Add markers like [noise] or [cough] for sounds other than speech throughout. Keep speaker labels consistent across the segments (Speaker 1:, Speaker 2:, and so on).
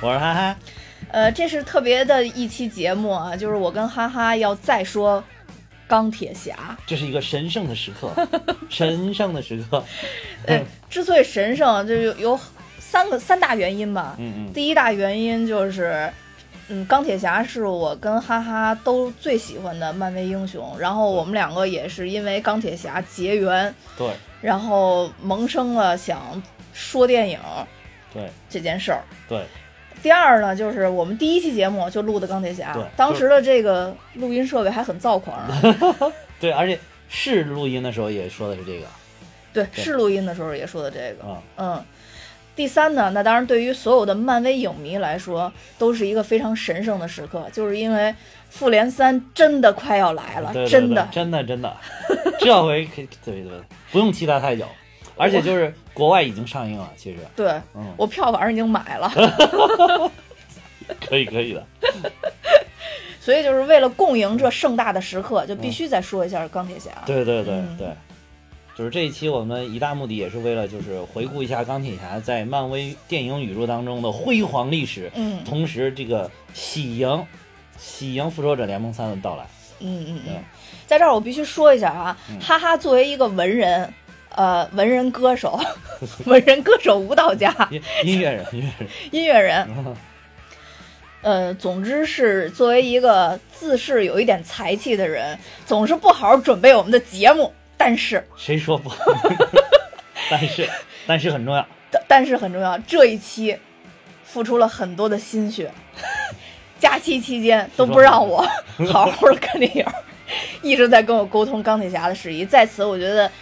Speaker 1: 我是
Speaker 2: 哈哈。
Speaker 1: 呃，这是特别的一期节目啊，就是我跟哈哈要再说钢铁侠。
Speaker 2: 这是一个神圣的时刻，[laughs] 神圣的时刻。
Speaker 1: 哎，之所以神圣，就有有三个三大原因吧。
Speaker 2: 嗯嗯。
Speaker 1: 第一大原因就是，嗯，钢铁侠是我跟哈哈都最喜欢的漫威英雄，然后我们两个也是因为钢铁侠结缘，
Speaker 2: 对
Speaker 1: 然后萌生了想说电影
Speaker 2: 对
Speaker 1: 这件事儿。
Speaker 2: 对，
Speaker 1: 第二呢，就是我们第一期节目就录的钢铁侠，当时的这个录音设备还很躁狂啊。[laughs]
Speaker 2: 对，而且是录音的时候也说的是这个
Speaker 1: 对，
Speaker 2: 对
Speaker 1: 是录音的时候也说的这个。
Speaker 2: 啊。
Speaker 1: 嗯，第三呢，那当然对于所有的漫威影迷来说，都是一个非常神圣的时刻，就是因为复联三真的快要来了，
Speaker 2: 对对
Speaker 1: 真的。
Speaker 2: 真的真的，这回可以对对对，不用期待太久，而且就是国外已经上映了，其实。
Speaker 1: 对
Speaker 2: 嗯，
Speaker 1: 我票反正已经买了，[laughs]
Speaker 2: 可以可以的。[laughs]
Speaker 1: 所以就是为了共赢这盛大的时刻，就必须再说一下钢铁侠。
Speaker 2: 对对对
Speaker 1: 嗯。
Speaker 2: 对，就是这一期我们一大目的也是为了就是回顾一下钢铁侠在漫威电影宇宙当中的辉煌历史，
Speaker 1: 嗯。
Speaker 2: 同时这个喜迎喜迎复仇者联盟三的到来。
Speaker 1: 嗯嗯嗯，在这儿我必须说一下啊，
Speaker 2: 嗯。
Speaker 1: 哈哈作为一个文人，呃，文人歌手，[laughs] 文人歌手、舞蹈家、[laughs]
Speaker 2: 音 [laughs] 音乐人，音乐人，
Speaker 1: 音乐人，呃，总之是作为一个自恃有一点才气的人，总是不好好准备我们的节目，但是
Speaker 2: 谁说不？但是但是很重要，
Speaker 1: 但但是很重要，这一期付出了很多的心血，假期期间都不让我好好的看电影，一直在跟我沟通钢铁侠的事宜，在此我觉得
Speaker 2: 对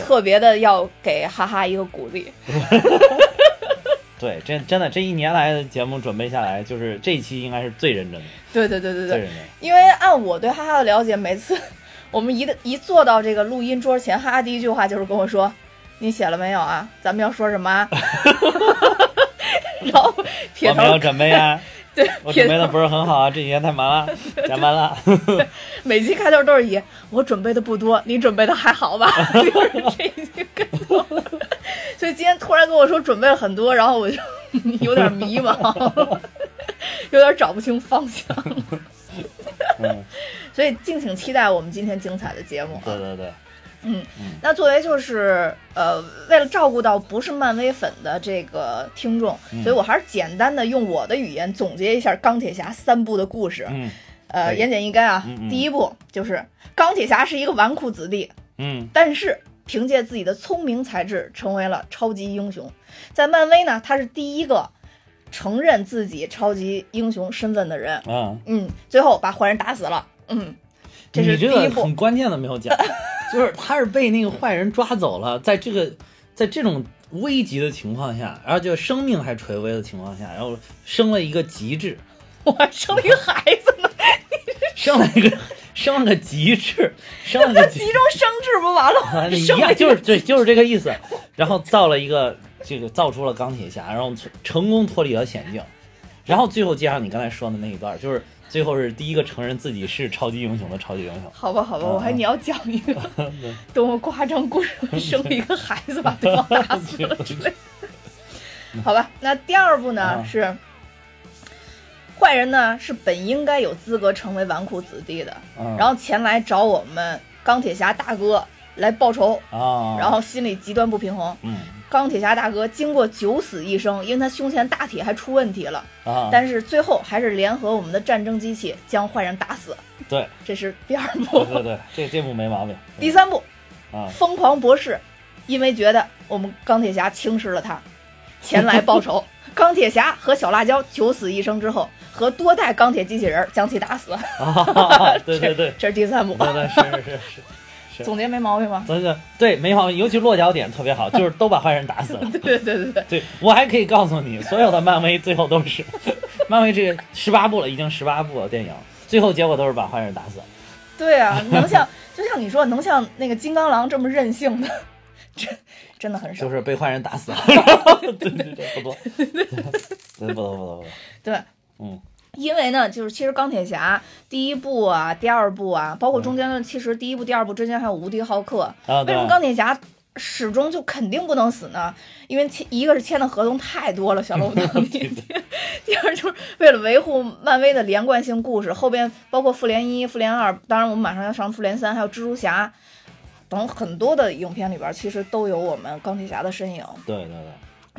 Speaker 1: 特别的要给哈哈一个鼓励。
Speaker 2: 对，真真的这一年来的节目准备下来，就是这一期应该是最认真的，
Speaker 1: 对对对对对。因为按我对哈哈的了解，每次 [laughs] 我们一一坐到这个录音桌前，哈哈第一句话就是跟我说：“你写了没有啊？咱们要说什么啊？” [laughs] 然后撇头
Speaker 2: 我没有准备啊，[laughs] [laughs]
Speaker 1: 对，
Speaker 2: 我准备的不是很好啊，这几天太忙了，[laughs] 加班了。
Speaker 1: 每期开头都是以“我准备的不多，你准备的还好吧？” [laughs] 就是这一句开头。所以今天突然跟我说准备了很多，然后我就有点迷茫，有点找不清方向。
Speaker 2: 嗯，
Speaker 1: 所以敬请期待我们今天精彩的节目啊！
Speaker 2: 对对对，
Speaker 1: 嗯
Speaker 2: 嗯，
Speaker 1: 那作为就是呃，为了照顾到不是漫威粉的这个听众，
Speaker 2: 嗯
Speaker 1: 所以我还是简单的用我的语言总结一下钢铁侠三部的故事。
Speaker 2: 嗯
Speaker 1: 呃，言简意赅啊。
Speaker 2: 嗯嗯
Speaker 1: 第一部就是钢铁侠是一个纨绔子弟，
Speaker 2: 嗯
Speaker 1: 但是凭借自己的聪明才智成为了超级英雄。在漫威呢，他是第一个承认自己超级英雄身份的人。
Speaker 2: 嗯，
Speaker 1: 嗯，最后把坏人打死了。嗯，这是第一部
Speaker 2: 这个很。关键的没有讲，[laughs] 就是他是被那个坏人抓走了，在这个在这种危急的情况下，然后就生命还垂危的情况下，然后生了一个极致，
Speaker 1: 我还生了一个孩子呢，
Speaker 2: 生了一个生了个极致，生了个极
Speaker 1: 集中生智不完了吗？
Speaker 2: 一
Speaker 1: 生了
Speaker 2: 样，就是对，就是这个意思。然后造了一个这个造出了钢铁侠，然后成成功脱离了险境，然后最后接上你刚才说的那一段，就是最后是第一个承认自己是超级英雄的超级英雄。
Speaker 1: 好吧，好吧，
Speaker 2: 嗯
Speaker 1: 我还你要讲一个 [laughs] 多么夸张故事，生了一个孩子把对方打死了之类的。[laughs] 好吧，那第二部呢
Speaker 2: 啊
Speaker 1: 是坏人呢是本应该有资格成为纨绔子弟的，
Speaker 2: 嗯。
Speaker 1: 然后前来找我们钢铁侠大哥来报仇，
Speaker 2: 啊，
Speaker 1: 然后心里极端不平衡。
Speaker 2: 嗯
Speaker 1: 钢铁侠大哥经过九死一生，因为他胸前大铁还出问题了，
Speaker 2: 啊，
Speaker 1: 但是最后还是联合我们的战争机器将坏人打死。
Speaker 2: 对
Speaker 1: 这是第二部
Speaker 2: 对。对对，这这部没毛病。[laughs]
Speaker 1: 第三部，
Speaker 2: 啊，
Speaker 1: 疯狂博士因为觉得我们钢铁侠轻视了他，[laughs] 前来报仇。钢铁侠和小辣椒九死一生之后，和多代钢铁机器人将其打死。[laughs]
Speaker 2: 啊，对对对，
Speaker 1: 这是第三部，
Speaker 2: 对对是是是是，
Speaker 1: 总结没毛病吧？
Speaker 2: 真的对没毛病，尤其落脚点特别好，就是 [laughs] 都把坏人打死了。
Speaker 1: 对对对对对，
Speaker 2: 我还可以告诉你，所有的漫威最后都是，[laughs] 漫威这个十八部了，已经十八部了电影，最后结果都是把坏人打死。
Speaker 1: 对啊，能像 [laughs] 就像你说，能像那个金刚狼这么任性的，真真的很少。
Speaker 2: 就是被坏人打死了。对对对，不多，对不多不多不多。
Speaker 1: 对，
Speaker 2: 嗯
Speaker 1: 因为呢，就是其实钢铁侠第一部啊、第二部啊，包括中间的，其实第一部、第二部之间还有无敌浩克。
Speaker 2: 啊，
Speaker 1: 为什么钢铁侠始终就肯定不能死呢？因为签一个是签的合同太多了，小罗伯特唐尼；[laughs] 第二就是为了维护漫威的连贯性故事，后边包括复联一、复联二，当然我们马上要上复联三，还有蜘蛛侠等很多的影片里边，其实都有我们钢铁侠的身影。
Speaker 2: 对对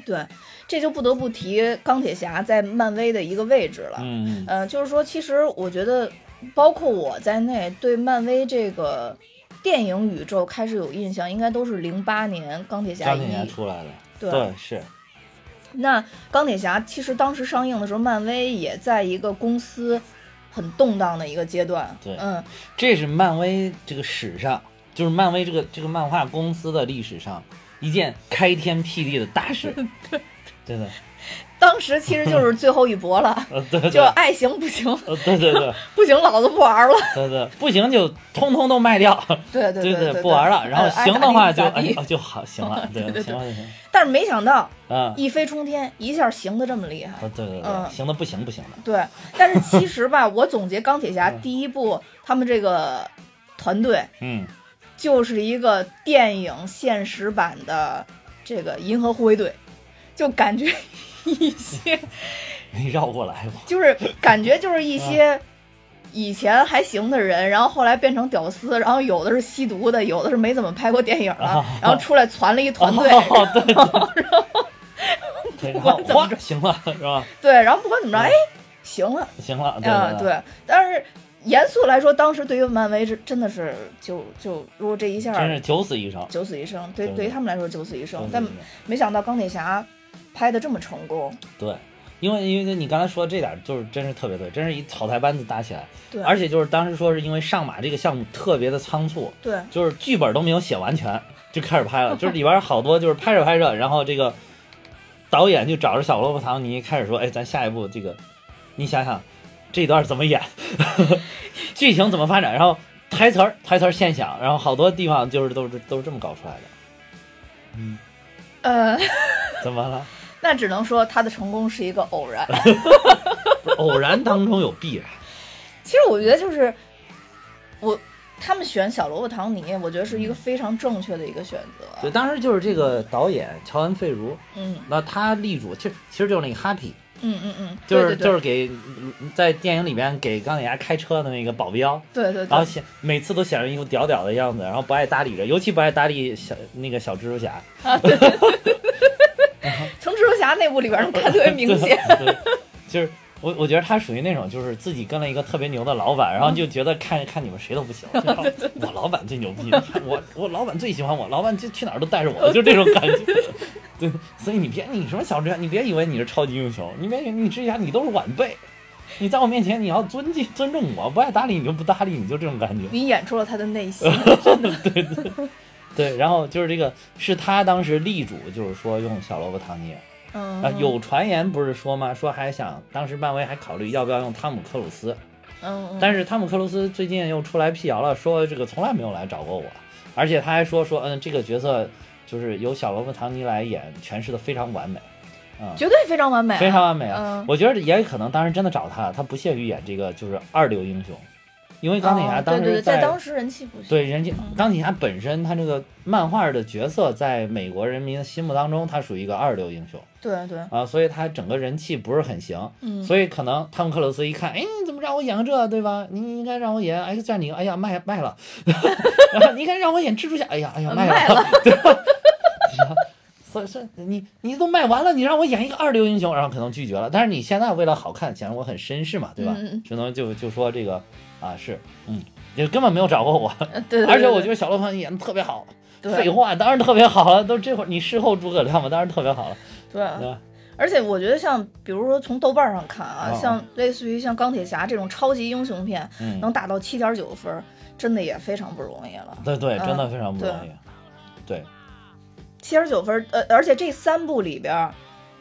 Speaker 2: 对，
Speaker 1: 对，这就不得不提钢铁侠在漫威的一个位置了。
Speaker 2: 嗯嗯
Speaker 1: 嗯、就是说，其实我觉得，包括我在内，对漫威这个电影宇宙开始有印象，应该都是零八年钢铁侠一。
Speaker 2: 出来的，
Speaker 1: 对
Speaker 2: 对是，
Speaker 1: 那钢铁侠其实当时上映的时候，漫威也在一个公司很动荡的一个阶段。
Speaker 2: 对
Speaker 1: 嗯，
Speaker 2: 这是漫威这个史上，就是漫威这个这个漫画公司的历史上一件开天辟地的大事，[laughs] 真的，
Speaker 1: 当时其实就是 [laughs] 最后一搏了，
Speaker 2: 呃对对。
Speaker 1: 就爱行不行，
Speaker 2: 呃对对对。[laughs]
Speaker 1: 不行老子不玩了。
Speaker 2: 对对，不行就通通都卖掉，
Speaker 1: 对对
Speaker 2: 对
Speaker 1: 对，
Speaker 2: 不玩了，然后行的话就哎就好行了，[laughs]
Speaker 1: 对
Speaker 2: 行了就行，
Speaker 1: 但是没想到
Speaker 2: 嗯，
Speaker 1: 一飞冲天，一下行的这么厉害。
Speaker 2: 呃对对
Speaker 1: 嗯。
Speaker 2: 对，行的不行不行的，
Speaker 1: 对，但是其实吧，我总结钢铁侠第一部，他们这个团队
Speaker 2: 嗯，
Speaker 1: 就是一个电影现实版的这个银河护卫队，就感觉一些，
Speaker 2: 没绕过来吧？
Speaker 1: 就是感觉就是一些以前还行的人，然后后来变成屌丝，然后有的是吸毒的，有的是没怎么拍过电影了
Speaker 2: 啊，
Speaker 1: 然后出来攒了一团队，
Speaker 2: 然后不管，
Speaker 1: 怎么
Speaker 2: 着行了是吧？
Speaker 1: 对，然后不管怎么着，哎，行了。
Speaker 2: 行了，对
Speaker 1: 啊，
Speaker 2: 对，
Speaker 1: 但是严肃来说，当时对于漫威是真的是就就如果这一下
Speaker 2: 真是九死一生。
Speaker 1: 九死一生，对
Speaker 2: 对
Speaker 1: 对于他们来说九死一生，但没想到钢铁侠拍的这么成功，
Speaker 2: 对，因为因为你刚才说这点就是真是特别对，真是一草台班子搭起来，
Speaker 1: 对，
Speaker 2: 而且就是当时说是因为上马这个项目特别的仓促，
Speaker 1: 对。
Speaker 2: 就是剧本都没有写完全就开始拍了，就是里边好多就是拍着拍着，然后这个导演就找着小罗伯·唐尼开始说，哎，咱下一步这个，你想想这段怎么演，[laughs] 剧情怎么发展，然后台词儿台词儿现想，然后好多地方就是都是都是这么搞出来的。嗯，
Speaker 1: 呃，
Speaker 2: 怎么了？
Speaker 1: 那只能说他的成功是一个偶然。[laughs]
Speaker 2: 偶然当中有必然。
Speaker 1: 其实我觉得就是我他们选小萝卜·唐尼，我觉得是一个非常正确的一个选择。
Speaker 2: 对，当时就是这个导演乔恩·费如，
Speaker 1: 嗯
Speaker 2: 那他力主，其实其实就是那个 Happy，
Speaker 1: 嗯嗯嗯，
Speaker 2: 就是就是给在电影里面给钢铁侠开车的那个保镖，
Speaker 1: 对对对，
Speaker 2: 然后显每次都显着一副屌屌的样子，然后不爱搭理人，尤其不爱搭理小那个小蜘蛛侠，[laughs]
Speaker 1: 从蜘蛛侠那部里边能看特别明显。[laughs]
Speaker 2: 就是我我觉得他属于那种就是自己跟了一个特别牛的老板，然后就觉得看看你们谁都不行，就我老板最牛逼，我我老板最喜欢我，老板就去哪儿都带着我，[laughs] 就这种感觉。对，所以你别你什么小蜘蛛侠，你别以为你是超级英雄，你别以为你蜘蛛侠你都是晚辈。你在我面前，你要尊敬尊重我，不爱搭理你就不搭理你，就这种感觉。
Speaker 1: 你演出了他的内心。[laughs]
Speaker 2: 对对对，然后就是这个是他当时力主，就是说用小萝卜唐尼
Speaker 1: 嗯。
Speaker 2: 啊，有传言不是说吗？说还想当时漫威还考虑要不要用汤姆克鲁斯，
Speaker 1: 嗯，嗯。
Speaker 2: 但是汤姆克鲁斯最近又出来辟谣了，说这个从来没有来找过我，而且他还说说嗯这个角色就是由小萝卜唐尼来演，诠释的非常完美，嗯、
Speaker 1: 绝对非常完美啊，
Speaker 2: 非常完美啊！
Speaker 1: 嗯。
Speaker 2: 我觉得也可能当时真的找他，他不屑于演这个就是二流英雄，因为钢铁侠当时在
Speaker 1: 在当时人气不行。
Speaker 2: 对，人家
Speaker 1: 嗯。
Speaker 2: 钢铁侠本身，他这个漫画的角色，在美国人民的心目当中，他属于一个二流英雄
Speaker 1: 对对，
Speaker 2: 啊，所以他整个人气不是很行。
Speaker 1: 嗯，
Speaker 2: 所以可能汤姆克鲁斯一看，哎，你怎么让我演个这，对吧？你应该让我演 X 战警，哎呀卖卖了，[laughs] 然后你应该让我演蜘蛛侠，哎呀哎呀卖
Speaker 1: 卖
Speaker 2: 了，
Speaker 1: 了，[laughs]
Speaker 2: 所以说你你都卖完了，你让我演一个二流英雄，然后可能拒绝了。但是你现在为了好看，显得我很绅士嘛，对吧？只能就就说这个啊是，嗯，就根本没有找过我。
Speaker 1: 呃对对，[laughs]
Speaker 2: 而且我觉
Speaker 1: 得
Speaker 2: 得小罗盘演的特别好，
Speaker 1: 对
Speaker 2: 废话当然特别好了，都这会儿你事后诸葛亮嘛，当然特别好了，
Speaker 1: 对
Speaker 2: 对，吧？
Speaker 1: 而且我觉得像比如说从豆瓣上看啊，
Speaker 2: 啊
Speaker 1: 像类似于像钢铁侠这种超级英雄片，
Speaker 2: 嗯，
Speaker 1: 能打到七点九分，真的也非常不容易了。
Speaker 2: 对对，
Speaker 1: 嗯
Speaker 2: 真的非常不容易。对，
Speaker 1: 七十九分，呃，而且这三部里边，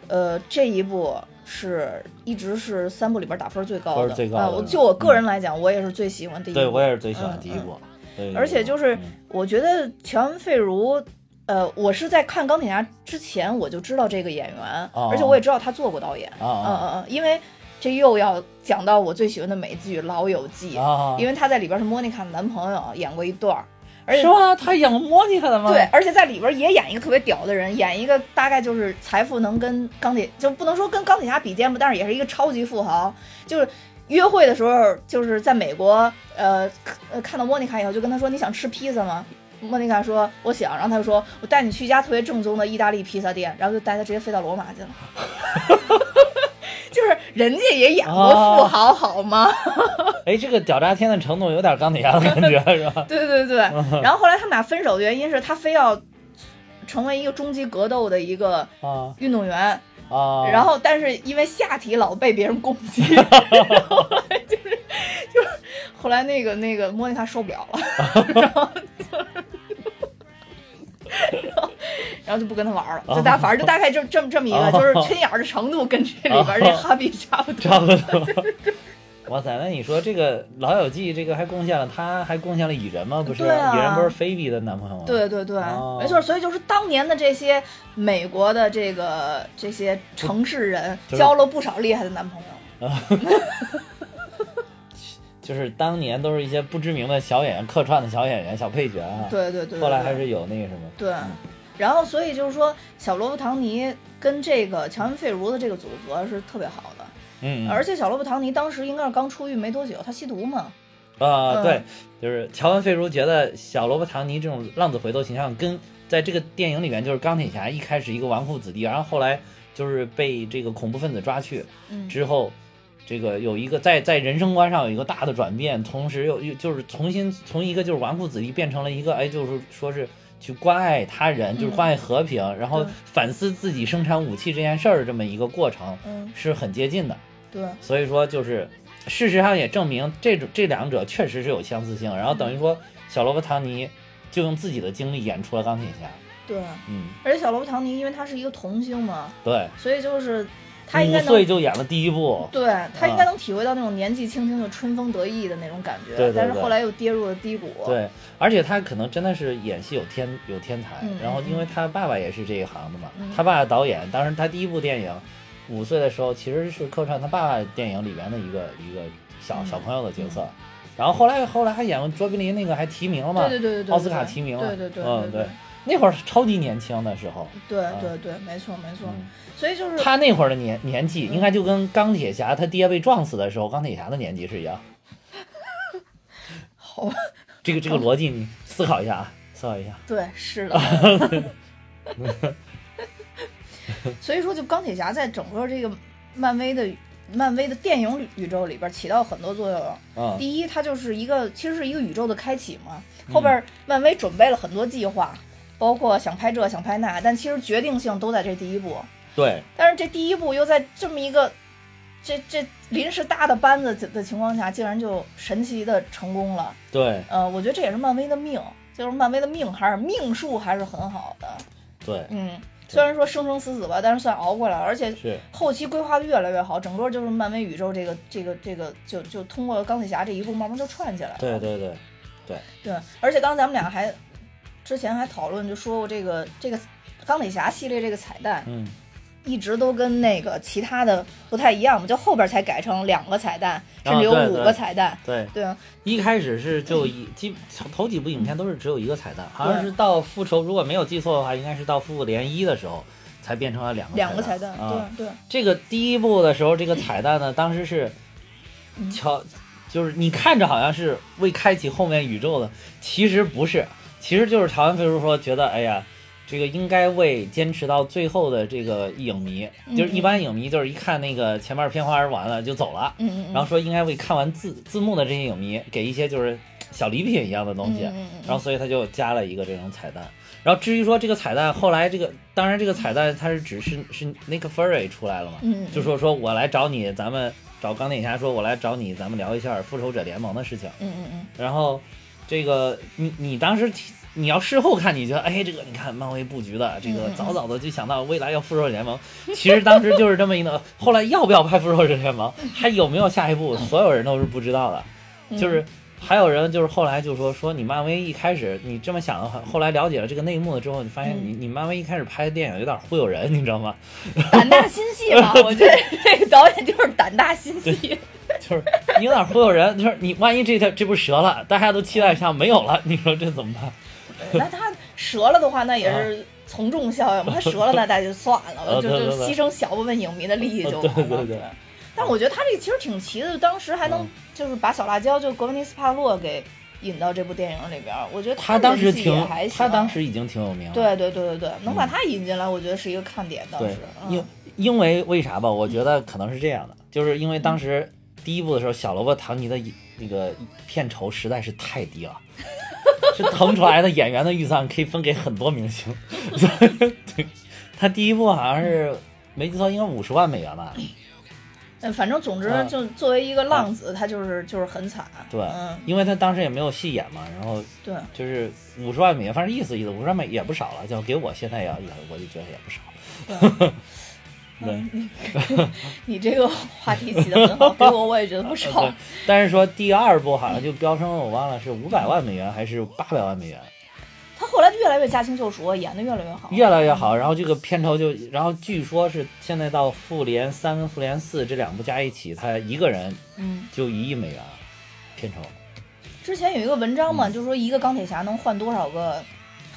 Speaker 1: 呃，这一部是一直是三部里边打分最高的，
Speaker 2: 最高的
Speaker 1: 啊我就我个人来讲，我也是最喜欢第一部。
Speaker 2: 对我也是最喜欢
Speaker 1: 嗯
Speaker 2: 第一部。对，
Speaker 1: 而且就是
Speaker 2: 嗯
Speaker 1: 我觉得乔恩·费如，呃，我是在看钢铁侠之前我就知道这个演员，
Speaker 2: 哦
Speaker 1: 而且我也知道他做过导演。嗯嗯嗯，因为这又要讲到我最喜欢的美剧《老友记》，
Speaker 2: 啊，
Speaker 1: 因为他在里边是莫妮卡的男朋友，演过一段儿。而且
Speaker 2: 是吗？他演过莫妮卡的吗？
Speaker 1: 对，，而且在里边也演一个特别屌的人，演一个大概就是财富能跟钢铁，就不能说跟钢铁侠比肩吧，但是也是一个超级富豪。就是约会的时候，就是在美国，呃呃，看到莫妮卡以后，就跟他说：“你想吃披萨吗？”莫妮卡说：“我想。”然后他就说：“我带你去一家特别正宗的意大利披萨店。”然后就带他直接飞到罗马去了。[laughs] 就是人家也演过富豪，好吗？
Speaker 2: 哎，这个屌炸天的程度有点钢铁侠的感觉，[laughs] 是吧？
Speaker 1: 对对对，然后后来他们俩分手的原因是他非要成为一个终极格斗的一个
Speaker 2: 啊
Speaker 1: 运动员，
Speaker 2: 啊，
Speaker 1: 然后但是因为下体老被别人攻击，[laughs] 然后就是就是后来那个那个莫妮卡受不了了，[laughs] 然后就是。[laughs] 然后，然后就不跟他玩了，就大反正就大概就这么这么一个，
Speaker 2: 哦
Speaker 1: 就是缺眼儿的程度跟这里边这哈比差不多。
Speaker 2: 差不多。哇塞，那你说这个《老友记》这个还贡献了，他还贡献了蚁人吗？不是，蚁人不是菲比的男朋友吗？
Speaker 1: 对对对，
Speaker 2: 哦
Speaker 1: 没错，所以就是当年的这些美国的这个这些城市人，交了不少厉害的男朋友。[laughs]
Speaker 2: 就是当年都是一些不知名的小演员客串的小演员、小配角啊。
Speaker 1: 对对对，对
Speaker 2: 后来还是有那个什么。
Speaker 1: 对。然后，所以就是说，小罗伯·唐尼跟这个乔恩·费如的这个组合是特别好的，
Speaker 2: 嗯，嗯。
Speaker 1: 而且小罗伯·唐尼当时应该是刚出狱没多久，他吸毒嘛，
Speaker 2: 啊、
Speaker 1: 嗯。
Speaker 2: 对，就是乔恩·费如觉得小罗伯·唐尼这种浪子回头形象，跟在这个电影里面就是钢铁侠一开始一个纨绔子弟，然后后来就是被这个恐怖分子抓去
Speaker 1: 嗯，
Speaker 2: 之后，这个有一个在在人生观上有一个大的转变，同时又又就是重新从一个就是纨绔子弟变成了一个哎，就是说是。去关爱他人，就是关爱和平，然后反思自己生产武器这件事儿，这么一个过程
Speaker 1: 嗯，
Speaker 2: 是很接近的。
Speaker 1: 对，
Speaker 2: 所以说就是事实上也证明这种这两者确实是有相似性，然后等于说小罗伯·唐尼就用自己的经历演出了钢铁侠，
Speaker 1: 对。
Speaker 2: 嗯，
Speaker 1: 而且小罗伯·唐尼因为他是一个童星嘛，
Speaker 2: 对，
Speaker 1: 所以就是他应该
Speaker 2: 五岁。就演了第一部，
Speaker 1: 对他应该能体会到那种年纪轻轻就春风得意的那种感觉，
Speaker 2: 对对对
Speaker 1: 但是后来又跌入了低谷。
Speaker 2: 对，而且他可能真的是演戏有天有天才，
Speaker 1: 嗯
Speaker 2: 然后因为他爸爸也是这一行的嘛，
Speaker 1: 嗯。
Speaker 2: 他爸爸导演，当时他第一部电影五岁的时候其实是客串他爸爸电影里边的一个一个小
Speaker 1: 嗯
Speaker 2: 小朋友的角色，然后后来后来还演过卓别林那个还提名了嘛，
Speaker 1: 对对对对对，
Speaker 2: 奥斯卡提名了，
Speaker 1: 对对对
Speaker 2: 嗯
Speaker 1: 对
Speaker 2: 那会儿超级年轻的时候，
Speaker 1: 对对对，没错没错。
Speaker 2: 嗯
Speaker 1: 所以就是
Speaker 2: 他那会儿的年年纪，应该就跟钢铁侠他爹被撞死的时候，钢铁侠的年纪是一样。[laughs]
Speaker 1: 好吧，
Speaker 2: 这个这个逻辑你思考一下啊，思考一下。
Speaker 1: 对，是的。[laughs] 所以说，就钢铁侠在整个这个漫威的漫威的电影宇宙里边起到很多作用。
Speaker 2: 嗯，
Speaker 1: 第一，它就是一个其实是一个宇宙的开启嘛。后边漫威准备了很多计划，包括想拍这想拍那，但其实决定性都在这第一步。
Speaker 2: 对，
Speaker 1: 但是这第一步又在这么一个这这临时搭的班子的情况下，竟然就神奇的成功了。
Speaker 2: 对，
Speaker 1: 呃，我觉得这也是漫威的命，就是漫威的命还是命数还是很好的。
Speaker 2: 对，
Speaker 1: 嗯，虽然说生生死死吧，但是算熬过来了，而且，后期规划的越来越好，整个就是漫威宇宙这个这个这个就就通过钢铁侠这一步慢慢就串起来了。
Speaker 2: 对对对，
Speaker 1: 对，而且刚才咱们俩还之前还讨论就说过这个这个钢铁侠系列这个彩蛋，
Speaker 2: 嗯，
Speaker 1: 一直都跟那个其他的不太一样嘛，就后边才改成两个彩蛋，甚至有五个彩蛋。
Speaker 2: 对，
Speaker 1: 对。啊，
Speaker 2: 一开始是就一基头几部影片都是只有一个彩蛋，好像是到复仇，如果没有记错的话，应该是到复联一的时候才变成了两个
Speaker 1: 两个彩蛋，
Speaker 2: 啊。
Speaker 1: 对。对，
Speaker 2: 这个第一部的时候，这个彩蛋呢，当时是
Speaker 1: 嗯，
Speaker 2: 就是你看着好像是为开启后面宇宙的，其实不是，其实就是台湾飞叔说觉得，哎呀，这个应该为坚持到最后的这个影迷，就是一般影迷就是一看那个前面片花完了就走了，然后说应该为看完字字幕的这些影迷给一些就是小礼品一样的东西，然后所以他就加了一个这种彩蛋。然后至于说这个彩蛋，后来这个当然这个彩蛋它是只是是 Nick Fury 出来了嘛，
Speaker 1: 嗯，
Speaker 2: 就说说我来找你，咱们找钢铁侠说，我来找你，咱们聊一下复仇者联盟的事情。
Speaker 1: 嗯嗯嗯，
Speaker 2: 然后这个你你当时你要事后看，你觉得哎，这个你看漫威布局的，这个早早的就想到未来要复仇者联盟。其实当时就是这么一个，后来要不要拍复仇者联盟，还有没有下一步，所有人都是不知道的。
Speaker 1: 嗯 [laughs]
Speaker 2: 就是还有人就是后来就说说你漫威一开始你这么想的话，后来了解了这个内幕了之后，你发现你你漫威一开始拍的电影有点忽悠人，你知道吗？
Speaker 1: 胆大心细嘛，我觉得这个导演就是胆大心细。[laughs]
Speaker 2: 就是你有点忽悠人，就是你万一这条这不折了，大家都期待一下没有了，你说这怎么办？
Speaker 1: 那他折了的话，那也是从众效应嘛。他折了，那大家就算了，就就牺牲小部分影迷的利益就完了。
Speaker 2: 对对对。
Speaker 1: 但我觉得他这其实挺奇的，当时还能就是把小辣椒就格温妮斯帕洛给引到这部电影里边，我觉得
Speaker 2: 他当时挺
Speaker 1: 还
Speaker 2: 他当时已经挺有名了。
Speaker 1: 对对对对对，能把他引进来，我觉得是一个看点。当时，
Speaker 2: 因因为为啥吧？我觉得可能是这样的，就是因为当时第一部的时候，小萝卜唐尼的那个片酬实在是太低了，[laughs] 是腾出来的演员的预算可以分给很多明星。[laughs] 对，他第一部好像是没记错，应该五十万美元吧。
Speaker 1: 嗯，反正总之，就作为一个浪子，他就是就是很惨。
Speaker 2: 对，因为他当时也没有戏演嘛，然后
Speaker 1: 对，
Speaker 2: 就是五十万美元，反正意思意思，五十万美也不少了，就给我现在也也，我就觉得也不少。
Speaker 1: 对，[laughs] [laughs] 你这个话题起的很好，给我我也觉得不少。[laughs]
Speaker 2: 但是说第二部好像就飙升了，我忘了是五百万美元还是八百万美元。
Speaker 1: 他后来越来越驾轻就熟，演的越来越好，
Speaker 2: 越来越好。然后这个片酬就，然后据说是现在到《复联三》跟《复联四》这两部加一起，他一个人
Speaker 1: 嗯
Speaker 2: 就一亿美元片酬。
Speaker 1: 之前有一个文章嘛，就说一个钢铁侠能换多少个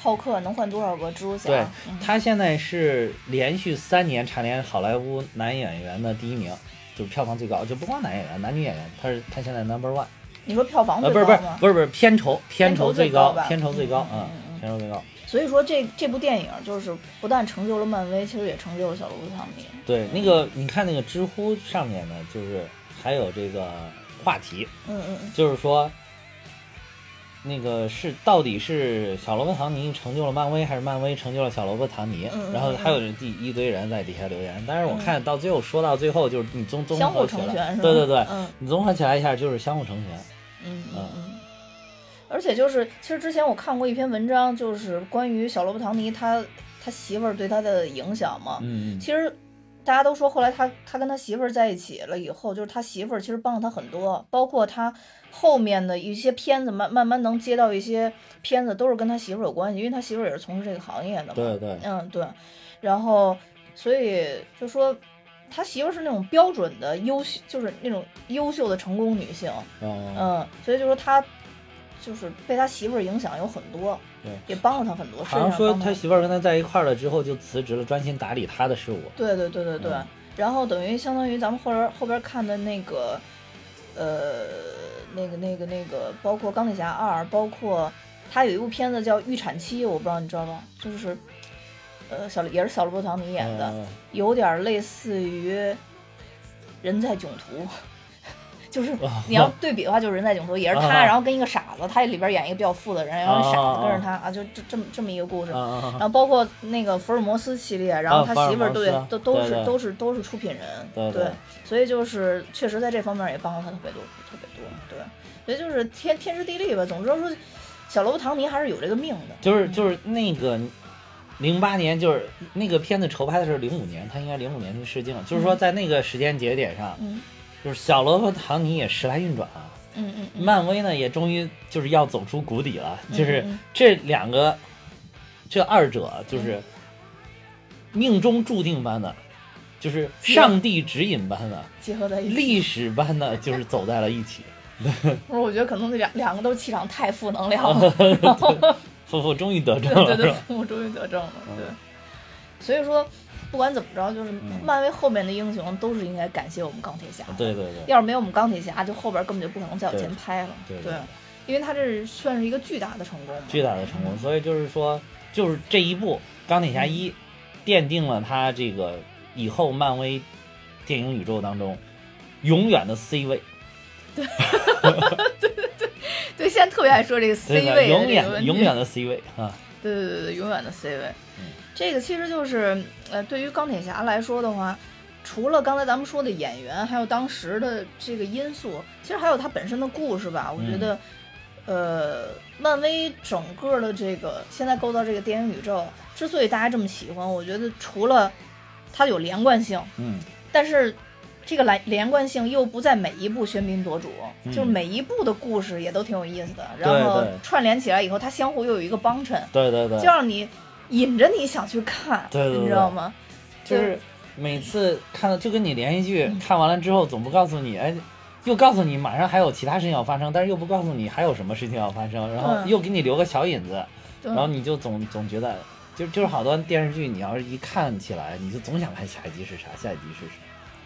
Speaker 1: 浩克，能换多少个蜘蛛侠。
Speaker 2: 对他现在是连续三年蝉联好莱坞男演员的第一名，就是票房最高，就不光男演员，男女演员，他是他现在 number one。
Speaker 1: 你说票房最
Speaker 2: 高吗？不是不是不是不是片酬
Speaker 1: 片
Speaker 2: 酬最高
Speaker 1: 片
Speaker 2: 酬最高嗯。片酬最高，
Speaker 1: 所以说这这部电影就是不但成就了漫威，其实也成就了小罗伯特唐尼。
Speaker 2: 对，那个你看那个知乎上面呢，就是还有这个话题，
Speaker 1: 嗯嗯，
Speaker 2: 就是说那个是到底是小萝卜唐尼成就了漫威，还是漫威成就了小萝卜唐尼？然后还有第一堆人在底下留言，但是我看到最后说到最后就是你综综合起来，对对对，你综合起来一下就是相互成全，
Speaker 1: 嗯嗯。而且就是，其实之前我看过一篇文章，就是关于小萝卜唐尼他他媳妇儿对他的影响嘛。
Speaker 2: 嗯
Speaker 1: 其实大家都说，后来他他跟他媳妇儿在一起了以后，就是他媳妇儿其实帮了他很多，包括他后面的一些片子，慢慢慢能接到一些片子，都是跟他媳妇儿有关系，因为他媳妇儿也是从事这个行业的嘛。
Speaker 2: 对对。
Speaker 1: 嗯对。然后，所以就说他媳妇儿是那种标准的优秀，就是那种优秀的成功女性。嗯。所以就说他。就是被他媳妇儿影响有很多，
Speaker 2: 对，
Speaker 1: 也帮了他很多事。
Speaker 2: 好像说他媳妇儿跟他在一块儿了之后就辞职了，专心打理他的事务。
Speaker 1: 对对对对对，然后等于相当于咱们后边后边看的那个，呃，那个那个那个，包括钢铁侠二，包括他有一部片子叫《预产期》，我不知道你知道吗？就是，呃，小也是小萝卜唐尼演的，有点类似于《人在囧途》。就是你要对比的话，就是人在囧途也是他，然后跟一个傻子，他里边演一个比较富的人，然后傻子跟着他啊，就这这么这么一个故事。然后包括那个福尔摩斯系列，然后他媳妇儿对都都是都是都是出品人，对，所以就是确实在这方面也帮了他特别多特别多，对，所以就是天天时地利吧。总之说，小罗伯唐尼还是有这个命的。
Speaker 2: 就是就是那个零八年，就是那个片子筹拍的时候零五年，他应该零五年去试镜，就是说在那个时间节点上。就是小萝卜唐尼也时来运转
Speaker 1: 啊，嗯嗯，
Speaker 2: 漫威呢也终于就是要走出谷底了，就是这两个，这二者就是命中注定般的，就是上帝指引般的
Speaker 1: 结合在一起，
Speaker 2: 历史般的就是走在了一起。[laughs]
Speaker 1: 不是，我觉得可能那两两个都气场太负能量了，[laughs]
Speaker 2: 夫妇终于得证
Speaker 1: 了，对对，夫妇终于得证了，对，所以说。不管怎么着，就是漫威后面的英雄都是应该感谢我们钢铁侠。
Speaker 2: 对对对，
Speaker 1: 要是没有我们钢铁侠，就后边根本就不可能再往前拍了。
Speaker 2: 对
Speaker 1: 对，因为他这是算是一个巨大的成功。
Speaker 2: 巨大的成功，所以就是说，就是这一部《钢铁侠一》，奠定了他这个以后漫威电影宇宙当中永远的 C 位。
Speaker 1: 对 [laughs] 对对对，现在特别爱说这个 C 位，
Speaker 2: 永远永远的 C 位啊。
Speaker 1: 对对对对，永远的 C 位。这个其实就是，呃，对于钢铁侠来说的话，除了刚才咱们说的演员，还有当时的这个因素，其实还有它本身的故事吧。我觉得，呃，漫威整个的这个现在构造这个电影宇宙，之所以大家这么喜欢，我觉得除了它有连贯性，
Speaker 2: 嗯，
Speaker 1: 但是这个连连贯性又不在每一部喧宾夺主，就是每一部的故事也都挺有意思的，然后串联起来以后，它相互又有一个帮衬，
Speaker 2: 对对对，
Speaker 1: 就让你。引着你想去看，
Speaker 2: 你
Speaker 1: 知道吗？
Speaker 2: 就是每次看到就跟你连续剧看完了之后，总不告诉你，哎，又告诉你马上还有其他事情要发生，但是又不告诉你还有什么事情要发生，然后又给你留个小引子，
Speaker 1: 对。
Speaker 2: 然后你就总总觉得，就就是好多电视剧，你要是一看起来，你就总想看下一集是啥，下一集是啥，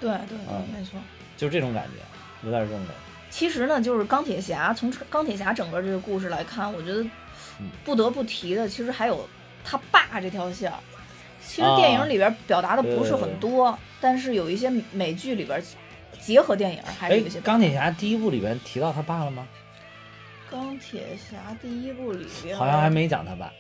Speaker 1: 对对
Speaker 2: 嗯。
Speaker 1: 对，没错。
Speaker 2: 就是这种感觉，有点这种感觉。
Speaker 1: 其实呢，就是钢铁侠，从钢铁侠整个这个故事来看，我觉得
Speaker 2: 嗯。
Speaker 1: 不得不提的，其实还有他爸这条线儿。其实
Speaker 2: 啊
Speaker 1: 电影里边表达的不是很多，但是有一些美剧里边结合电影还是
Speaker 2: 哎
Speaker 1: 有一些。，
Speaker 2: 钢铁侠第一部里边提到他爸了吗？
Speaker 1: 钢铁侠第一部里边
Speaker 2: 好像还没讲他爸，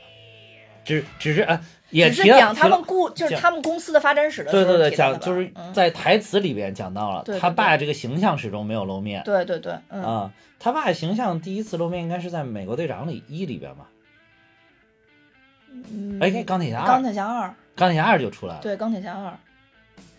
Speaker 2: 只只是呃，也
Speaker 1: 只是讲他们故就是他们公司的发展史的
Speaker 2: 对对对，讲就是
Speaker 1: 嗯
Speaker 2: 在台词里边讲到了他爸这个形象始终没有露面
Speaker 1: 对对对，嗯，
Speaker 2: 啊，他爸形象第一次露面应该是在《美国队长》里一里边吧？
Speaker 1: 嗯
Speaker 2: 哎，钢铁侠
Speaker 1: 钢，铁侠二，
Speaker 2: 钢铁侠二就出来了。
Speaker 1: 对钢铁侠二，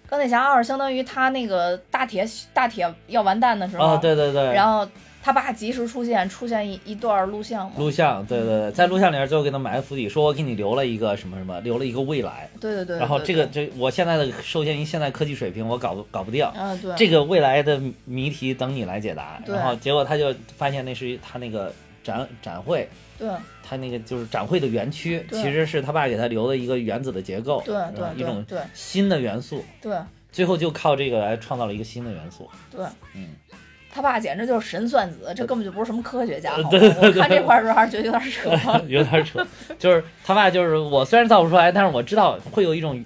Speaker 1: 钢铁侠二相当于他那个大铁大铁要完蛋的时候，
Speaker 2: 哦，对对对，
Speaker 1: 然后他爸及时出现，出现一一段录像嘛，
Speaker 2: 录像，对对对，在录像里面最后给他埋伏笔，说我给你留了一个什么什么，留了一个未来。
Speaker 1: 对对对，
Speaker 2: 然后这个这我现在的受限于现在科技水平，我搞不搞不定。
Speaker 1: 啊对
Speaker 2: 这个未来的谜题等你来解答。然后结果他就发现那是他那个展展会，
Speaker 1: 对。
Speaker 2: 他那个就是展会的园区，其实是他爸给他留的一个原子的结构，
Speaker 1: 对对
Speaker 2: 一种
Speaker 1: 对
Speaker 2: 新的元素。
Speaker 1: 对。
Speaker 2: 最后就靠这个来创造了一个新的元素。
Speaker 1: 对，
Speaker 2: 嗯，
Speaker 1: 他爸简直就是神算子，这根本就不是什么科学家。[laughs]
Speaker 2: 对对对。
Speaker 1: 我看这块儿的时候还是觉得有点扯。[laughs]
Speaker 2: 有点扯，就是他爸就是我虽然造不出来，但是我知道会有一种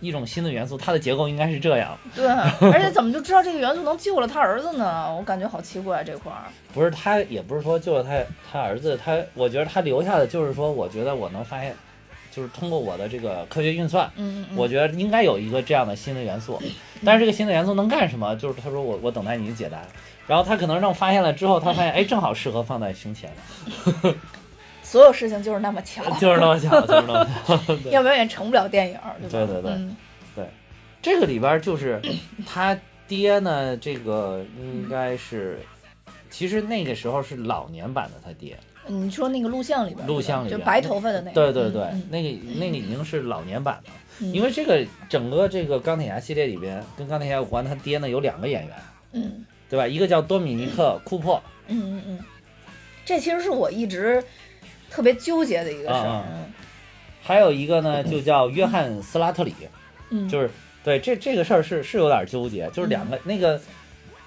Speaker 2: 一种新的元素，它的结构应该是这样。
Speaker 1: 对，[laughs] 而且怎么就知道这个元素能救了他儿子呢？我感觉好奇怪这块儿。
Speaker 2: 不是他，也不是说救了他他儿子，他我觉得他留下的就是说，我觉得我能发现，就是通过我的这个科学运算，
Speaker 1: 嗯嗯嗯，
Speaker 2: 我觉得应该有一个这样的新的元素，但是这个新的元素能干什么？就是他说我我等待你的解答，然后他可能让发现了之后，他发现哎正好适合放在胸前，
Speaker 1: 所有事情就是那么巧，[laughs]
Speaker 2: 就是那么巧，[laughs] 就是那么巧。
Speaker 1: 要不然也成不了电影，对吧？
Speaker 2: 对对对。
Speaker 1: 嗯
Speaker 2: 这个里边就是他爹呢，这个应该是，其实那个时候是老年版的他爹，
Speaker 1: 你说那个录像里边，
Speaker 2: 录像里边
Speaker 1: 就白头发的那个，
Speaker 2: 对对对，
Speaker 1: 嗯
Speaker 2: 那个那个已经是老年版了，
Speaker 1: 嗯。
Speaker 2: 因为这个整个这个钢铁侠系列里边跟钢铁侠有关，他爹呢有两个演员，
Speaker 1: 嗯。
Speaker 2: 对吧？一个叫多米尼克·库珀，
Speaker 1: 嗯嗯嗯，这其实是我一直特别纠结的一个事儿。
Speaker 2: 还有一个呢就叫约翰·斯拉特里，
Speaker 1: 嗯，
Speaker 2: 就是对这这个事儿是是有点纠结，就是两个、那个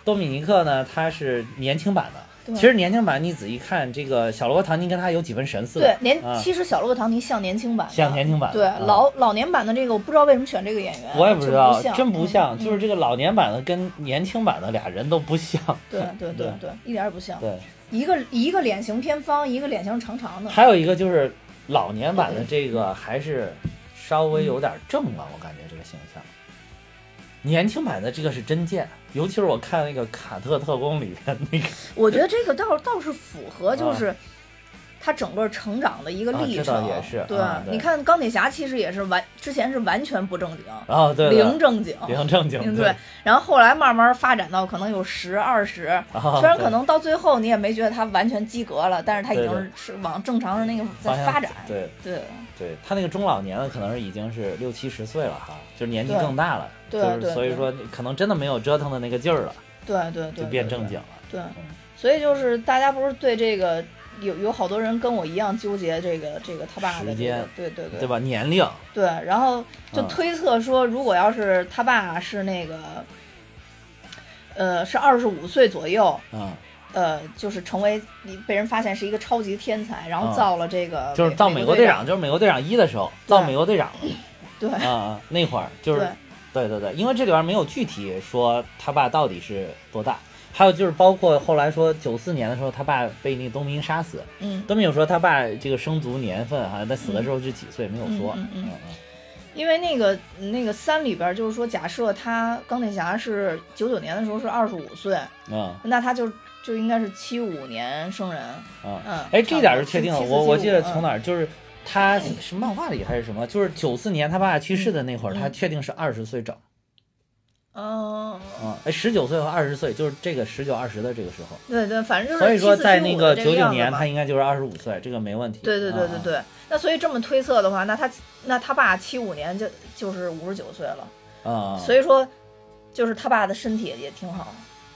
Speaker 2: 多米尼克呢，他是年轻版的。其实年轻版你仔细看，这个小罗伯·唐尼跟他有几分神似，
Speaker 1: 对年
Speaker 2: 啊，
Speaker 1: 其实小罗伯·唐尼像年轻版的，
Speaker 2: 像年轻版的
Speaker 1: 对
Speaker 2: 啊。
Speaker 1: 老老年版的这个，我不知道为什么选这个演员，
Speaker 2: 我也不知道，
Speaker 1: 就
Speaker 2: 真不像，
Speaker 1: 嗯。
Speaker 2: 就是这个老年版的跟年轻版的俩人都不像。
Speaker 1: 对对对
Speaker 2: 对。
Speaker 1: 对，一点儿也不像，
Speaker 2: 对，
Speaker 1: 一个一个脸型偏方，一个脸型长长的，
Speaker 2: 还有一个就是老年版的这个还是稍微有点正了，我感觉这个形象。年轻版的这个是真贱，尤其是我看那个《卡特特工》里面那个，
Speaker 1: 我觉得这个倒倒是符合，就是他整个成长的一个历程。
Speaker 2: 倒也是
Speaker 1: 对
Speaker 2: 啊对
Speaker 1: 你看钢铁侠其实也是完之前是完全不正经，
Speaker 2: 哦对对
Speaker 1: 零正经，
Speaker 2: 零正经
Speaker 1: 嗯对，然后后来慢慢发展到可能有十二十，
Speaker 2: 啊
Speaker 1: 虽然可能到最后你也没觉得他完全及格了，但是他已经是往正常的那个在发展。
Speaker 2: 对
Speaker 1: 对
Speaker 2: 对，他那个中老年的可能是已经是六七十岁了哈，就是年纪更大了，
Speaker 1: 对
Speaker 2: 就是所以说可能真的没有折腾的那个劲儿了，
Speaker 1: 对对对，
Speaker 2: 就变正经。了。
Speaker 1: 对，所以就是大家不是对这个有有好多人跟我一样纠结这个这个他爸的这
Speaker 2: 时间
Speaker 1: 个，对对对
Speaker 2: 对吧？年龄，
Speaker 1: 对，然后就
Speaker 2: 嗯
Speaker 1: 推测说，如果要是他爸是那个，呃，是二十五岁左右，
Speaker 2: 嗯，
Speaker 1: 呃，就是成为被人发现是一个超级天才，然后
Speaker 2: 嗯
Speaker 1: 造了这个
Speaker 2: 就是造美国队长，，就是美国队长一的时候造美国队长，[clears throat]
Speaker 1: 对
Speaker 2: 啊啊，那会儿就是
Speaker 1: 对
Speaker 2: 对对对，因为这里边没有具体说他爸到底是多大，还有就是包括后来说九四年的时候，他爸被那个冬兵杀死，
Speaker 1: 嗯，
Speaker 2: 都没有说他爸这个生卒年份，好像他死的时候是几岁，没有说。
Speaker 1: 嗯嗯嗯。
Speaker 2: 嗯
Speaker 1: 因为那个那个三里边就是说，假设他钢铁侠是九九年的时候是二十五岁，
Speaker 2: 嗯
Speaker 1: 那他就就应该是七五年生人，
Speaker 2: 嗯
Speaker 1: 嗯，
Speaker 2: 哎，这点是确定的。我我记得从哪儿，就是他是漫画里还是什么，就是九四年他爸去世的那会儿，
Speaker 1: 嗯
Speaker 2: 他确定是二十岁整。
Speaker 1: 嗯，
Speaker 2: 嗯，哎，十九岁和二十岁，就是这个十九二十的这个时候。
Speaker 1: 对对，反正就是
Speaker 2: 所以说，在那个
Speaker 1: 75的这
Speaker 2: 九九年他应该就是二十五岁，这个没问题。
Speaker 1: 对对对
Speaker 2: 啊
Speaker 1: 对对，那所以这么推测的话，那他那他爸七五年就就是五十九岁了，
Speaker 2: 啊，啊
Speaker 1: 所以说就是他爸的身体也挺好，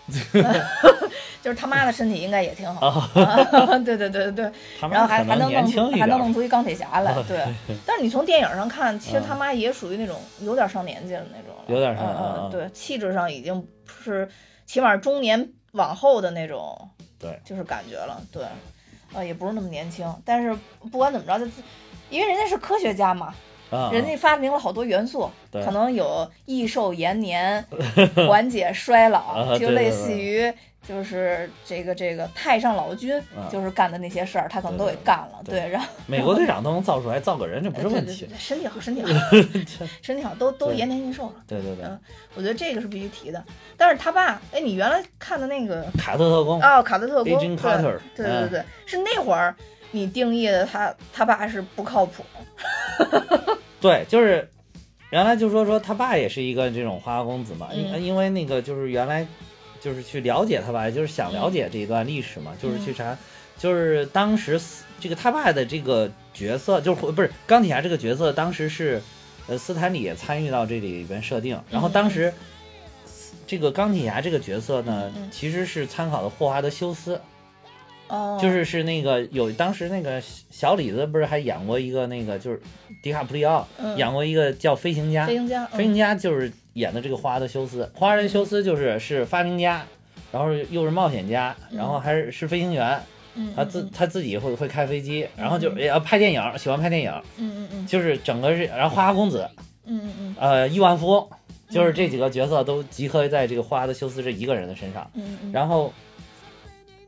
Speaker 1: [laughs] 就是他妈的身体应该也挺好。
Speaker 2: 啊，
Speaker 1: 对对对对对，然后还还能弄。还能弄出一钢铁侠来
Speaker 2: 啊，
Speaker 1: 对。[laughs] 但是你从电影上看，其实
Speaker 2: 嗯
Speaker 1: 他妈也属于那种有点上年纪的那种了，
Speaker 2: 有点上
Speaker 1: 对，气质上已经是起码中年往后的那种，
Speaker 2: 对，
Speaker 1: 就是感觉了，对，呃，也不是那么年轻，但是不管怎么着，就因为人家是科学家嘛，
Speaker 2: 啊，
Speaker 1: 人家发明了好多元素，
Speaker 2: 对。
Speaker 1: 可能有益寿延年、[laughs] 缓解衰老，
Speaker 2: 啊
Speaker 1: 就类似于就是这个这个太上老君
Speaker 2: 啊。
Speaker 1: 就是干的那些事儿，他可能都给干了。
Speaker 2: 对
Speaker 1: 对，然后
Speaker 2: 美国队长都能造出来，造个人这不是问题。
Speaker 1: 身体好，[laughs] 身体好，身体好，都都延年益寿了。
Speaker 2: 对对对，
Speaker 1: 嗯我觉得这个是必须提的。但是他爸，哎，你原来看的那个
Speaker 2: 卡特特工，
Speaker 1: 哦，卡特特工，对对对
Speaker 2: 嗯
Speaker 1: 对，是那会儿你定义的他他爸是不靠谱。[laughs]
Speaker 2: 对，就是原来就说说他爸也是一个这种花花公子嘛，因、
Speaker 1: 嗯
Speaker 2: 因为那个就是原来就是去了解他爸，就是想了解这一段历史嘛，就是
Speaker 1: 嗯
Speaker 2: 去查，就是当时斯这个他爸的这个角色，就是不是钢铁侠这个角色，当时是呃斯坦李也参与到这里边设定，然后当时。这个钢铁侠这个角色呢，其实是参考的霍华德休斯，
Speaker 1: 哦，
Speaker 2: 就是是那个有当时那个小李子不是还演过一个那个就是迪卡普里奥、
Speaker 1: 嗯。
Speaker 2: 演过一个叫飞行家，
Speaker 1: 飞行家，
Speaker 2: 飞行家就是演的这个霍华德休斯，霍华德休斯就是是发明家，然后又是冒险家，然后还是是飞行员，
Speaker 1: 嗯，
Speaker 2: 他自他自己会会开飞机，然后就
Speaker 1: 嗯
Speaker 2: 也要拍电影，喜欢拍电影，
Speaker 1: 嗯嗯嗯。
Speaker 2: 就是整个是然后花花公子，
Speaker 1: 嗯嗯嗯。
Speaker 2: 呃亿万富翁，就是这几个角色都集合在这个霍华德休斯这一个人的身上。
Speaker 1: 嗯嗯，
Speaker 2: 然后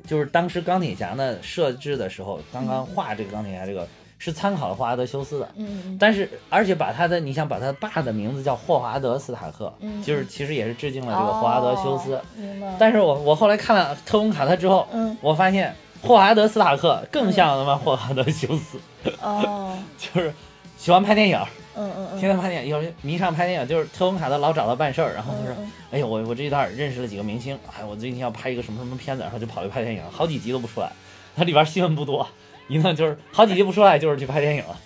Speaker 2: 就是当时钢铁侠呢设置的时候，刚刚画这个钢铁侠这个是参考了霍华德休斯的，
Speaker 1: 嗯嗯。
Speaker 2: 但是而且把他的你想把他爸的名字叫霍华德斯塔克，
Speaker 1: 嗯
Speaker 2: 就是其实也是致敬了这个霍华德休斯。
Speaker 1: 哦明白。
Speaker 2: 但是我我后来看了特工卡特之后，
Speaker 1: 嗯。
Speaker 2: 我发现霍华德斯塔克更像他妈霍华德休斯，
Speaker 1: 哦，[laughs]
Speaker 2: 就是喜欢拍电影，
Speaker 1: 嗯嗯嗯，
Speaker 2: 天天拍电影，有人迷上拍电影，就是特工卡特老找他办事儿，然后他说。
Speaker 1: 嗯
Speaker 2: 哎呦，我我这一段认识了几个明星，哎，我最近要拍一个什么什么片子，然后就跑去拍电影，好几集都不出来，它里边戏份不多，一弄就是好几集不出来，就是去拍电影了。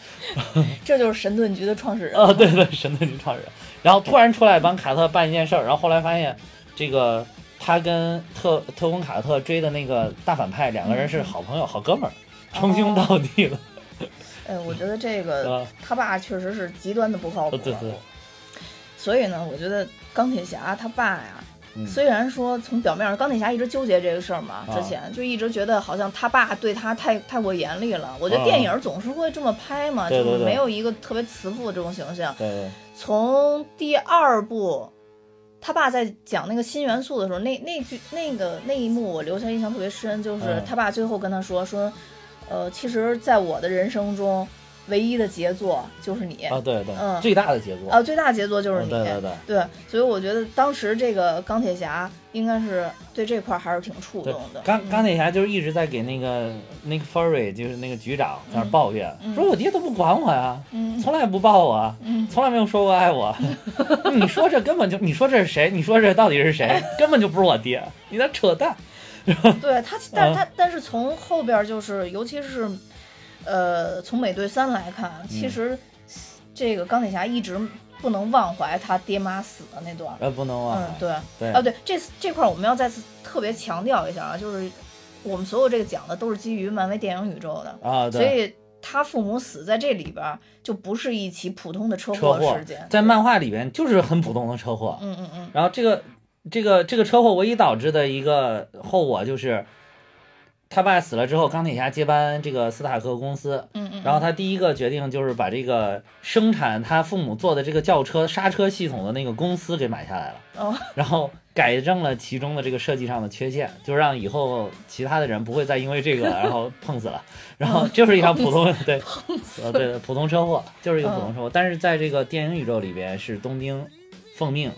Speaker 1: 嗯 [laughs] 这就是神盾局的创始人。[laughs]
Speaker 2: 哦，对对，神盾局创始人，然后突然出来帮卡特办一件事儿，然后后来发现这个他跟特特工卡特追的那个大反派两个人是好朋友、好哥们儿，称兄道弟的。
Speaker 1: 哎，我觉得这个
Speaker 2: 啊。
Speaker 1: 他爸确实是极端的不靠谱。
Speaker 2: 呃对对。
Speaker 1: 所以呢，我觉得钢铁侠他爸呀，
Speaker 2: 嗯。
Speaker 1: 虽然说从表面上钢铁侠一直纠结这个事儿嘛，
Speaker 2: 啊。
Speaker 1: 之前就一直觉得好像他爸对他太太过严厉了。我觉得
Speaker 2: 啊。
Speaker 1: 电影总是会这么拍嘛，就是没有一个特别慈父的这种形象。
Speaker 2: 对对，
Speaker 1: 从第二部，他爸在讲那个新元素的时候，那那句那个那一幕我留下印象特别深，就是
Speaker 2: 嗯。
Speaker 1: 他爸最后跟他说说，呃，其实在我的人生中，唯一的杰作就是你，
Speaker 2: 啊对对，
Speaker 1: 嗯
Speaker 2: 最大的杰作。
Speaker 1: 啊，最大杰作就是你，
Speaker 2: 嗯对对对。
Speaker 1: 对所以我觉得当时这个钢铁侠应该是对这块儿还是挺触动的。
Speaker 2: 钢
Speaker 1: 嗯
Speaker 2: 钢铁侠就是一直在给那个 Nick Fury，就是那个局长在那儿抱怨，
Speaker 1: 嗯
Speaker 2: 说我爹都不管我呀，
Speaker 1: 嗯
Speaker 2: 从来不抱我，
Speaker 1: 嗯
Speaker 2: 从来没有说过爱我。[laughs] 你说这根本就，你说这是谁？你说这到底是谁？根本就不是我爹，你在扯淡。[laughs]
Speaker 1: 对他，但
Speaker 2: 嗯
Speaker 1: 是他但是从后边就是，尤其是，呃，从美队三来看，其
Speaker 2: 嗯
Speaker 1: 实这个钢铁侠一直不能忘怀他爹妈死的那段。
Speaker 2: 呃，不能忘
Speaker 1: 嗯，对，
Speaker 2: 对
Speaker 1: 啊，对，这次这块儿我们要再次特别强调一下啊，就是我们所有这个讲的都是基于漫威电影宇宙的，
Speaker 2: 啊，
Speaker 1: 所，以他父母死在这里边儿就不是一起普通的车
Speaker 2: 车祸
Speaker 1: 事件，
Speaker 2: 在漫画里边就是很普通的车祸。
Speaker 1: 嗯嗯嗯
Speaker 2: 然后这个这个这个车祸唯一导致的一个后果就是，他爸死了之后，钢铁侠接班这个斯塔克公司，
Speaker 1: 嗯嗯，
Speaker 2: 然后他第一个决定就是把这个生产他父母做的这个轿车刹车系统的那个公司给买下来了，
Speaker 1: 哦，[laughs]
Speaker 2: 然后改正了其中的这个设计上的缺陷，就让以后其他的人不会再因为这个然后 [laughs] 碰死了。然后就是一场普通 [laughs] 对，呃对普通车祸，就是一个普通车祸。但是在这个电影宇宙里边，是冬兵奉命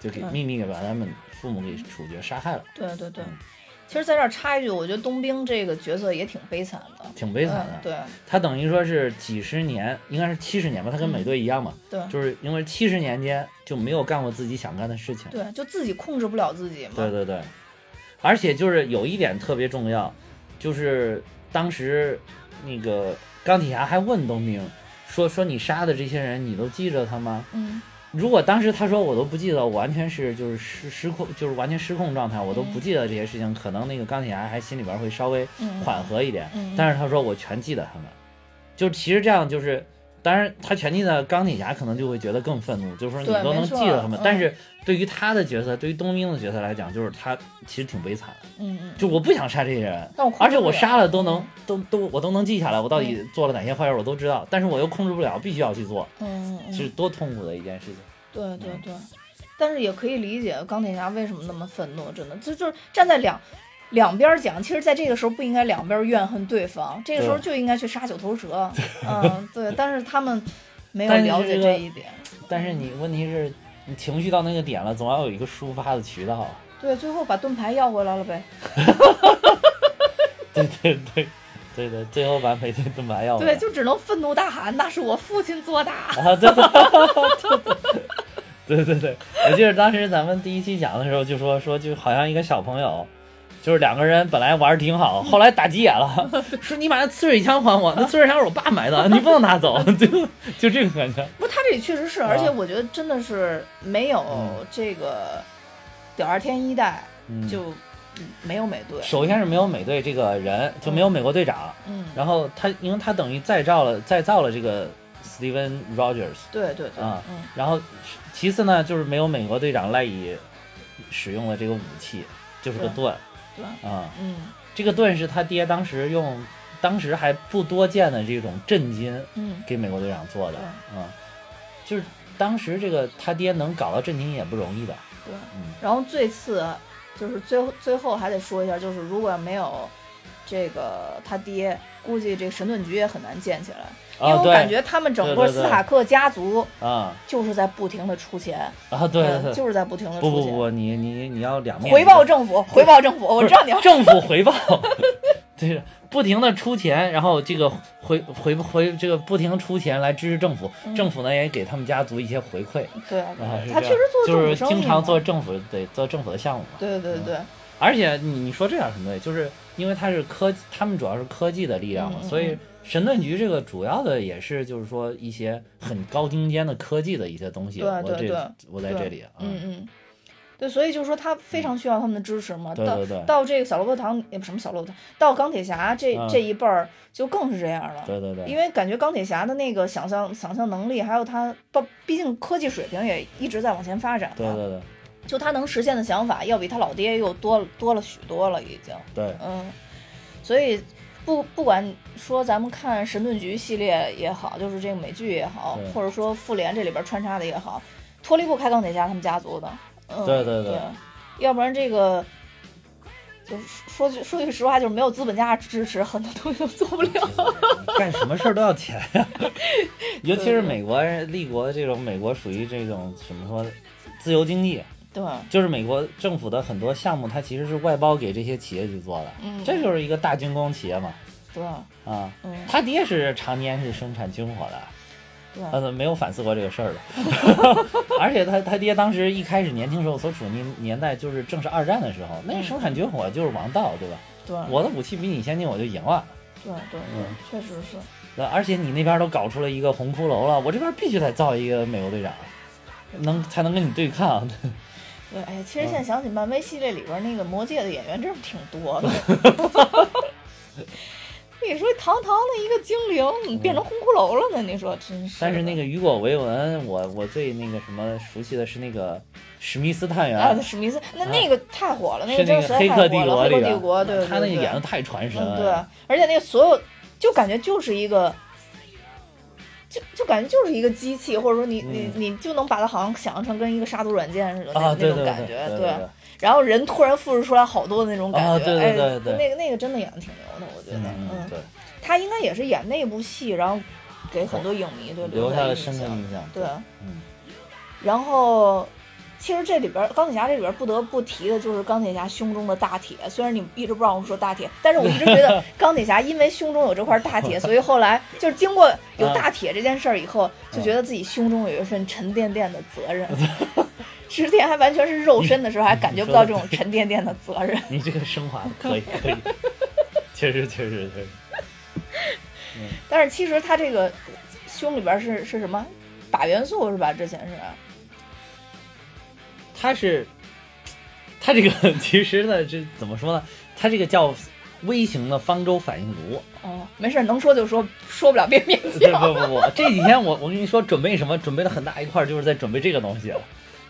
Speaker 2: 就给
Speaker 1: 嗯
Speaker 2: 秘密给把他们父母给处决杀害了，
Speaker 1: 对对对
Speaker 2: 嗯。
Speaker 1: 其实，在这儿插一句，我觉得冬兵这个角色也挺悲惨的，
Speaker 2: 挺悲惨的。
Speaker 1: 嗯、对
Speaker 2: 他等于说是几十年，应该是七十年吧，他跟美队一样嘛。
Speaker 1: 对
Speaker 2: 就是因为七十年间就没有干过自己想干的事情。
Speaker 1: 对，就自己控制不了自己嘛。
Speaker 2: 对对对，而且就是有一点特别重要，就是当时那个钢铁侠还问冬兵说说你杀的这些人，你都记着他吗？
Speaker 1: 嗯
Speaker 2: 如果当时他说我都不记得，我完全是就是失失控，就是完全失控状态，我都不记得这些事情，可能那个钢铁侠还心里边会稍微
Speaker 1: 嗯
Speaker 2: 缓和一点。
Speaker 1: 嗯。
Speaker 2: 但是他说我全记得他们，就其实这样就是，当然他全记得钢铁侠可能就会觉得更愤怒，就是说你都能记得他们，
Speaker 1: 嗯
Speaker 2: 但是对于他的角色，对于冬兵的角色来讲，就是他其实挺悲惨的，
Speaker 1: 嗯嗯，
Speaker 2: 就我不想杀这些人，
Speaker 1: 但我
Speaker 2: 而且我杀了都能
Speaker 1: 嗯。
Speaker 2: 都都我都能记下来，我到底做了哪些坏事我都知道，但是我又控制不了，必须要去做，
Speaker 1: 嗯
Speaker 2: 是多痛苦的一件事情。
Speaker 1: 对对对，但是也可以理解钢铁侠为什么那么愤怒，真的，就就是站在两两边讲，其实在这个时候不应该两边怨恨对方，这个时候就应该去杀九头蛇，[laughs] 嗯，对，但是他们没有了解
Speaker 2: 这
Speaker 1: 一点，
Speaker 2: 但是你问题是，你情绪到那个点了，总要有一个抒发的渠道。啊。
Speaker 1: 对，最后把盾牌要回来了呗，
Speaker 2: 对 [laughs] 对对，对对，最后把美队盾牌要回来。
Speaker 1: 对，就只能愤怒大喊，那是我父亲做的，
Speaker 2: 啊，对。[laughs] 对对对。对，我记得当时咱们第一期讲的时候就说说，就好像一个小朋友。就是两个人本来玩儿挺好，[laughs] 后来打急眼了，说你把那呲水枪还我，那呲水枪是我爸买的，你不能拿走，就就这个感觉。
Speaker 1: 不，他这里确实是，而且我觉得真的是没有
Speaker 2: 嗯。
Speaker 1: 这个屌二天一代
Speaker 2: 嗯，
Speaker 1: 就嗯没有美队，
Speaker 2: 首先是没有美队这个人，就没有美国队长，
Speaker 1: 嗯，
Speaker 2: 然后他因为他等于再造了再造了这个 Steven Rogers，
Speaker 1: 对对对，
Speaker 2: 啊
Speaker 1: 嗯。
Speaker 2: 然后其次呢就是没有美国队长赖以使用的这个武器，就是个盾
Speaker 1: 对，
Speaker 2: 啊、
Speaker 1: 嗯。
Speaker 2: 这个盾是他爹当时用当时还不多见的这种震金
Speaker 1: 嗯，
Speaker 2: 给美国队长做的，嗯、就是当时这个他爹能搞到震金也不容易的，
Speaker 1: 对。
Speaker 2: 嗯。
Speaker 1: 然后最次就是最后最后还得说一下，就是如果没有这个他爹，估计这个神盾局也很难建起来，因为
Speaker 2: 啊
Speaker 1: 我感觉他们整个斯塔克家族
Speaker 2: 啊。
Speaker 1: 就是在不停的出钱，
Speaker 2: 啊对
Speaker 1: 就是在不停的出钱，
Speaker 2: 不不不，你你你要两面
Speaker 1: 回报政府，回报政府，我知道你要
Speaker 2: 政府回报，[laughs] 对，不停的出钱，然后这个回回回这个不停出钱来支持政府，
Speaker 1: 嗯
Speaker 2: 政府呢也给他们家族一些回馈，
Speaker 1: 对
Speaker 2: 然后是
Speaker 1: 他确实做
Speaker 2: 就是经常做政府对做政府的项目嘛，
Speaker 1: 对对对，
Speaker 2: 而且你你说这样很对，就是因为他是科，他们主要是科技的力量嘛，所以神盾局这个主要的也是就是说一些很高精尖的科技的一些东西，我这
Speaker 1: 对对对
Speaker 2: 我在这里啊，
Speaker 1: 嗯嗯。对，所以就是说他非常需要他们的支持嘛。到
Speaker 2: 对对对
Speaker 1: 到这个小萝卜糖也不什么小萝卜糖，到钢铁侠这、
Speaker 2: 嗯
Speaker 1: 这一辈儿就更是这样了。
Speaker 2: 对对对，
Speaker 1: 因为感觉钢铁侠的那个想象想象能力，还有他，毕毕竟科技水平也一直在往前发展嘛。
Speaker 2: 对对对
Speaker 1: 就他能实现的想法，要比他老爹又多多了许多了，已经。
Speaker 2: 对，
Speaker 1: 嗯，所以不不管说咱们看神盾局系列也好，就是这个美剧也好，或者说复联这里边穿插的也好，脱离不开钢铁侠他们家族的。嗯，
Speaker 2: 对对对。
Speaker 1: 对，要不然这个。就是说句说句实话，就是没有资本家支持，很多东西都做不了。[laughs]
Speaker 2: 干什么事儿都要钱呀、[laughs] 尤其是美国人立国这种，美国属于这种怎么说，自由经济，
Speaker 1: 对，
Speaker 2: 就是美国政府的很多项目，它其实是外包给这些企业去做的，
Speaker 1: 嗯，
Speaker 2: 这就是一个大军工企业嘛，
Speaker 1: 对，
Speaker 2: 啊，
Speaker 1: 嗯，
Speaker 2: 他爹是常年是生产军火的，
Speaker 1: 对，
Speaker 2: 呃，没有反思过这个事儿了，[laughs] 而且他他爹当时一开始年轻时候所处的年年代，就是正是二战的时候，那
Speaker 1: 嗯
Speaker 2: 生产军火就是王道，对吧？
Speaker 1: 对，
Speaker 2: 我的武器比你先进，我就赢了。
Speaker 1: 对对
Speaker 2: 嗯
Speaker 1: 对，确实是。
Speaker 2: 那而且你那边都搞出了一个红骷髅了，我这边必须得造一个美国队长，能才能跟你对抗。[laughs]
Speaker 1: 对，哎，其实现在想起漫威系列里边那个魔戒的演员真是挺多的。[laughs] [laughs] 你说堂堂的一个精灵变成红骷髅了呢？你说真是。
Speaker 2: 但是那个雨果·维文，我我最那个什么熟悉的是那个史密斯探员，
Speaker 1: 啊，史密斯，那那个太火了，那
Speaker 2: 个《
Speaker 1: 真实在
Speaker 2: 黑客帝国
Speaker 1: 太火了。》黑客帝国，对对对，
Speaker 2: 他那个演的太传神
Speaker 1: 嗯，对。，而且那个所有就感觉就是一个。就就感觉就是一个机器，或者说你你你就能把它好像想象成跟一个杀毒软件似的那那种感觉，
Speaker 2: 对对，
Speaker 1: 然后人突然复制出来好多的那种感觉，
Speaker 2: 啊对对
Speaker 1: 哎，那个那个真的演的挺牛的，我觉得，
Speaker 2: 嗯嗯对，
Speaker 1: 他应该也是演那部戏，然后给很多影迷对
Speaker 2: 留下了
Speaker 1: 了
Speaker 2: 深刻
Speaker 1: 印象。对，
Speaker 2: 嗯，
Speaker 1: 然后。其实这里边钢铁侠这里边不得不提的就是钢铁侠胸中的大铁，虽然你一直不让我说大铁，但是我一直觉得 [laughs] 钢铁侠因为胸中有这块大铁，所以后来就是经过有大铁这件事儿以后，就觉得自己胸中有一份沉甸甸的责任。[laughs] 之前还完全是肉身的时候，还感觉不到这种沉甸甸的责任。
Speaker 2: 你这个升华的可以可以，确实确实确实。[laughs]
Speaker 1: 但是其实他这个胸里边是是什么？靶元素是吧？之前是
Speaker 2: 他是他这个 [laughs] 其实呢，这怎么说呢？他这个叫微型的方舟反应炉。
Speaker 1: 哦，没事，能说就说，说不了别勉强。
Speaker 2: 不不不，这几天我我跟你说准备什么，准备了很大一块，就是在准备这个东西。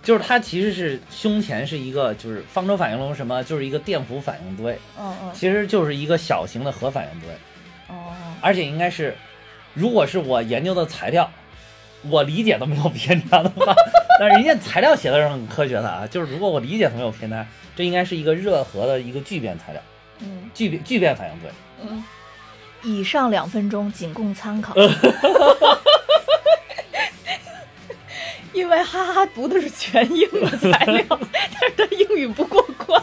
Speaker 2: 就是它其实是胸前是一个，就是方舟反应炉什么，就是一个电弧反应堆，
Speaker 1: 嗯嗯，
Speaker 2: 其实就是一个小型的核反应堆，
Speaker 1: 哦，
Speaker 2: 而且应该是，如果是我研究的材料，我理解都没有偏差的话，[laughs] 但是人家材料写的是很科学的啊，就是如果我理解都没有偏差，这应该是一个热核的一个聚变材料，
Speaker 1: 嗯
Speaker 2: 聚变聚变反应堆。
Speaker 1: 嗯。以上两分钟仅供参考。[laughs] 因为哈哈读的是全英的材料，[laughs] 但是他英语不过关。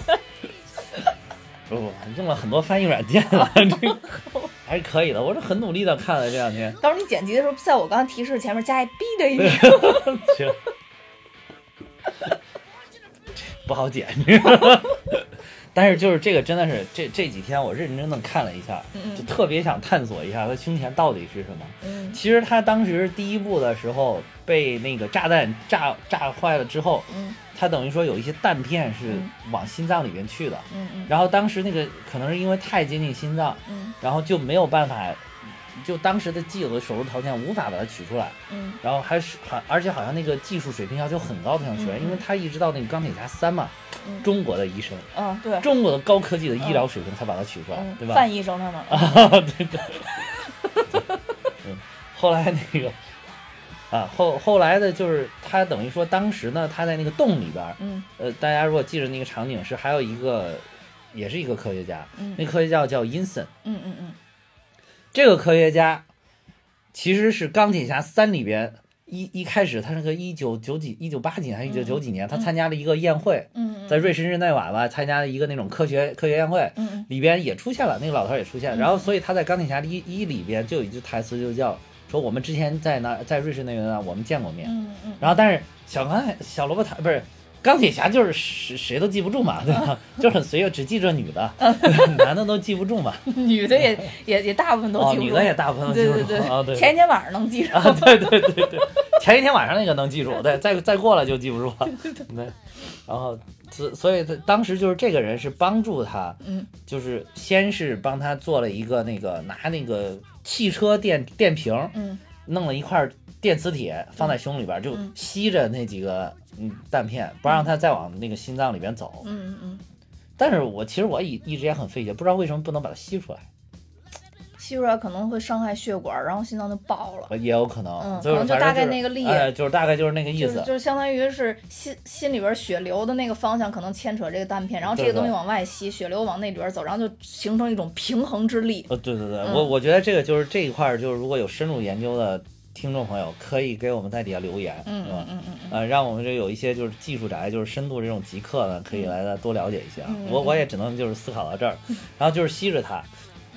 Speaker 2: 不不，用了很多翻译软件了，这个 [laughs] 还是可以的。我是很努力的看了这两天，
Speaker 1: 到时候你剪辑的时候，在我刚刚提示前面加一 B 的一个。
Speaker 2: 行，[laughs] 不好剪。但是就是这个真的是这这几天我认真的看了一下，
Speaker 1: 嗯
Speaker 2: 就特别想探索一下他胸前到底是什么。
Speaker 1: 嗯。
Speaker 2: 其实他当时第一部的时候被那个炸弹炸炸坏了之后，
Speaker 1: 嗯。
Speaker 2: 他等于说有一些弹片是
Speaker 1: 嗯。
Speaker 2: 往心脏里面去的。
Speaker 1: 嗯嗯。
Speaker 2: 然后当时那个可能是因为太接近心脏，
Speaker 1: 嗯。
Speaker 2: 然后就没有办法，就当时的既有的手术条件无法把它取出来。
Speaker 1: 嗯。
Speaker 2: 然后还是好，而且好像那个技术水平要求很高才能取出来，因为他一直到那个钢铁侠三嘛，
Speaker 1: 嗯。
Speaker 2: 中国的医生，
Speaker 1: 嗯，对，
Speaker 2: 中国的高科技的医疗水平才把它取出来，
Speaker 1: 嗯，
Speaker 2: 对吧？
Speaker 1: 范医生他们，
Speaker 2: 啊，[laughs] 对。[laughs] 对，嗯，后来那个啊，后后来的就是他等于说当时呢，他在那个洞里边，
Speaker 1: 嗯。
Speaker 2: 呃，大家如果记着那个场景是还有一个，也是一个科学家，
Speaker 1: 嗯。
Speaker 2: 那科学家叫阴森，
Speaker 1: 嗯嗯嗯
Speaker 2: 这个科学家其实是钢铁侠三里边。一一开始，他是个一九九几、一九八几年还是一九九几年，他参加了一个宴会，
Speaker 1: 嗯，
Speaker 2: 在瑞士日内瓦吧参加了一个那种科学科学宴会，
Speaker 1: 嗯
Speaker 2: 里边也出现了，那个老头也出现然后，所以他在钢铁侠一一里边就有一句台词，就叫说我们之前在那在瑞士那边呢，我们见过面。然后，但是小钢小萝卜塔不是钢铁侠，就是谁谁都记不住嘛，[laughs] 对吧？就很随意，只记着女的，[laughs] [laughs] 男的都记不住嘛。
Speaker 1: 女的也也也大部分都
Speaker 2: 哦，
Speaker 1: 记不住，
Speaker 2: 女的也大部分都记
Speaker 1: 对对
Speaker 2: 不住。啊，对。
Speaker 1: 前一天晚上能记住，
Speaker 2: 啊，对对对对，前一天晚上那个能记住，对，再再过了就记不住了。对，然后所所以他当时就是这个人是帮助他，
Speaker 1: 嗯
Speaker 2: 就是先是帮他做了一个那个拿那个汽车电电瓶，
Speaker 1: 嗯
Speaker 2: 弄了一块电磁铁放在胸里边，就
Speaker 1: 嗯
Speaker 2: 吸着那几个嗯弹片，不让它再往那个心脏里边走。
Speaker 1: 嗯嗯嗯，
Speaker 2: 但是我其实我一一直也很费解，不知道为什么不能把它吸出来，
Speaker 1: 吸出来可能会伤害血管，然后心脏就爆了。
Speaker 2: 也有可能，
Speaker 1: 嗯
Speaker 2: 就是
Speaker 1: 可能就大概那个力
Speaker 2: 哎，就是大概就是那个意思。
Speaker 1: 就是就是相当于是心心里边血流的那个方向可能牵扯这个弹片，然后这个东西往外吸，血流往那里边走，然后就形成一种平衡之力。
Speaker 2: 呃，对对对，
Speaker 1: 嗯
Speaker 2: 我我觉得这个就是这一块儿，就是如果有深入研究的听众朋友，可以给我们在底下留言，
Speaker 1: 嗯
Speaker 2: 是吧
Speaker 1: 嗯？嗯
Speaker 2: 呃，让我们这有一些就是技术宅，就是深度这种极客呢，可以来的多了解一些啊。
Speaker 1: 嗯
Speaker 2: 我我也只能就是思考到这儿，[laughs] 然后就是吸着它，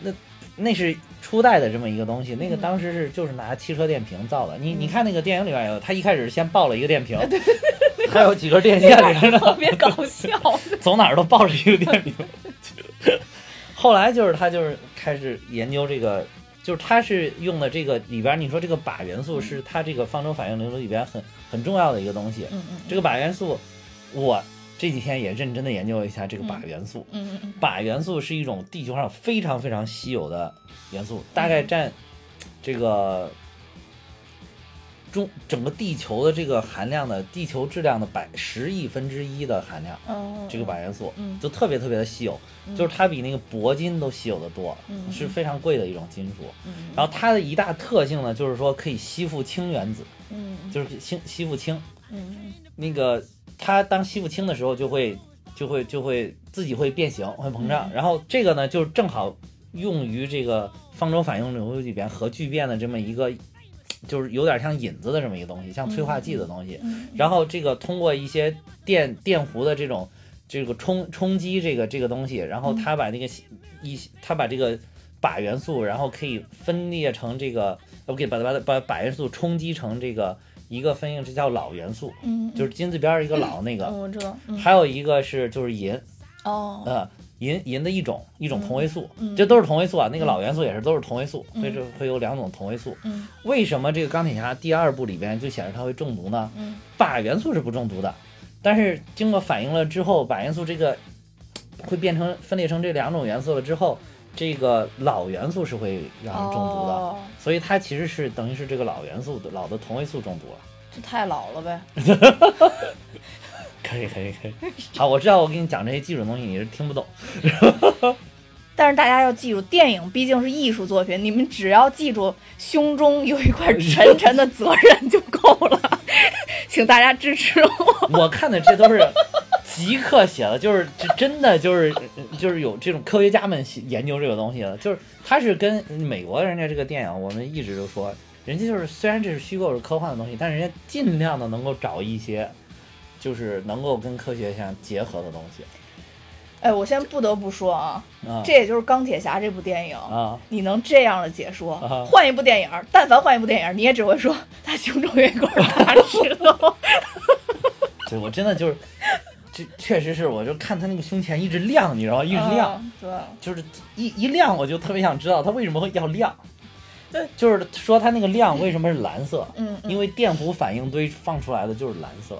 Speaker 2: 那那是初代的这么一个东西，那个
Speaker 1: 嗯
Speaker 2: 当时是就是拿汽车电瓶造的。你你看那个电影里面有，他一开始先抱了一个电瓶，[laughs] 还有几根电线连着
Speaker 1: 特别搞笑。
Speaker 2: 走哪儿都抱着一个电瓶。后来就是他就是开始研究这个，就是它是用的这个里边，你说这个靶元素是它这个方舟反应炉里边很很重要的一个东西。
Speaker 1: 嗯嗯
Speaker 2: 这个靶元素，我这几天也认真的研究了一下这个靶元素。
Speaker 1: 嗯嗯
Speaker 2: 靶元素是一种地球上非常非常稀有的元素，大概占这个中整个地球的这个含量的地球质量的百十亿分之一的含量。
Speaker 1: 哦，
Speaker 2: 这个靶元素，
Speaker 1: 嗯
Speaker 2: 就特别特别的稀有，
Speaker 1: 嗯
Speaker 2: 就是它比那个铂金都稀有的多，是非常贵的一种金属。
Speaker 1: 嗯
Speaker 2: 然后它的一大特性呢，就是说可以吸附氢原子，
Speaker 1: 嗯
Speaker 2: 就是氢吸附氢。
Speaker 1: 嗯
Speaker 2: 那个它当吸附氢的时候，就会就会就会自己会变形，会膨胀。
Speaker 1: 嗯
Speaker 2: 然后这个呢，就是正好用于这个方舟反应流里边核聚变的这么一个，就是有点像引子的这么一个东西，像催化剂的东西。
Speaker 1: 嗯
Speaker 2: 然后这个通过一些电电弧的这种这个冲冲击这个这个东西，然后它把那个一它把这个靶元素，然后可以分裂成这个，呃，给把把把把元素冲击成这个一个分应，这叫老元素，
Speaker 1: 嗯，
Speaker 2: 就是金字边儿一个老那
Speaker 1: 嗯
Speaker 2: 个，
Speaker 1: 我知道。嗯
Speaker 2: 还有一个是就是银，
Speaker 1: 哦，
Speaker 2: 呃。银银的一种一种同位素，
Speaker 1: 嗯
Speaker 2: 这都是同位素啊。那个老元素也是都是同位素，
Speaker 1: 嗯
Speaker 2: 所以这会有两种同位素。
Speaker 1: 嗯
Speaker 2: 为什么这个钢铁侠第二部里边就显示它会中毒呢？
Speaker 1: 嗯
Speaker 2: 靶元素是不中毒的，但是经过反应了之后，靶元素这个会变成分裂成这两种元素了之后，这个老元素是会让人中毒的，
Speaker 1: 哦，
Speaker 2: 所以它其实是等于是这个老元素的老的同位素中毒了。
Speaker 1: 这太老了呗。[laughs]
Speaker 2: 可以可以可以，好，我知道我给你讲这些基础东西你是听不懂，[laughs]
Speaker 1: 但是大家要记住，电影毕竟是艺术作品，你们只要记住胸中有一块沉沉的责任就够了。[laughs] 请大家支持我。[laughs]
Speaker 2: 我看的这都是极客写的，就是这真的就是就是有这种科学家们研究这个东西的，就是他是跟美国人家这个电影，我们一直都说，人家就是虽然这是虚构是科幻的东西，但是人家尽量的能够找一些就是能够跟科学相结合的东西
Speaker 1: 哎，我先不得不说啊，
Speaker 2: 啊
Speaker 1: 这也就是钢铁侠这部电影。
Speaker 2: 啊。
Speaker 1: 你能这样的解说
Speaker 2: 啊，
Speaker 1: 换一部电影，但凡换一部电影，你也只会说他胸中有一块大石头。[laughs]
Speaker 2: 对，我真的就是，这确实是，我就看他那个胸前一直亮，你知道吗？一直亮，
Speaker 1: 嗯，对，
Speaker 2: 就是一一亮，我就特别想知道他为什么会要亮。
Speaker 1: 对，
Speaker 2: 就是说他那个亮为什么是蓝色？
Speaker 1: 嗯，嗯
Speaker 2: 因为电弧反应堆放出来的就是蓝色。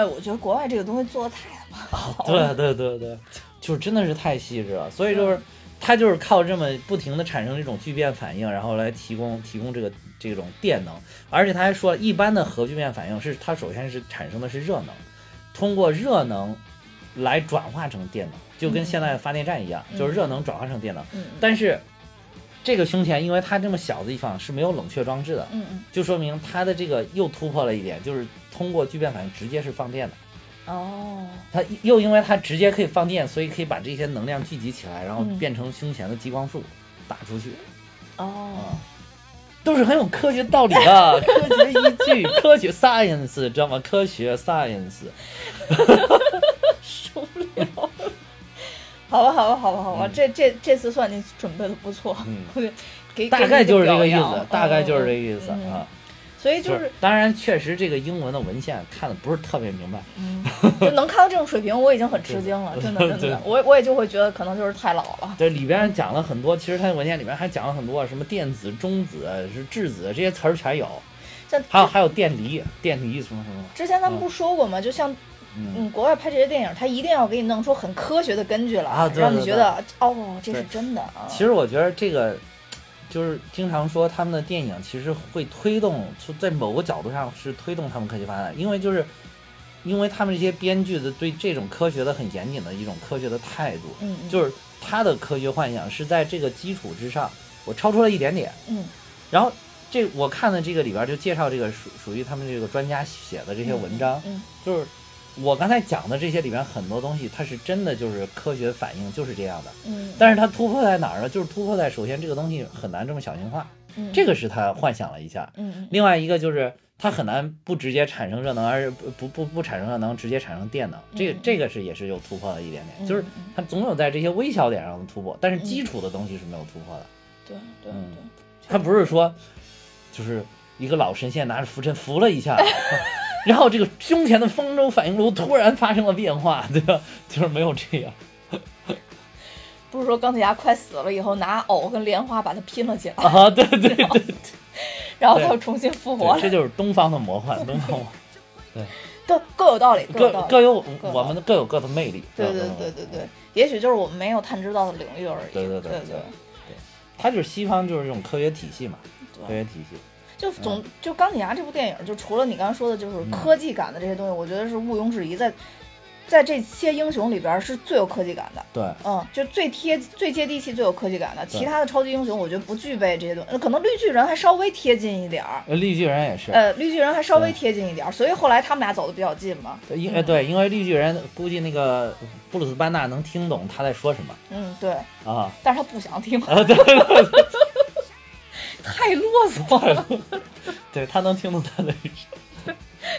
Speaker 1: 哎，我觉得国外这个东西做的太他妈好了。
Speaker 2: 对对对对，就是真的是太细致了。所以就是它就是靠这么不停的产生这种聚变反应，然后来提供提供这个这种电能。而且他还说，一般的核聚变反应是它首先是产生的是热能，通过热能来转化成电能，就跟现在的发电站一样，
Speaker 1: 嗯
Speaker 2: 就是热能转化成电能。
Speaker 1: 嗯
Speaker 2: 但是这个胸前，因为它这么小的地方是没有冷却装置的，
Speaker 1: 嗯嗯
Speaker 2: 就说明它的这个又突破了一点，就是通过聚变反应直接是放电的。
Speaker 1: 哦，
Speaker 2: 它又因为它直接可以放电，所以可以把这些能量聚集起来，然后
Speaker 1: 嗯
Speaker 2: 变成胸前的激光束打出去，
Speaker 1: 哦，
Speaker 2: 都是很有科学道理的，科学依据，科学 science 知道吗？科学 science，
Speaker 1: 受不了。好吧，好吧，好吧，好吧，
Speaker 2: 嗯。
Speaker 1: 这这这次算你准备的不错，
Speaker 2: 嗯。[laughs]
Speaker 1: 给
Speaker 2: 大概就是这个意思，
Speaker 1: 嗯
Speaker 2: 大概就是这个意思啊。。
Speaker 1: 所以就，
Speaker 2: 是当然，确实这个英文的文献看的不是特别明白，
Speaker 1: 嗯，就能看到这种水平，我已经很吃惊了，真的，真的，[laughs] 我我也就会觉得可能就是太老了。
Speaker 2: 这里边讲了很多，其实它文献里边还讲了很多什么电子、中子、是质子这些词儿全有，
Speaker 1: 像
Speaker 2: 还有还有电离，电离什么什么，
Speaker 1: 之前咱们不说过吗？就像
Speaker 2: 嗯，
Speaker 1: 嗯，国外拍这些电影，他一定要给你弄出很科学的根据来，
Speaker 2: 啊对对
Speaker 1: 让你觉得哦，这是真的啊。
Speaker 2: 其实我觉得这个就是经常说他们的电影其实会推动，就在某个角度上是推动他们科学发展，因为就是因为他们这些编剧的对这种科学的很严谨的一种科学的态度，
Speaker 1: 嗯，嗯。
Speaker 2: 就是他的科学幻想是在这个基础之上，我超出了一点点，
Speaker 1: 嗯。
Speaker 2: 然后这我看的这个里边就介绍这个属属于他们这个专家写的这些文章，
Speaker 1: 嗯。
Speaker 2: 就是我刚才讲的这些里边很多东西，它是真的就是科学反应就是这样的。
Speaker 1: 嗯，
Speaker 2: 但是它突破在哪儿呢？就是突破在首先这个东西很难这么小型化，
Speaker 1: 嗯
Speaker 2: 这个是他幻想了一下。
Speaker 1: 嗯嗯
Speaker 2: 另外一个就是它很难不直接产生热能，而不不不不产生热能，直接产生电能。这个
Speaker 1: 嗯
Speaker 2: 这个是也是有突破了一点点，就是它总有在这些微小点上的突破，但是基础的东西是没有突破的。
Speaker 1: 对对
Speaker 2: 嗯
Speaker 1: 对，
Speaker 2: 它不是说就是一个老神仙拿着拂尘拂了一下。[laughs] 然后这个胸前的方舟反应炉突然发生了变化，对吧？就是没有这样
Speaker 1: 不是说钢铁侠快死了以后拿藕跟莲花把它拼了起来，
Speaker 2: 啊！对对对对，[laughs]
Speaker 1: 然后他又重新复活
Speaker 2: 了，这，就是东方的魔幻，东方对 [laughs]
Speaker 1: 都各有道理，各有道理。
Speaker 2: 各各有
Speaker 1: 各有
Speaker 2: 我们的各有各的魅力。
Speaker 1: 对对对对对，也许就是我们没有探知到的领域而已。
Speaker 2: 对对
Speaker 1: 对
Speaker 2: 对对它就是西方就是这种科学体系嘛，科，学体系。
Speaker 1: 就总就钢铁侠这部电影，就除了你刚刚说的，就是
Speaker 2: 嗯
Speaker 1: 科技感的这些东西，我觉得是毋庸置疑，在在这些英雄里边是最有科技感的。
Speaker 2: 对，
Speaker 1: 嗯，就最贴、最接地气、最有科技感的。其他的超级英雄，我觉得不具备这些东西。呃可能绿巨人还稍微贴近一点儿，
Speaker 2: 呃绿巨人也是。
Speaker 1: 呃，绿巨人还稍微贴近一点儿，所以后来他们俩走的比较近嘛。
Speaker 2: 对因为对，因为绿巨人估计那个布鲁斯班纳能听懂他在说什么
Speaker 1: 嗯，对，
Speaker 2: 啊
Speaker 1: 但是他不想听，
Speaker 2: 对
Speaker 1: 太啰嗦了。[laughs]
Speaker 2: 对，他能听懂他在说。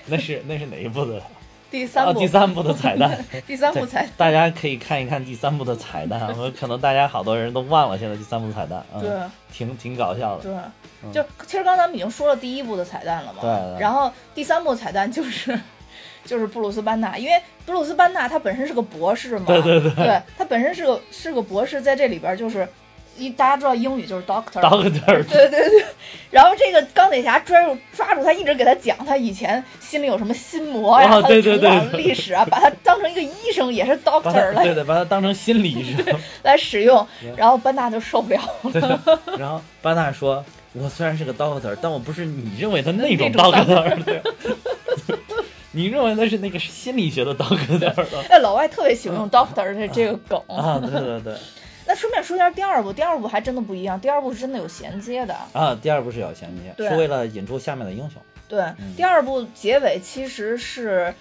Speaker 2: 那是那是哪一部的？啊，
Speaker 1: 第三部，
Speaker 2: 第三部的彩蛋。[laughs]
Speaker 1: 第三部
Speaker 2: 彩
Speaker 1: 蛋。
Speaker 2: 大家可以看一看第三部的彩蛋，我可能大家好多人都忘了现在第三部彩蛋，嗯，
Speaker 1: 对。
Speaker 2: 挺挺搞笑的。
Speaker 1: 对，就其实刚才咱们已经说了第一部的彩蛋了嘛，
Speaker 2: 对对
Speaker 1: 然后第三部彩蛋就是 [laughs] 就是布鲁斯班纳，因为布鲁斯班纳他本身是个博士嘛，
Speaker 2: 对对对。
Speaker 1: 他本身是个是个博士，在这里边就是一大家知道英语就是
Speaker 2: doctor，Doctor，[laughs]
Speaker 1: 对对对，然后这个钢铁侠抓住抓住他，一直给他讲他以前心里有什么心魔呀，
Speaker 2: 哦
Speaker 1: 他的
Speaker 2: 对对对
Speaker 1: 成长历史啊，把他当成一个医生，也是 doctor 来
Speaker 2: 对对，把他当成心理医生。
Speaker 1: 来使用，然后班纳就受不了了。
Speaker 2: 对，然后班纳说：“我虽然是个 doctor，但我不是你认为的那种 doctor。对你认为那是那个心理学的 doctor
Speaker 1: 哎，老外特别喜欢用 doctor 这这个梗。
Speaker 2: 啊？对对对。
Speaker 1: 那顺便说一下第二部，第二部还真的不一样，第二部是真的有衔接的。
Speaker 2: 啊，第二部是有衔接，是为了引出下面的英雄。
Speaker 1: 对，
Speaker 2: 嗯
Speaker 1: 第二部结尾其实是，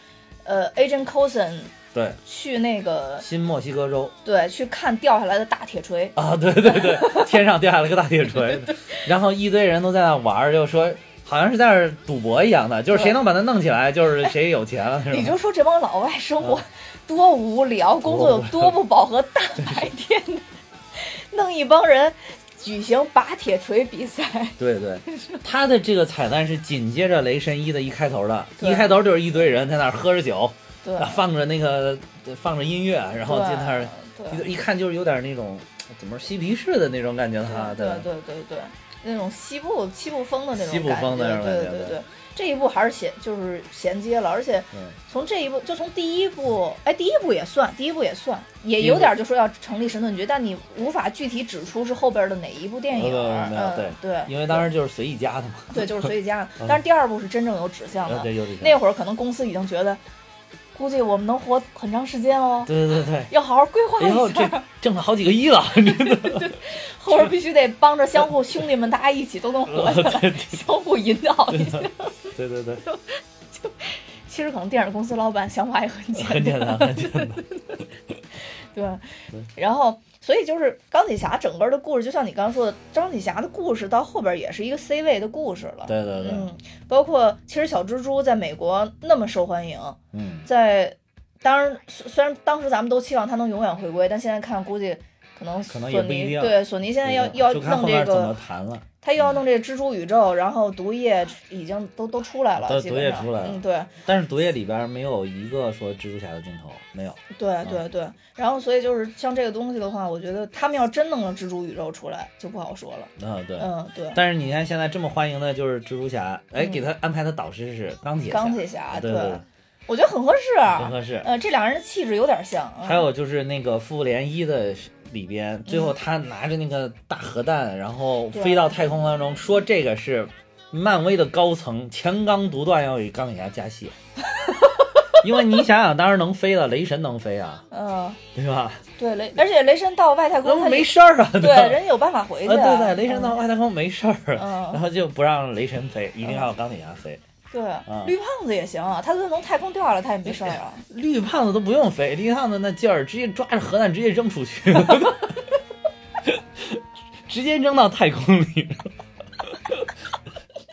Speaker 1: 呃，Agent Coulson
Speaker 2: 对，
Speaker 1: 去那个
Speaker 2: 新墨西哥州
Speaker 1: 对去看掉下来的大铁锤。
Speaker 2: 啊，对对对，天上掉下来个大铁锤，[laughs] 然后一堆人都在那玩儿，就说好像是在那儿赌博一样的，就是谁能把它弄起来，就是谁有钱了？
Speaker 1: 你 [laughs] 就说这帮老外生活
Speaker 2: 啊
Speaker 1: 多无聊，工作有多不饱和，[laughs] 大白天的弄一帮人举行拔铁锤比赛。[laughs]
Speaker 2: 对对，他的这个彩蛋是紧接着《雷神一》的一开头的，一开头就是一堆人在那儿喝着酒，
Speaker 1: 对，
Speaker 2: 啊放着那个放着音乐，然后在那儿一一看就是有点那种怎么说嬉皮士的那种感觉，他
Speaker 1: 对对对对，那种西部西部风的那种
Speaker 2: 西部风的那种感觉对
Speaker 1: 对对。对。这一部还是衔就是衔接了，而且
Speaker 2: 嗯。
Speaker 1: 从这一部就从第一部，哎，第一部也算，第一部也算，也有点就说要成立神盾局，但你无法具体指出是后边的哪一部电影，嗯，
Speaker 2: 对
Speaker 1: 对，
Speaker 2: 因为当时就是随意加的嘛，
Speaker 1: 对，就是随意加的，[laughs] 但是第二部是真正有指向的，那会儿可能公司已经觉得，估计我们能活很长时间哦，
Speaker 2: 对对对对。
Speaker 1: 要好好规划
Speaker 2: 以后这
Speaker 1: 一下，
Speaker 2: 挣了好几个亿了，真的。[laughs]
Speaker 1: 后边必须得帮着相互兄弟们，大家一起都能活下来，[laughs] 相互引导一下。
Speaker 2: 对对对，[laughs] 就
Speaker 1: 其实可能电影公司老板想法也很简单，
Speaker 2: 很简单，很简单。
Speaker 1: 对，然后所以就是钢铁侠整个的故事，就像你刚刚说的，钢铁侠的故事到后边也是一个 C 位的故事了。
Speaker 2: 对对对，
Speaker 1: 嗯，包括其实小蜘蛛在美国那么受欢迎，
Speaker 2: 嗯，
Speaker 1: 在当然虽虽然当时咱们都期望它能永远回归，但现在看估计可能
Speaker 2: 可能
Speaker 1: 索尼对索尼现在要要弄这个，他又要弄这个蜘蛛宇宙，然后毒液已经都都出来了，
Speaker 2: 毒液出来了
Speaker 1: 嗯，对。
Speaker 2: 但是毒液里边没有一个说蜘蛛侠的镜头，没有。
Speaker 1: 对对对，然后所以就是像这个东西的话，我觉得他们要真弄了蜘蛛宇宙出来，就不好说了。
Speaker 2: 嗯，对。
Speaker 1: 嗯，对，
Speaker 2: 但是你看现在这么欢迎的就是蜘蛛侠，哎，
Speaker 1: 嗯
Speaker 2: 给他安排的导师是钢铁侠，
Speaker 1: 钢铁侠，
Speaker 2: 对对，
Speaker 1: 我觉得很合适。
Speaker 2: 很合适。
Speaker 1: 呃，这两人的气质有点像。嗯
Speaker 2: 还有就是那个复联一的里边，最后他拿着那个大核弹，[laughs] 然后飞到太空当中，说这个是漫威的高层强刚独断要给钢铁侠加戏。[laughs] 因为你想想，当时能飞了，雷神能飞啊，
Speaker 1: 嗯，
Speaker 2: 对吧？
Speaker 1: 对雷，而且雷神到外太空他
Speaker 2: 没事儿啊，
Speaker 1: 对人有办法回去。
Speaker 2: 啊，对对，雷神
Speaker 1: 嗯
Speaker 2: 到外太空没事儿，
Speaker 1: 嗯
Speaker 2: 然后就不让雷神飞，一定要钢铁侠飞。
Speaker 1: 对
Speaker 2: 嗯
Speaker 1: 绿胖子也行啊，他都从太空掉下来，他也没事儿啊。[laughs]
Speaker 2: 绿胖子都不用飞，绿胖子那劲儿直接抓着核弹直接扔出去，[laughs] 直接扔到太空里。[laughs]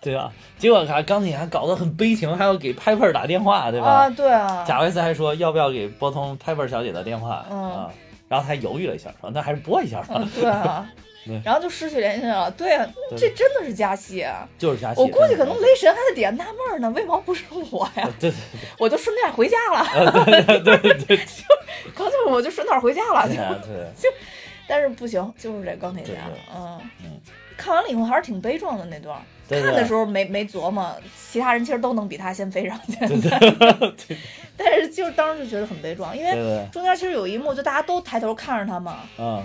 Speaker 2: 对吧？结果看钢铁侠搞得很悲情，还要给 Piper 打电话，对吧？
Speaker 1: 啊，对啊，
Speaker 2: 贾维斯还说要不要给拨通 Piper 小姐的电话、
Speaker 1: 嗯
Speaker 2: 啊？然后他还犹豫了一下，说那还是拨一下吧，
Speaker 1: 嗯，对啊
Speaker 2: 对。
Speaker 1: 然后就失去联系了，对这真的是加戏啊！
Speaker 2: 就是加戏。
Speaker 1: 我估计可能雷神还在底下纳闷儿呢，为毛不是我呀？
Speaker 2: 对对
Speaker 1: 我就顺便回家了，
Speaker 2: 对对对对对
Speaker 1: 刚 [laughs] 就我就顺道回家了，就
Speaker 2: 对啊。对，
Speaker 1: 但是不行，就是这钢铁侠
Speaker 2: 对对，
Speaker 1: 嗯。
Speaker 2: 嗯，
Speaker 1: 看完了以后还是挺悲壮的那段看的时
Speaker 2: 候，
Speaker 1: 没没琢磨，其他人其实都能比他先飞上去，
Speaker 2: 对对对。[laughs] [laughs]
Speaker 1: 但是就是当时就觉得很悲壮，因为，中间其实有一幕，就大家都抬头看着他嘛，
Speaker 2: 嗯，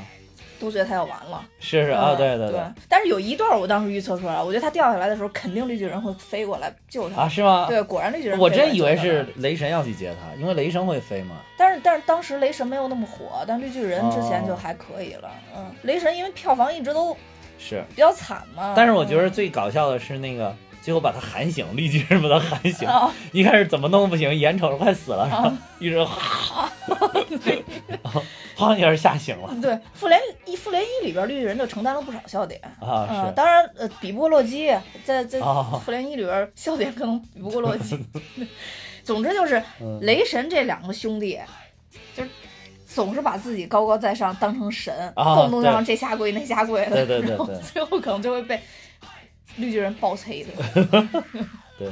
Speaker 1: 都觉得他要完了。
Speaker 2: 是是啊，
Speaker 1: 嗯对
Speaker 2: 对对
Speaker 1: 但是有一段我当时预测出来了，我觉得他掉下来的时候，肯定绿巨人会飞过来救他。
Speaker 2: 啊，是吗？
Speaker 1: 对，果然绿巨人。
Speaker 2: 我真以为是，雷神要去接他，因为雷神会飞嘛。
Speaker 1: 但是但是当时雷神没有那么火，但绿巨人之前就
Speaker 2: 哦
Speaker 1: 还可以了。嗯，雷神因为票房一直都
Speaker 2: 是，
Speaker 1: 比较惨嘛。
Speaker 2: 但是我觉得
Speaker 1: 嗯
Speaker 2: 最搞笑的是那个最后把他喊醒，绿巨人把他喊醒，
Speaker 1: 啊，
Speaker 2: 一开始怎么弄不行，眼瞅着快死了，然后
Speaker 1: 啊
Speaker 2: 一直哈，然后哗一下 [laughs] 吓醒了。
Speaker 1: 对，复联一复联一里边绿巨人就承担了不少笑点。
Speaker 2: 啊，
Speaker 1: 当然，呃，比不过洛基，在在
Speaker 2: 哦。
Speaker 1: 复联一里边笑点可能比不过洛基。[laughs] 总之就是
Speaker 2: 嗯。
Speaker 1: 雷神这两个兄弟，就是总是把自己高高在上当成神，
Speaker 2: 啊
Speaker 1: 动不动
Speaker 2: 对。
Speaker 1: 让这下跪那下跪的，
Speaker 2: 对对对
Speaker 1: 然后
Speaker 2: 对。
Speaker 1: 最后可能就会被绿巨人爆催的。[laughs]
Speaker 2: 对，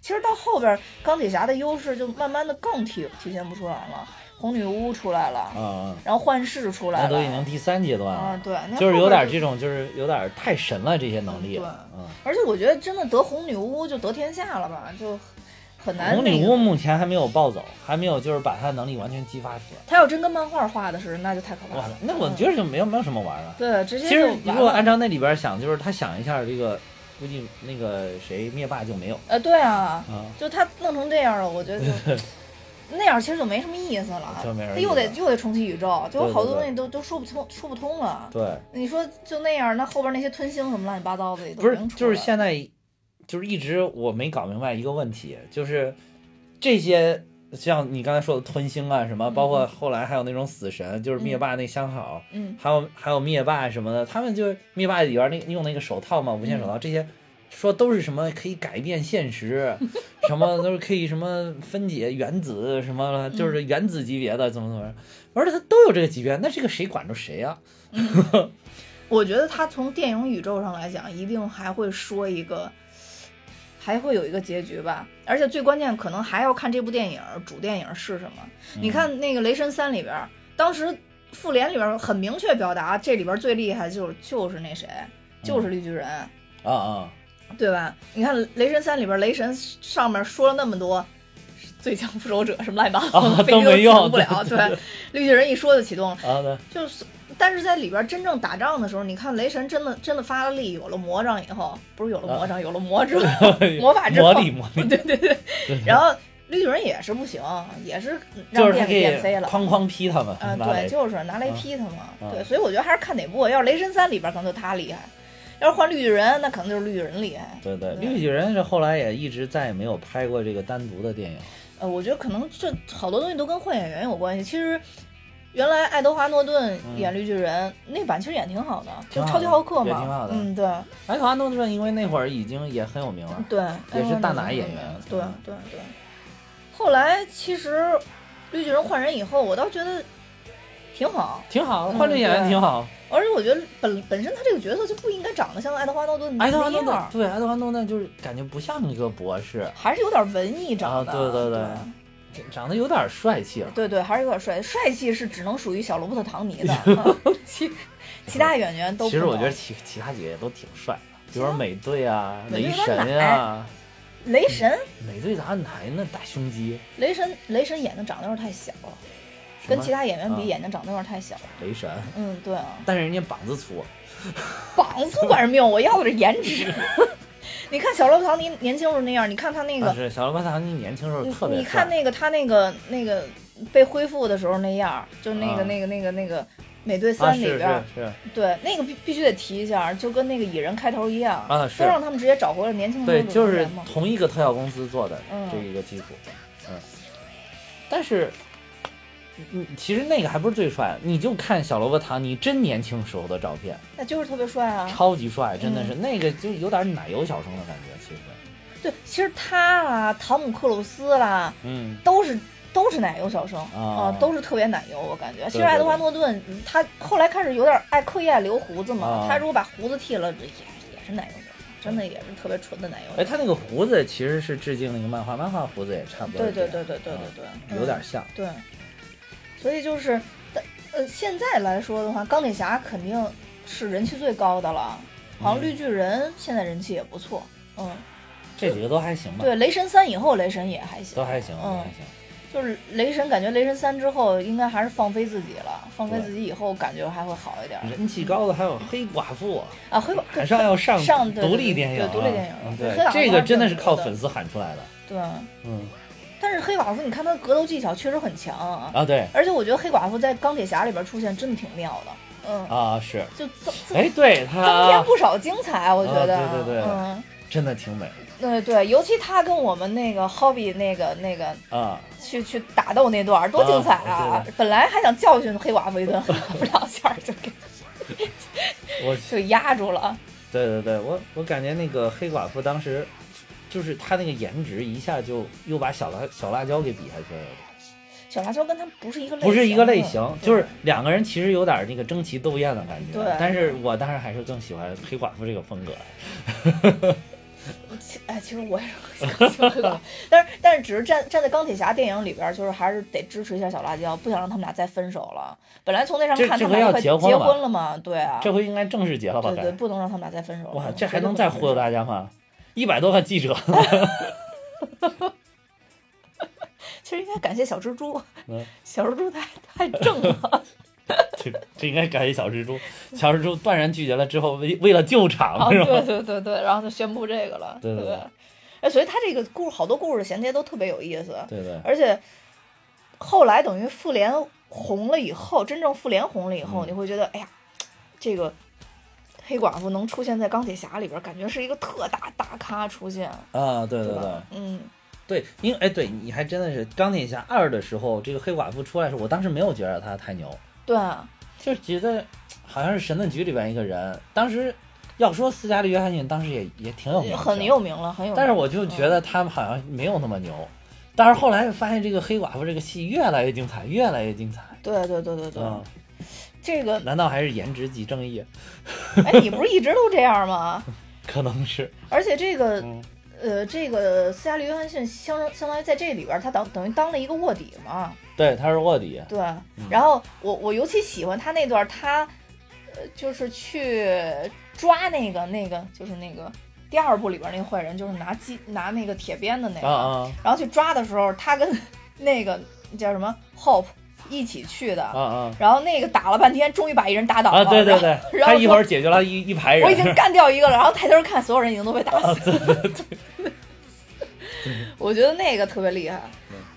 Speaker 1: 其实到后边，钢铁侠的优势就慢慢的更体体现不出来了。红女巫出来了，
Speaker 2: 嗯，
Speaker 1: 然后幻视出来了，
Speaker 2: 那都已经第三阶段了，，
Speaker 1: 啊对，那
Speaker 2: 就是有点这种，就是有点太神了这些能力，
Speaker 1: 对
Speaker 2: 嗯。
Speaker 1: 而且我觉得真的得红女巫就得天下了吧，就很难、那个。
Speaker 2: 红女巫目前还没有暴走，还没有就是把她的能力完全激发出来。
Speaker 1: 她要真跟漫画画的是，那就太可怕了，。
Speaker 2: 那我
Speaker 1: 嗯
Speaker 2: 觉得就没有没有什么玩儿了。
Speaker 1: 对，直接
Speaker 2: 其实
Speaker 1: 就
Speaker 2: 如果按照那里边想，就是他想一下这个，估计那个谁灭霸就没有
Speaker 1: 呃，对啊，
Speaker 2: 啊。
Speaker 1: 就他弄成这样了，我觉得就 [laughs] 那样其实就没什么意思了。他又得又得重启宇宙，就好多东西都都说不通说不通了。
Speaker 2: 对，
Speaker 1: 你说就那样，那后边那些吞星什么乱七八糟的也都
Speaker 2: 不是就是现在，就是一直我没搞明白一个问题，就是这些像你刚才说的吞星啊什么，包括后来还有那种死神，就是灭霸那相好，
Speaker 1: 嗯
Speaker 2: 还有还有灭霸什么的，他们就是灭霸里边那用那个手套嘛，无限手
Speaker 1: 嗯
Speaker 2: 套这些。说都是什么可以改变现实，[laughs] 什么都是可以什么分解原子什么
Speaker 1: 嗯
Speaker 2: 就是原子级别的怎么怎么着，而且他都有这个级别，那这个谁管着谁啊？[laughs]
Speaker 1: 我觉得他从电影宇宙上来讲，一定还会说一个，还会有一个结局吧。而且最关键，可能还要看这部电影主电影是什么。
Speaker 2: 嗯
Speaker 1: 你看那个《雷神三》里边，当时复联里边很明确表达，这里边最厉害就是就是那谁，就是绿巨人。
Speaker 2: 啊啊，
Speaker 1: 对吧？你看《雷神三》里边，雷神上面说了那么多最强复仇者什么乱七八糟飞机都
Speaker 2: 都没用
Speaker 1: 启动不了。
Speaker 2: 对
Speaker 1: 对，绿巨人一说就启动了。
Speaker 2: 啊对，
Speaker 1: 就是，但是在里边真正打仗的时候，你看雷神真的真的发了力，有了魔杖以后，不是有了魔杖，有了魔之后，[laughs] 魔法之后，
Speaker 2: 啊魔力魔力，
Speaker 1: 对对对。然后绿巨人也是不行，也是让电
Speaker 2: 就是他可以
Speaker 1: 给电飞了。
Speaker 2: 哐哐劈他们，
Speaker 1: 嗯，对，就是拿雷劈他们。
Speaker 2: 嗯
Speaker 1: 对，所以我觉得还是看哪部。要是雷神三里边可能就他厉害，要是换绿巨人，那可能就是绿巨人厉害。
Speaker 2: 对对，
Speaker 1: 对
Speaker 2: 绿巨人是后来也一直再也没有拍过这个单独的电影。
Speaker 1: 呃，我觉得可能这好多东西都跟换演员有关系。其实原来爱德华诺顿演绿巨人、那版其实演挺好的，就超级浩克嘛。
Speaker 2: 也挺好的。
Speaker 1: 嗯，对。
Speaker 2: 爱德华诺顿因为那会儿已经也很有名了，
Speaker 1: 对，
Speaker 2: 也是大拿
Speaker 1: 拿
Speaker 2: 演员。
Speaker 1: 对
Speaker 2: 嗯
Speaker 1: 对对。后来其实绿巨人换人以后，我倒觉得挺好，
Speaker 2: 挺好，
Speaker 1: 嗯
Speaker 2: 换这演员挺好。
Speaker 1: 而且我觉得本本身他这个角色就不应该长得像爱德华诺顿
Speaker 2: 爱德华诺，顿对爱德华诺顿就是感觉不像一个博士，
Speaker 1: 还是有点文艺长得。
Speaker 2: 啊对对。对长得有点帅气了。
Speaker 1: 对对，还是有点帅，帅气是只能属于小罗伯特·唐尼的，[laughs] 啊 [laughs] 其其他演员都
Speaker 2: 其实我觉得其其他几个也都挺帅的，比如说美队啊、雷神啊，
Speaker 1: 雷神，
Speaker 2: 美队咋还那大胸肌？
Speaker 1: 雷神，雷神眼睛长得有点太小了，跟其他演员比，
Speaker 2: 啊
Speaker 1: 眼睛长得有点太小了。
Speaker 2: 雷神，
Speaker 1: 嗯，对啊，
Speaker 2: 但是人家膀子粗，
Speaker 1: 膀子管什么用？我要的是颜值。[laughs] 你看小罗伯特·唐尼年轻时候那样，你看他那个，
Speaker 2: 啊是小罗伯特·唐尼年轻时候
Speaker 1: 你
Speaker 2: 特别
Speaker 1: 你看那个他那个那个被恢复的时候那样，就那个、
Speaker 2: 啊。
Speaker 1: 那个那个那个美队
Speaker 2: 啊
Speaker 1: 三里
Speaker 2: 是
Speaker 1: 边，
Speaker 2: 是是，
Speaker 1: 对那个必必须得提一下，就跟那个蚁人开头一样，
Speaker 2: 啊是。
Speaker 1: 都让他们直接找回了年轻时候
Speaker 2: 对，
Speaker 1: 的
Speaker 2: 就是。同一个特效公司做的
Speaker 1: 嗯。
Speaker 2: 这一个基础，嗯，但是，嗯，其实那个还不是最帅，你就看小萝卜·唐尼真年轻时候的照片，
Speaker 1: 那就是特别帅啊！
Speaker 2: 超级帅，真的是、
Speaker 1: 嗯
Speaker 2: 那个就有点奶油小生的感觉，其实，
Speaker 1: 对，其实他啦，汤姆·克鲁斯啦，
Speaker 2: 嗯，
Speaker 1: 都是都是奶油小生
Speaker 2: 啊
Speaker 1: 都是特别奶油，我感觉。其实爱德华诺顿嗯他后来开始有点爱刻意爱留胡子嘛，
Speaker 2: 啊
Speaker 1: 他如果把胡子剃了，也也是奶油小生，真的也是特别纯的奶油。
Speaker 2: 哎，他那个胡子其实是致敬那个漫画，漫画胡子也差不多
Speaker 1: 对对对对对对对，
Speaker 2: 嗯有点像，
Speaker 1: 对，所以就是，但呃，现在来说的话，钢铁侠肯定是人气最高的了。好像
Speaker 2: 嗯
Speaker 1: 绿巨人现在人气也不错，嗯，
Speaker 2: 这几个都还行吧，
Speaker 1: 对，雷神三以后，雷神也还行，
Speaker 2: 都还行，都
Speaker 1: 嗯
Speaker 2: 还，行。
Speaker 1: 就是雷神，感觉雷神三之后应该还是放飞自己了，放飞自己以后感觉还会好一点
Speaker 2: 人气高的还有黑寡妇，
Speaker 1: 啊。黑寡
Speaker 2: 马上要上
Speaker 1: 上
Speaker 2: 独立电影啊，
Speaker 1: 对独立电影
Speaker 2: 嗯
Speaker 1: 对
Speaker 2: 这个真的是靠粉丝喊出来的，
Speaker 1: 对，
Speaker 2: 嗯
Speaker 1: 但是黑寡妇你看她的格斗技巧确实很强啊，
Speaker 2: 啊对
Speaker 1: 而且我觉得黑寡妇在钢铁侠里边出现真的挺妙的，嗯，
Speaker 2: 啊是，
Speaker 1: 就增增
Speaker 2: 哎对她
Speaker 1: 增添不少精彩，我觉得，
Speaker 2: 啊对对对
Speaker 1: 嗯。
Speaker 2: 真的挺美
Speaker 1: 对对，尤其他跟我们那个 Hobby 那个那个
Speaker 2: 啊，
Speaker 1: 去去打斗那段多精彩
Speaker 2: 啊
Speaker 1: 啊！本来还想教训黑寡妇一顿，[laughs] 不两下就给
Speaker 2: 我
Speaker 1: 就压住了。
Speaker 2: 对对对，我我感觉那个黑寡妇当时就是他那个颜值一下就又把小辣小辣椒给比下去了，
Speaker 1: 小辣椒跟他们不是一个类，
Speaker 2: 不是一个类型，就是两个人其实有点那个争奇斗艳的感觉，
Speaker 1: 对
Speaker 2: 但是我当然还是更喜欢黑寡妇这个风格，[laughs]
Speaker 1: 其哎，其实我也是很喜欢黑寡妇，[laughs] 但是但是只是站站在钢铁侠电影里边儿，就是还是得支持一下小辣椒，不想让他们俩再分手了。本来从那上看他们俩快结
Speaker 2: 结婚了吧
Speaker 1: 婚了嘛，对啊，
Speaker 2: 这回应该正式结了吧？
Speaker 1: 对对，不能让他们俩再分手了。
Speaker 2: 哇，这还能再忽悠大家吗？一百多个记者，[laughs]
Speaker 1: 其实应该感谢小蜘蛛，
Speaker 2: 嗯 [laughs]
Speaker 1: 小蜘蛛太太正了。[laughs]
Speaker 2: 这这应该感谢小蜘蛛。小蜘蛛断然拒绝了之后，为为了救
Speaker 1: 啊，
Speaker 2: 场，是
Speaker 1: 对
Speaker 2: 吧？
Speaker 1: 对对对，然后就宣布这个了，对
Speaker 2: 对对对
Speaker 1: 哎，所以他这个故好多故事衔接都特别有意思，
Speaker 2: 对对，
Speaker 1: 而且后来等于复联红了以后，真正复联红了以后，
Speaker 2: 嗯
Speaker 1: 你会觉得，哎呀，这个黑寡妇能出现在钢铁侠里边，感觉是一个特大大咖出现，
Speaker 2: 啊，对对对
Speaker 1: 吧？嗯，
Speaker 2: 对，因为哎，对你还真的是钢铁侠二的时候，这个黑寡妇出来的时候，我当时没有觉得她太牛，
Speaker 1: 对啊，
Speaker 2: 就是觉得好像是神盾局里边一个人。当时要说斯嘉丽·约翰逊，当时也也挺有名，
Speaker 1: 很有名了，很有名。
Speaker 2: 但是我就觉得他们好像没有那么牛。但是后来发现这个黑寡妇这个戏越来越精彩，越来越精彩。
Speaker 1: 对对对对对，
Speaker 2: 嗯，
Speaker 1: 这个，
Speaker 2: 难道还是颜值即正义？
Speaker 1: 哎，你不是一直都这样吗？[laughs]
Speaker 2: 可能是。
Speaker 1: 而且这个。
Speaker 2: 嗯
Speaker 1: 呃，这个斯嘉丽·约翰逊相相当于在这里边，他等等于当了一个卧底嘛，
Speaker 2: 对，他是卧底。
Speaker 1: 对。然后我我尤其喜欢他那段，他呃就是去抓那个那个就是那个第二部里边那个坏人，就是拿鸡拿那个铁鞭的那个，
Speaker 2: 啊啊
Speaker 1: 然后去抓的时候，他跟那个叫什么 Hope 一起去的，
Speaker 2: 啊啊
Speaker 1: 然后那个打了半天，终于把一人打倒了，
Speaker 2: 啊！对对对，
Speaker 1: 然后
Speaker 2: 他一会儿解决了一一排人。
Speaker 1: 我已经干掉一个了，然后抬头看，所有人已经都被打
Speaker 2: 啊，
Speaker 1: 死了。
Speaker 2: 对对对，[laughs]
Speaker 1: 我觉得那个特别厉害，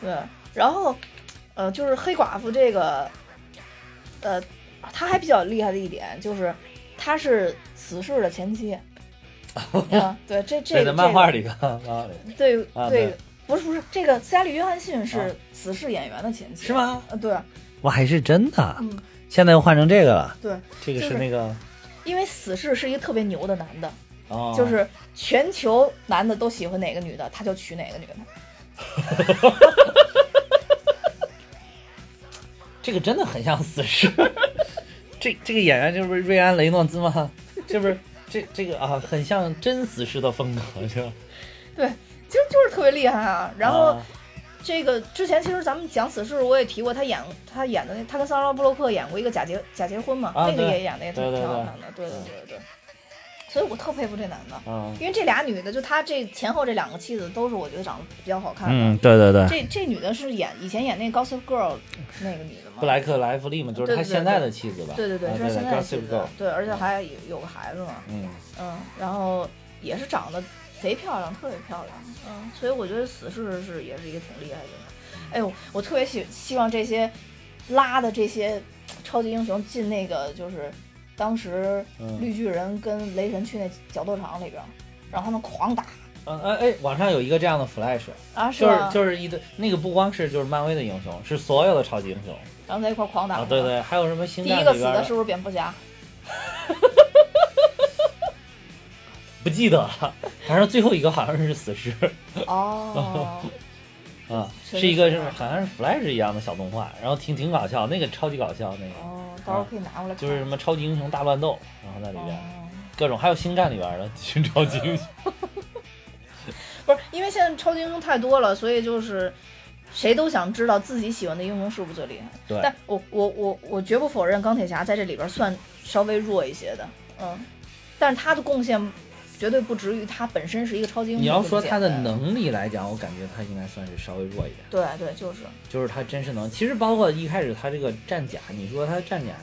Speaker 1: 对。然后，呃，就是黑寡妇这个，呃，她还比较厉害的一点就是，她是死侍的前妻。啊，对，这这
Speaker 2: 对，
Speaker 1: 个
Speaker 2: 漫画
Speaker 1: 这
Speaker 2: 里的，漫
Speaker 1: 对对，不是不是，这个斯嘉丽·约翰逊
Speaker 2: 啊
Speaker 1: 是死侍演员的前妻，
Speaker 2: 是？吗？
Speaker 1: 呃，对，
Speaker 2: 我，还是真的。
Speaker 1: 嗯，
Speaker 2: 现在又换成这个了，
Speaker 1: 对，
Speaker 2: 这个
Speaker 1: 是是
Speaker 2: 那个
Speaker 1: 因为死侍是一个特别牛的男的，
Speaker 2: 哦，
Speaker 1: 就是全球男的都喜欢哪个女的，他就娶哪个女的。[laughs]
Speaker 2: 这个真的很像死侍。[laughs] 这这个演员就是瑞安·雷诺兹吗？[laughs] 这不是这这个啊，很像真死侍的风格，是吧？
Speaker 1: 对，其实就是特别厉害啊。然后。
Speaker 2: 啊
Speaker 1: 这个之前其实咱们讲此事，我也提过，他演他演的那他跟桑德拉布洛克演过一个假结假结婚嘛，
Speaker 2: 啊
Speaker 1: 那个也演的也挺好看的，对对对对。所以我特佩服这男的，
Speaker 2: 嗯
Speaker 1: 因为这俩女的，就他这前后这两个妻子都是我觉得长得比较好看的。
Speaker 2: 嗯，对对对，
Speaker 1: 这这女的是演以前演那个 Gossip Girl 那个女的吗？
Speaker 2: 布莱克莱弗利嘛，就是他现在的妻子吧？
Speaker 1: 对对对，
Speaker 2: 啊
Speaker 1: 这是现在的妻子对，而且还有有个孩子嘛，
Speaker 2: 嗯，
Speaker 1: 嗯，然后也是长得贼漂亮，特别漂亮，嗯，所以我觉得死侍是也是一个挺厉害的。哎呦，我特别希希望这些拉的这些超级英雄进那个就是当时
Speaker 2: 嗯。
Speaker 1: 绿巨人跟雷神去那角斗场里边，让他们狂打。
Speaker 2: 嗯哎哎，网上有一个这样的 Flash，
Speaker 1: 啊，是
Speaker 2: 就是？就是一堆那个不光是就是漫威的英雄，是所有的超级英雄。
Speaker 1: 然后在一块狂打
Speaker 2: 啊，对对，还有什么星
Speaker 1: 第一个死的是不是蝙蝠侠？[laughs]
Speaker 2: 不记得了，[laughs] 反正最后一个好像是死尸
Speaker 1: 哦，[laughs]
Speaker 2: 啊，是一个
Speaker 1: 是
Speaker 2: 是好像是 Flash 一样的小动画，然后挺挺搞笑，那个超级搞笑那个。
Speaker 1: 哦，到时候可以拿过来看。
Speaker 2: 就是什么超级英雄大乱斗，然后在里边、
Speaker 1: 哦
Speaker 2: 各种，还有星战里边的群超级英雄。[laughs]
Speaker 1: 不是因为现在超级英雄太多了，所以就是谁都想知道自己喜欢的英雄是不是最厉害。
Speaker 2: 对
Speaker 1: 但我我我我绝不否认钢铁侠在这里边算稍微弱一些的，嗯，但是他的贡献绝对不值于他本身是一个超级英雄。
Speaker 2: 你要说他的，能力来讲，我感觉他应该算是稍微弱一点，
Speaker 1: 对对，就是
Speaker 2: 就是他真是能。其实包括一开始他这个战甲，你说他战甲，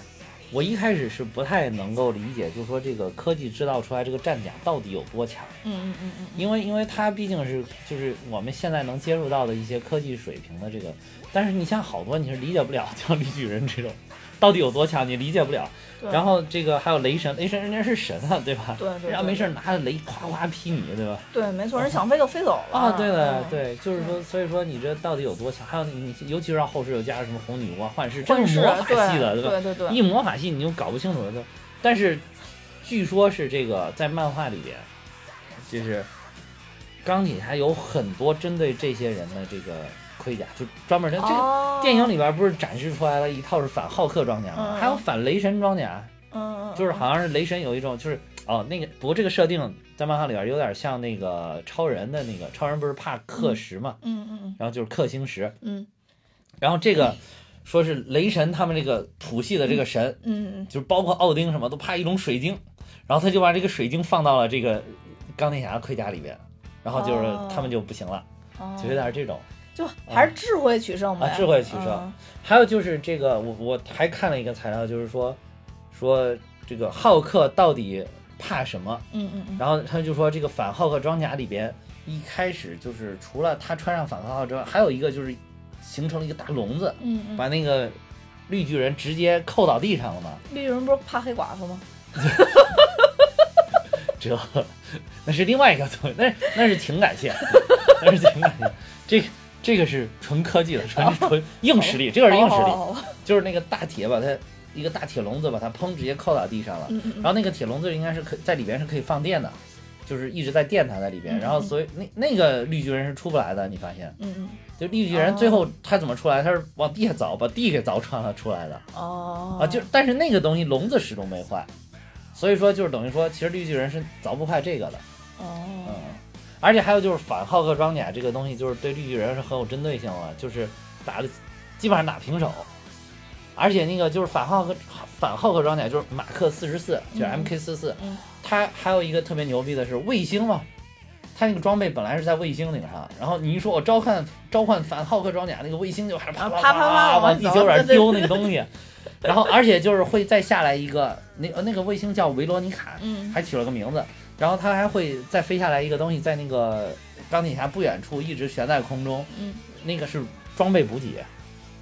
Speaker 2: 我一开始是不太能够理解，就是说这个科技制造出来这个战甲到底有多强，
Speaker 1: 嗯嗯嗯嗯，
Speaker 2: 因为因为它毕竟是就是我们现在能接触到的一些科技水平的这个，但是你像好多你是理解不了，[laughs] 像绿巨人这种到底有多强，你理解不了。
Speaker 1: 对
Speaker 2: 然后这个还有雷神，雷神人家是神啊，对吧？
Speaker 1: 对对对
Speaker 2: 人家没事拿着雷夸夸劈你，对吧？
Speaker 1: 对，没错，人想飞就飞走了
Speaker 2: 啊，对的，
Speaker 1: 嗯
Speaker 2: 对，就是说，所以说你这到底有多强？还有你，尤其是让后世又加上什么红女巫啊、幻视，这
Speaker 1: 幻视
Speaker 2: 是魔法系的，
Speaker 1: 对
Speaker 2: 吧？
Speaker 1: 对对对
Speaker 2: 一魔法系你就搞不清楚了就。但是据说是这个在漫画里边，就是钢铁侠有很多针对这些人的这个盔甲，就专门的这个
Speaker 1: 哦。
Speaker 2: 电影里边不是展示出来了一套是反浩克装甲还有反雷神装甲，就是好像是雷神有一种就是哦，那个不过这个设定在漫画里边有点像那个超人的那个，超人不是怕氪石嘛，
Speaker 1: 嗯嗯
Speaker 2: 然后就是氪星石，
Speaker 1: 嗯。
Speaker 2: 然后这个说是雷神他们这个谱系的这个神，
Speaker 1: 嗯嗯
Speaker 2: 就是包括奥丁什么都怕一种水晶，然后他就把这个水晶放到了这个钢铁侠盔甲里边，然后就是
Speaker 1: 哦。
Speaker 2: 他们就不行了，
Speaker 1: 嗯，
Speaker 2: 就有点这种。
Speaker 1: 就还是智慧取胜吧，
Speaker 2: 啊智慧取胜
Speaker 1: 嗯
Speaker 2: 还有就是这个，我我还看了一个材料，就是说说这个浩克到底怕什么？
Speaker 1: 嗯嗯嗯
Speaker 2: 然后他就说这个反浩克装甲里边一开始就是除了他穿上反浩克之外，还有一个就是形成了一个大笼子，
Speaker 1: 嗯嗯，
Speaker 2: 把那个绿巨人直接扣倒地上了嘛。
Speaker 1: 绿巨人不是怕黑寡妇吗？[laughs]
Speaker 2: 这那是另外一个东西，那那是情感线，[laughs] 那是情感线。这个这个是纯科技的，纯纯硬实力，这个是硬实力，就是那个大铁把它一个大铁笼子把它砰直接扣到地上了。
Speaker 1: 嗯嗯
Speaker 2: 然后那个铁笼子应该是可在里边是可以放电的，就是一直在电它在里边。
Speaker 1: 嗯
Speaker 2: 然后所以那那个绿巨人是出不来的，你发现？
Speaker 1: 嗯嗯
Speaker 2: 就绿巨人最后他怎么出来？他是往地下凿，把地给凿穿了出来的
Speaker 1: 哦
Speaker 2: 啊！就但是那个东西笼子始终没坏，所以说就是等于说，其实绿巨人是凿不坏这个的。嗯
Speaker 1: 哦，
Speaker 2: 而且还有就是反浩克装甲这个东西，就是对绿巨人是很有针对性的，就是打的基本上打平手。而且那个就是反浩克反浩克装甲就是马克四十四，就是
Speaker 1: 嗯
Speaker 2: MK 四四
Speaker 1: 嗯，
Speaker 2: 它还有一个特别牛逼的是卫星嘛，它那个装备本来是在卫星顶上，然后你一说我召唤召唤反浩克装甲，那个卫星就还啪啪
Speaker 1: 啪啪啪
Speaker 2: 往地球上丢那个东西，然后而且就是会再下来一个那呃那个卫星叫维罗妮卡，
Speaker 1: 嗯。
Speaker 2: 还取了个名字，然后它还会再飞下来一个东西，在那个钢铁侠不远处一直悬在空中，
Speaker 1: 嗯。
Speaker 2: 那个是装备补给，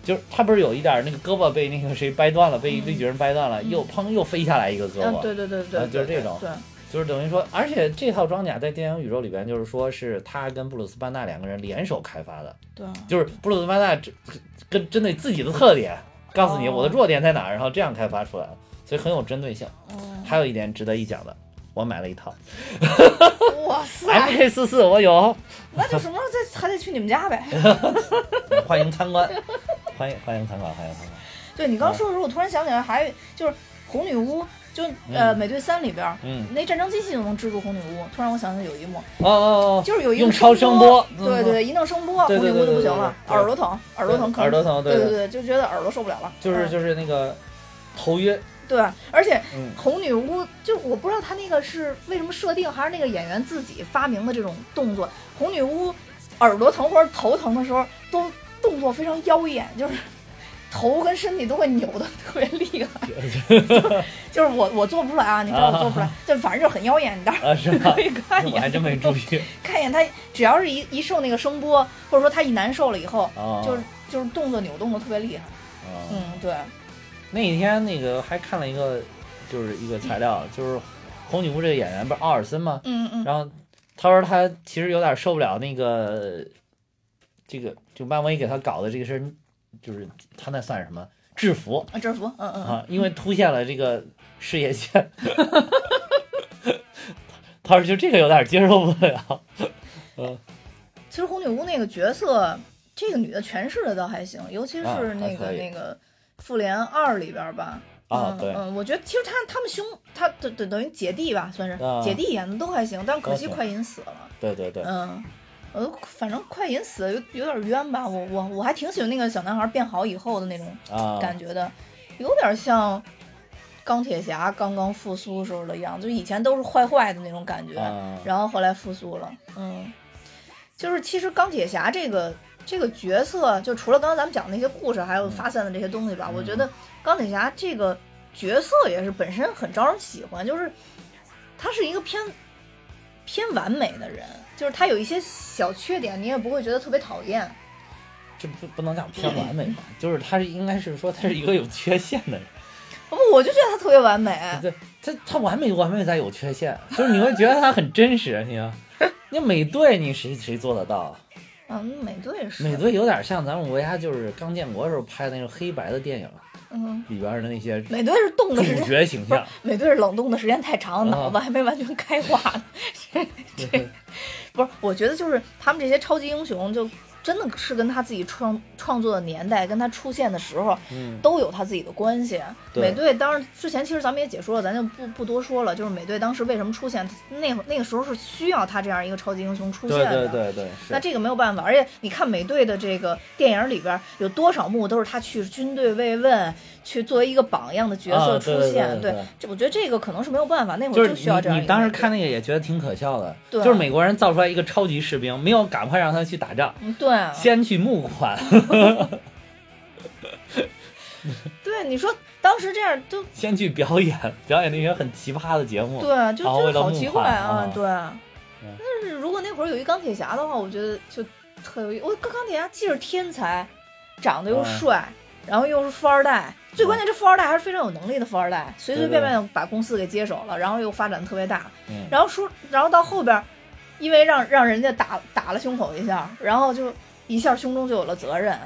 Speaker 2: 就是他不是有一点儿那个胳膊被那个谁掰断了，被
Speaker 1: 嗯。
Speaker 2: 绿巨人掰断了，
Speaker 1: 嗯。
Speaker 2: 又砰又飞下来一个胳
Speaker 1: 嗯，
Speaker 2: 膊，
Speaker 1: 对对对对
Speaker 2: 啊，就是这种。
Speaker 1: 对，
Speaker 2: 就是等于说，而且这套装甲在电影宇宙里边，就是说是他跟布鲁斯班纳两个人联手开发的，
Speaker 1: 对，
Speaker 2: 就是布鲁斯班纳针跟针对自己的特点，告诉你
Speaker 1: 哦。
Speaker 2: 我的弱点在哪儿，然后这样开发出来的，所以很有针对性。
Speaker 1: 哦。
Speaker 2: 还有一点值得一讲的，我买了一套。
Speaker 1: 哇塞
Speaker 2: ，MK 四四，我有，
Speaker 1: 那就什么时候再还得去你们家呗？[laughs]
Speaker 2: 欢迎参观，欢迎欢迎参观，欢迎参观。
Speaker 1: 对你刚说的时候，我突然想起来，还有就是红女巫，就呃美队三里边儿。
Speaker 2: 嗯，
Speaker 1: 那战争机器就能制住红女巫，突然我想起有一幕，
Speaker 2: 哦哦哦，
Speaker 1: 就是有一幕
Speaker 2: 用超声波。嗯
Speaker 1: 对对，一弄声波，
Speaker 2: 对对
Speaker 1: 红女巫就不行了，
Speaker 2: 对对对。对
Speaker 1: 耳朵疼，耳朵疼，可
Speaker 2: 耳朵疼，
Speaker 1: 对
Speaker 2: 对，
Speaker 1: 对，就觉得耳朵受不了了，嗯
Speaker 2: 就是就是那个头晕，
Speaker 1: 对，而且
Speaker 2: 嗯
Speaker 1: 红女巫就我不知道她那个是为什么设定，还是那个演员自己发明的这种动作。红女巫耳朵疼或者头疼的时候，都动作非常妖艳，就是头跟身体都会扭的特别厉害。[laughs] 就是我我做不出来啊，你知道我做不出来，就反正就很妖艳，你到时候可？以看一眼，[laughs] [laughs]
Speaker 2: 我还真没注意，
Speaker 1: 看一眼她，只要是一一受那个声波，或者说她一难受了以后，
Speaker 2: 哦，
Speaker 1: 就是就是动作扭动的特别厉害。
Speaker 2: 哦
Speaker 1: 嗯，对，
Speaker 2: 那一天那个还看了一个，就是一个材料，就是红女巫这个演员不是奥尔森吗？
Speaker 1: 嗯嗯
Speaker 2: 然后他说他其实有点受不了那个，这个就漫威给他搞的这个事儿，就是他那算是什么制服
Speaker 1: 啊，制服，嗯嗯嗯
Speaker 2: 啊？因为凸显了这个事业线。[laughs] 他说就这个有点接受不了。[laughs]
Speaker 1: 嗯其实红女巫那个角色，这个女的诠释的倒还行，尤其
Speaker 2: 啊
Speaker 1: 是那个、那个《复联二》里边吧。嗯
Speaker 2: 啊对
Speaker 1: 嗯，我觉得其实他他们兄，他等等等于姐弟吧，算是、
Speaker 2: 啊
Speaker 1: 姐弟演的都还行，但可惜快银死了。
Speaker 2: 对对对，
Speaker 1: 嗯，呃，反正快银死有有点冤吧，我我我还挺喜欢那个小男孩变好以后的那种
Speaker 2: 啊，
Speaker 1: 感觉的，有点像钢铁侠刚刚复苏时候的样子，就以前都是坏坏的那种感觉。
Speaker 2: 啊，
Speaker 1: 然后后来复苏了，嗯，就是其实钢铁侠这个这个角色，就除了刚刚咱们讲的那些故事，还有发散的这些东西吧，
Speaker 2: 嗯
Speaker 1: 我觉得钢铁侠这个角色也是本身很招人喜欢，就是他是一个偏偏完美的人，就是他有一些小缺点，你也不会觉得特别讨厌。
Speaker 2: 这不不能讲 [laughs] 偏完美吧，就是他是应该是说他是一个有缺陷的人。[laughs]
Speaker 1: 不，我就觉得他特别完美。
Speaker 2: 对，他他完美完美在有缺陷，就是你会觉得他很真实。你看，[laughs] 你美队你谁谁做得到？
Speaker 1: 嗯，美队是
Speaker 2: 美队有点像咱们国家就是刚建国时候拍的那种黑白的电影
Speaker 1: 嗯，
Speaker 2: 里边的那些
Speaker 1: 美队是冻的主，
Speaker 2: 角形象。
Speaker 1: 美队是冷冻的时间太长，
Speaker 2: 啊
Speaker 1: 脑子还没完全开化呢。[laughs] 这 [laughs] 这不是，我觉得就是他们这些超级英雄就真的是跟他自己创创作的年代，跟他出现的时候，
Speaker 2: 嗯，
Speaker 1: 都有他自己的关系。美队当然之前其实咱们也解说了，咱就不不多说了。就是美队当时为什么出现，那会那个时候是需要他这样一个超级英雄出现
Speaker 2: 对
Speaker 1: 的。
Speaker 2: 对对对，对，
Speaker 1: 那这个没有办法，而且你看美队的这个电影里边有多少幕都是他去军队慰问，去作为一个榜样的角色
Speaker 2: 啊对对
Speaker 1: 出现。
Speaker 2: 对对
Speaker 1: 这我觉得这个可能是没有办法，那会儿就需要这样
Speaker 2: 你你当时看那个也觉得挺可笑的，
Speaker 1: 对
Speaker 2: 就是美国人造出来一个超级士兵，没有赶快让他去打仗，
Speaker 1: 嗯对啊，
Speaker 2: 先去募款，[laughs]
Speaker 1: 对你说当时这样就 [laughs]
Speaker 2: 先去表演，表演那些很奇葩的节目。
Speaker 1: 对啊，就
Speaker 2: 然后为了募
Speaker 1: 就好奇怪啊
Speaker 2: 啊，
Speaker 1: 对。
Speaker 2: 嗯
Speaker 1: 但是如果那会儿有一钢铁侠的话，我觉得就特有意。我钢铁侠既是天才，长得又
Speaker 2: 嗯
Speaker 1: 帅，然后又是富二代，最关键这富二代还是非常有能力的富二代，随随便便把公司给接手了，然后又发展特别大。
Speaker 2: 嗯，
Speaker 1: 然后说，然后到后边儿，因为让让人家打打了胸口一下，然后就一下胸中就有了责任，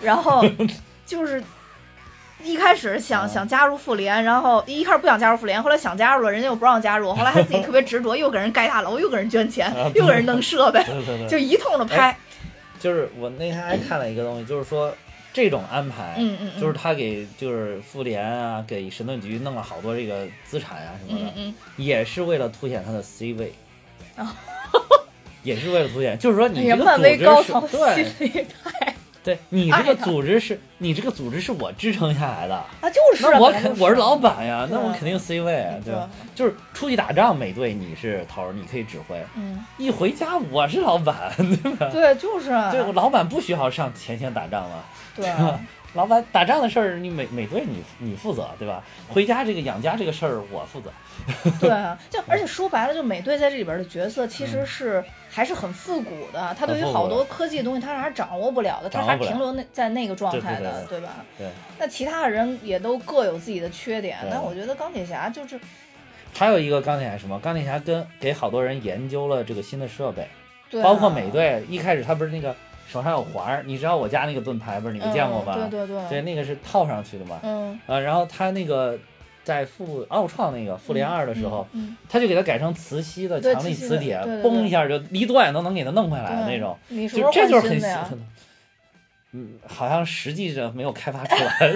Speaker 1: 然后 [laughs] 就是一开始想
Speaker 2: 嗯。
Speaker 1: 想加入妇联，然后一开始不想加入妇联，后来想加入了，人家又不让加入，后来还自己特别执着，[laughs] 又给人盖大楼，又给人捐钱
Speaker 2: 啊，
Speaker 1: 又给人弄设备，
Speaker 2: 对对对，
Speaker 1: 就一通的拍，
Speaker 2: 就是我那天还看了一个东西，就是说这种安排，
Speaker 1: 嗯嗯嗯，
Speaker 2: 就是他给就是妇联啊，给神盾局弄了好多这个资产啊什么的，
Speaker 1: 嗯嗯。
Speaker 2: 也是为了凸显他的 C 位。
Speaker 1: 哦。
Speaker 2: 也是为了凸显，就是说你这个
Speaker 1: 漫威
Speaker 2: 组织对。
Speaker 1: 心里太
Speaker 2: 对，你这个组织是你这个组织是我支撑下来的，
Speaker 1: 啊，就是啊
Speaker 2: 那我肯我是老板呀，那我肯定 C 位啊，对吧？
Speaker 1: 对
Speaker 2: 就是出去打仗，美队你是头儿，你可以指挥；
Speaker 1: 嗯，
Speaker 2: 一回家我是老板，对吧？
Speaker 1: 对，就是啊，
Speaker 2: 对，老板不需要上前线打仗了。
Speaker 1: 对啊，
Speaker 2: 老板打仗的事儿，你美美队你你负责，对吧？回家这个养家这个事儿我负责。[laughs]
Speaker 1: 对啊，就而且说白了，就美队在这里边的角色其实是还是很复古的，他对于好多科技的东西他还是掌握不了的，他还停留那在那个状态的，
Speaker 2: 对对
Speaker 1: 吧？
Speaker 2: 对，
Speaker 1: 那其他的人也都各有自己的缺点，
Speaker 2: 对
Speaker 1: 但我觉得钢铁侠就是
Speaker 2: 还有一个钢铁侠什么？钢铁侠跟给好多人研究了这个新的设备，
Speaker 1: 对啊，
Speaker 2: 包括美队一开始他不是那个手上有环儿，你知道我家那个盾牌不是你们见过吧？
Speaker 1: 嗯对对
Speaker 2: 对，那个是套上去的嘛。
Speaker 1: 嗯，
Speaker 2: 呃，然后他那个在复奥创那个复联二的时候，
Speaker 1: 嗯，
Speaker 2: 他就给它改成磁吸的强力
Speaker 1: 磁
Speaker 2: 铁嘣一下就离多远都能给它弄回来的那种，
Speaker 1: 你什么时候
Speaker 2: 就这就是很
Speaker 1: 换新的？
Speaker 2: 嗯，好像实际上没有开发出来。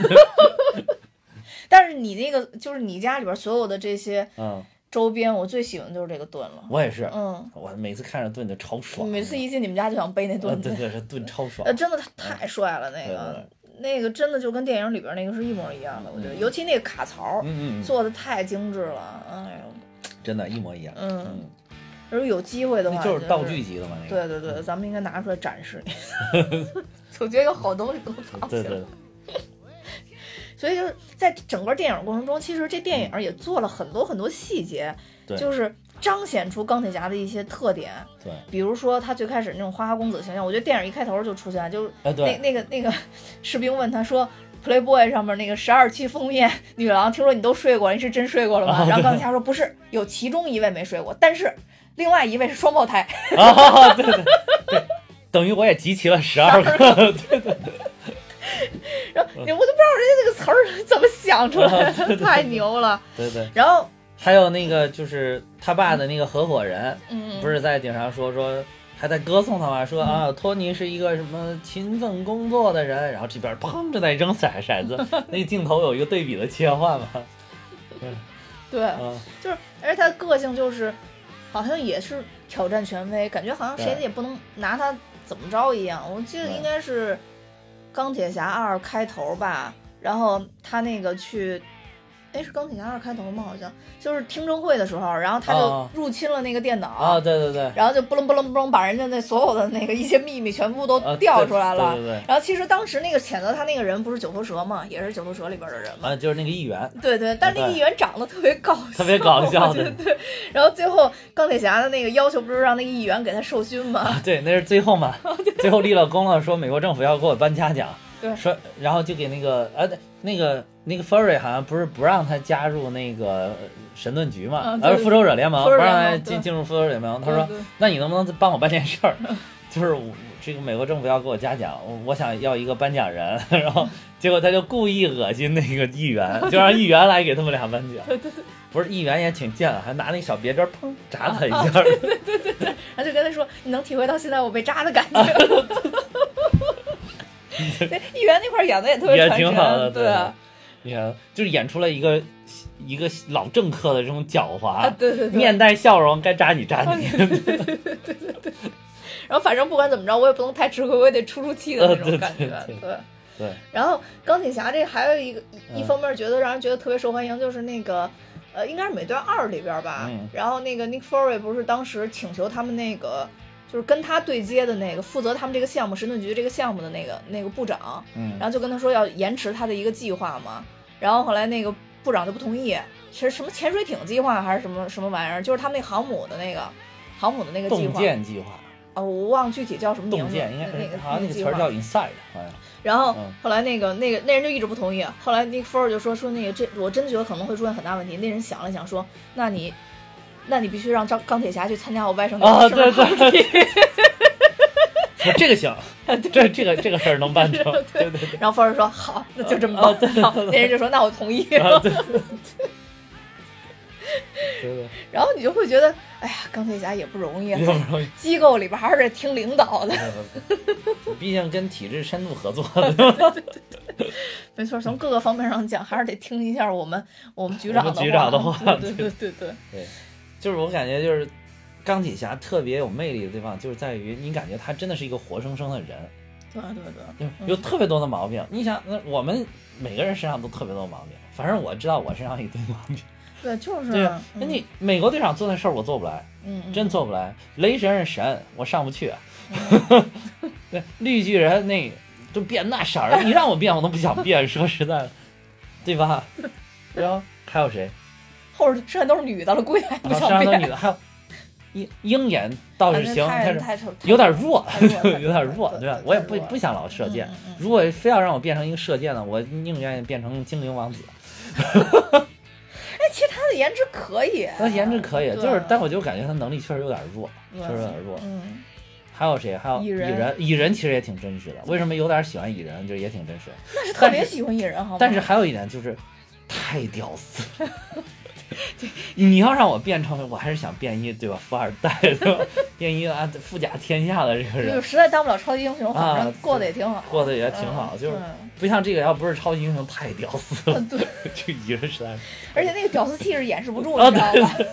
Speaker 2: [laughs]
Speaker 1: 但是你那个就是你家里边所有的这些
Speaker 2: 嗯，
Speaker 1: 周边，我最喜欢的就是这个盾了。
Speaker 2: 我也是，
Speaker 1: 嗯，
Speaker 2: 我每次看着盾就超爽，
Speaker 1: 每次一进你们家就想背那
Speaker 2: 呃
Speaker 1: 盾子，
Speaker 2: 对对，这盾超爽
Speaker 1: 呃，。真的太太帅了，那个那个真的就跟电影里边那个是一模一样的，我觉得，
Speaker 2: 嗯
Speaker 1: 尤其那个卡槽
Speaker 2: 嗯
Speaker 1: 做的太精致了，哎呦，
Speaker 2: 真的，一模一样。
Speaker 1: 嗯，
Speaker 2: 嗯，
Speaker 1: 如果有机会的话，
Speaker 2: 那就是道具。级的嘛，那个。
Speaker 1: 对对对，咱们应该拿出来展示。[laughs] 总觉得有好东西都藏起来。
Speaker 2: 对对，
Speaker 1: 所以就是在整个电影过程中，其实这电影也做了很多很多细节，
Speaker 2: 对
Speaker 1: 就是彰显出钢铁侠的一些特点。
Speaker 2: 对，
Speaker 1: 比如说他最开始那种花花公子形象，我觉得电影一开头就出现，就是那那个那个 [laughs] 士兵问他说。Playboy 上面那个十二期封面女郎，听说你都睡过，你是真睡过了吗？
Speaker 2: 哦 [laughs]
Speaker 1: 然后钢铁侠说不是，有其中一位没睡过，但是另外一位是双胞胎。[laughs]
Speaker 2: 啊，对对对，等于我也集齐了十二个。对对对 [laughs]
Speaker 1: 然后我都不知道人家那个词儿怎么想出来的，太牛了。
Speaker 2: 对对，
Speaker 1: 然后，
Speaker 2: 还有那个就是他爸的那个合伙人，
Speaker 1: 嗯，
Speaker 2: 不是在顶上说说。还在歌颂他嘛？说啊，托尼是一个什么勤奋工作的人，然后这边砰就在扔骰骰子，[laughs] 那个镜头有一个对比的切换嘛？[laughs]
Speaker 1: 对，
Speaker 2: 嗯，
Speaker 1: 就是，而且他的个性就是，好像也是挑战权威，感觉好像谁也不能拿他怎么着一样。我记得应该是《钢铁侠二》开头吧，然后他那个去。哎，是钢铁侠二开头吗？好像就是听证会的时候，然后他就
Speaker 2: 哦
Speaker 1: 入侵了那个电脑，
Speaker 2: 啊，对对对，
Speaker 1: 然后就不楞不楞不楞把人家那所有的那个一些秘密全部都
Speaker 2: 啊
Speaker 1: 调出来了。
Speaker 2: 对对对，
Speaker 1: 然后其实当时那个谴责他那个人不是九头蛇嘛，也是九头蛇里边的人嘛。
Speaker 2: 啊，就是那个议员，
Speaker 1: 对对，但是那个议员长得特别搞笑，
Speaker 2: 特别搞笑
Speaker 1: 我觉得对。然后最后钢铁侠的那个要求不是让那个议员给他授勋吗？
Speaker 2: 啊，对，那是最后嘛，[laughs] 最后立了功了，说美国政府要给我颁嘉奖，
Speaker 1: 对
Speaker 2: 说然后就给那个呃那个那个 Furry 好像不是不让他加入那个神盾局嘛，而是复仇者联盟，不让他进进入复仇者联盟，他说
Speaker 1: 对对
Speaker 2: 那你能不能帮我办件事儿？[laughs] 就是我这个美国政府要给我嘉奖，我我想要一个颁奖人，然后 [laughs] 结果他就故意恶心那个议员，就让议员来给他们俩颁奖。[laughs]
Speaker 1: 对对对，
Speaker 2: 不是议员也挺贱的，还拿那小别针儿砰扎他一下。
Speaker 1: 然后就跟他说：“你能体会到现在我被扎的感觉 [laughs] 吗？”那议员那块儿演的也特别
Speaker 2: 也
Speaker 1: 传神，
Speaker 2: 挺好的，
Speaker 1: 对。
Speaker 2: 对，你看，就是演出了一个一个老政客的这种狡猾，
Speaker 1: 啊，对对对，
Speaker 2: 面带笑容，该扎你扎你，对对对 [laughs]
Speaker 1: 然后反正不管怎么着，我也不能太吃亏，我也得出出气的那种感觉，
Speaker 2: 对。对。
Speaker 1: 对。
Speaker 2: 对，
Speaker 1: 然后钢铁侠这还有一个一方面觉得让人觉得特别受欢迎，就是那个呃，应该是美队二里边吧。
Speaker 2: 嗯。
Speaker 1: 然后那个 Nick Fury 不是当时请求他们那个就是跟他对接的那个负责他们这个项目神盾局这个项目的那个那个部长，
Speaker 2: 嗯
Speaker 1: 然后就跟他说要延迟他的一个计划嘛。然后后来那个部长就不同意，其实什么潜水艇计划还是什么什么玩意儿？就是他们那航母的那个航母的那个计
Speaker 2: 洞
Speaker 1: 划
Speaker 2: 见计划，
Speaker 1: 啊，我忘了具体叫什么名字，
Speaker 2: 洞见应该
Speaker 1: 那个
Speaker 2: 好像那个词儿叫 inside，好像，
Speaker 1: 然后
Speaker 2: 嗯
Speaker 1: 后来那个那个那人就一直不同意，后来 Nick Fury 就说说那个这我真的觉得可能会出现很大问题。那人想了想说，那你那你必须让张钢铁侠去参加我外甥女
Speaker 2: 啊
Speaker 1: 的生日
Speaker 2: 对对。
Speaker 1: party [laughs]
Speaker 2: 这个行，[laughs] 这这个这个事儿能办成，对对对。
Speaker 1: 然后 Fury 说好，那就这么
Speaker 2: 啊
Speaker 1: 办。好，那人就说那我同意。
Speaker 2: 啊，对，[laughs] 对。对，
Speaker 1: 然后你就会觉得，哎呀，钢铁侠也不容易
Speaker 2: 不然
Speaker 1: 机构里边还是得听领导的。
Speaker 2: 毕竟跟体制深度合作的，
Speaker 1: 没错，从各个方面上讲，还是得听一下我们我们局长的
Speaker 2: 局长的话
Speaker 1: 对对对对对，
Speaker 2: 对，就是我感觉就是钢铁侠特别有魅力的地方，就是在于你感觉他真的是一个活生生的人，
Speaker 1: 对对对。
Speaker 2: 就是有特别多的毛病。你想，那我们每个人身上都特别多毛病，反正我知道我身上一堆毛病。
Speaker 1: 对，就是
Speaker 2: 对啊，那你美国队长做那事儿我做不来，
Speaker 1: 嗯，嗯
Speaker 2: 真做不来。雷神是神，我上不去。
Speaker 1: 嗯 [laughs]
Speaker 2: 对，绿巨人那都变那色儿，你让我变我都不想变，说实在的，对吧？[laughs] 然后还有谁？
Speaker 1: 后边剩下都是女的了，估计还不
Speaker 2: 啊，
Speaker 1: 想变。
Speaker 2: 身上都女的，还有鹰鹰眼倒是行，
Speaker 1: 太
Speaker 2: 但是有点弱，有点弱，
Speaker 1: 对
Speaker 2: 对吧？我也不不想老射箭如果非要让我变成一个射箭的，我宁愿变成精灵王子。
Speaker 1: 哎，其实他的颜值可以，[laughs]
Speaker 2: 他颜值可以，就是，但我就感觉他能力确实有点弱，确实有点弱。
Speaker 1: 嗯，
Speaker 2: 还有谁？还有蚁
Speaker 1: 蚁人
Speaker 2: 人，蚁人其实也挺真实的。为什么有点喜欢蚁人？就是也挺真实的。
Speaker 1: 那是特别喜欢蚁人，好吗？
Speaker 2: 但是还有一点就是，太屌丝 [laughs] 了。你要让我变成，我还是想变一对吧？富二代对吧？[laughs] 变一啊富甲天下的这个人
Speaker 1: 就
Speaker 2: 人，
Speaker 1: 实在当不了超级英雄，
Speaker 2: 啊
Speaker 1: 反正过得也挺好，
Speaker 2: 过得也挺好。
Speaker 1: 嗯
Speaker 2: 就是
Speaker 1: 嗯
Speaker 2: 不像这个，要不是超级英雄，太屌丝了。
Speaker 1: 对，
Speaker 2: 这蚁人实在是，
Speaker 1: 而且那个屌丝气质掩饰不住，
Speaker 2: 啊 [laughs]
Speaker 1: 你知道吧？[laughs]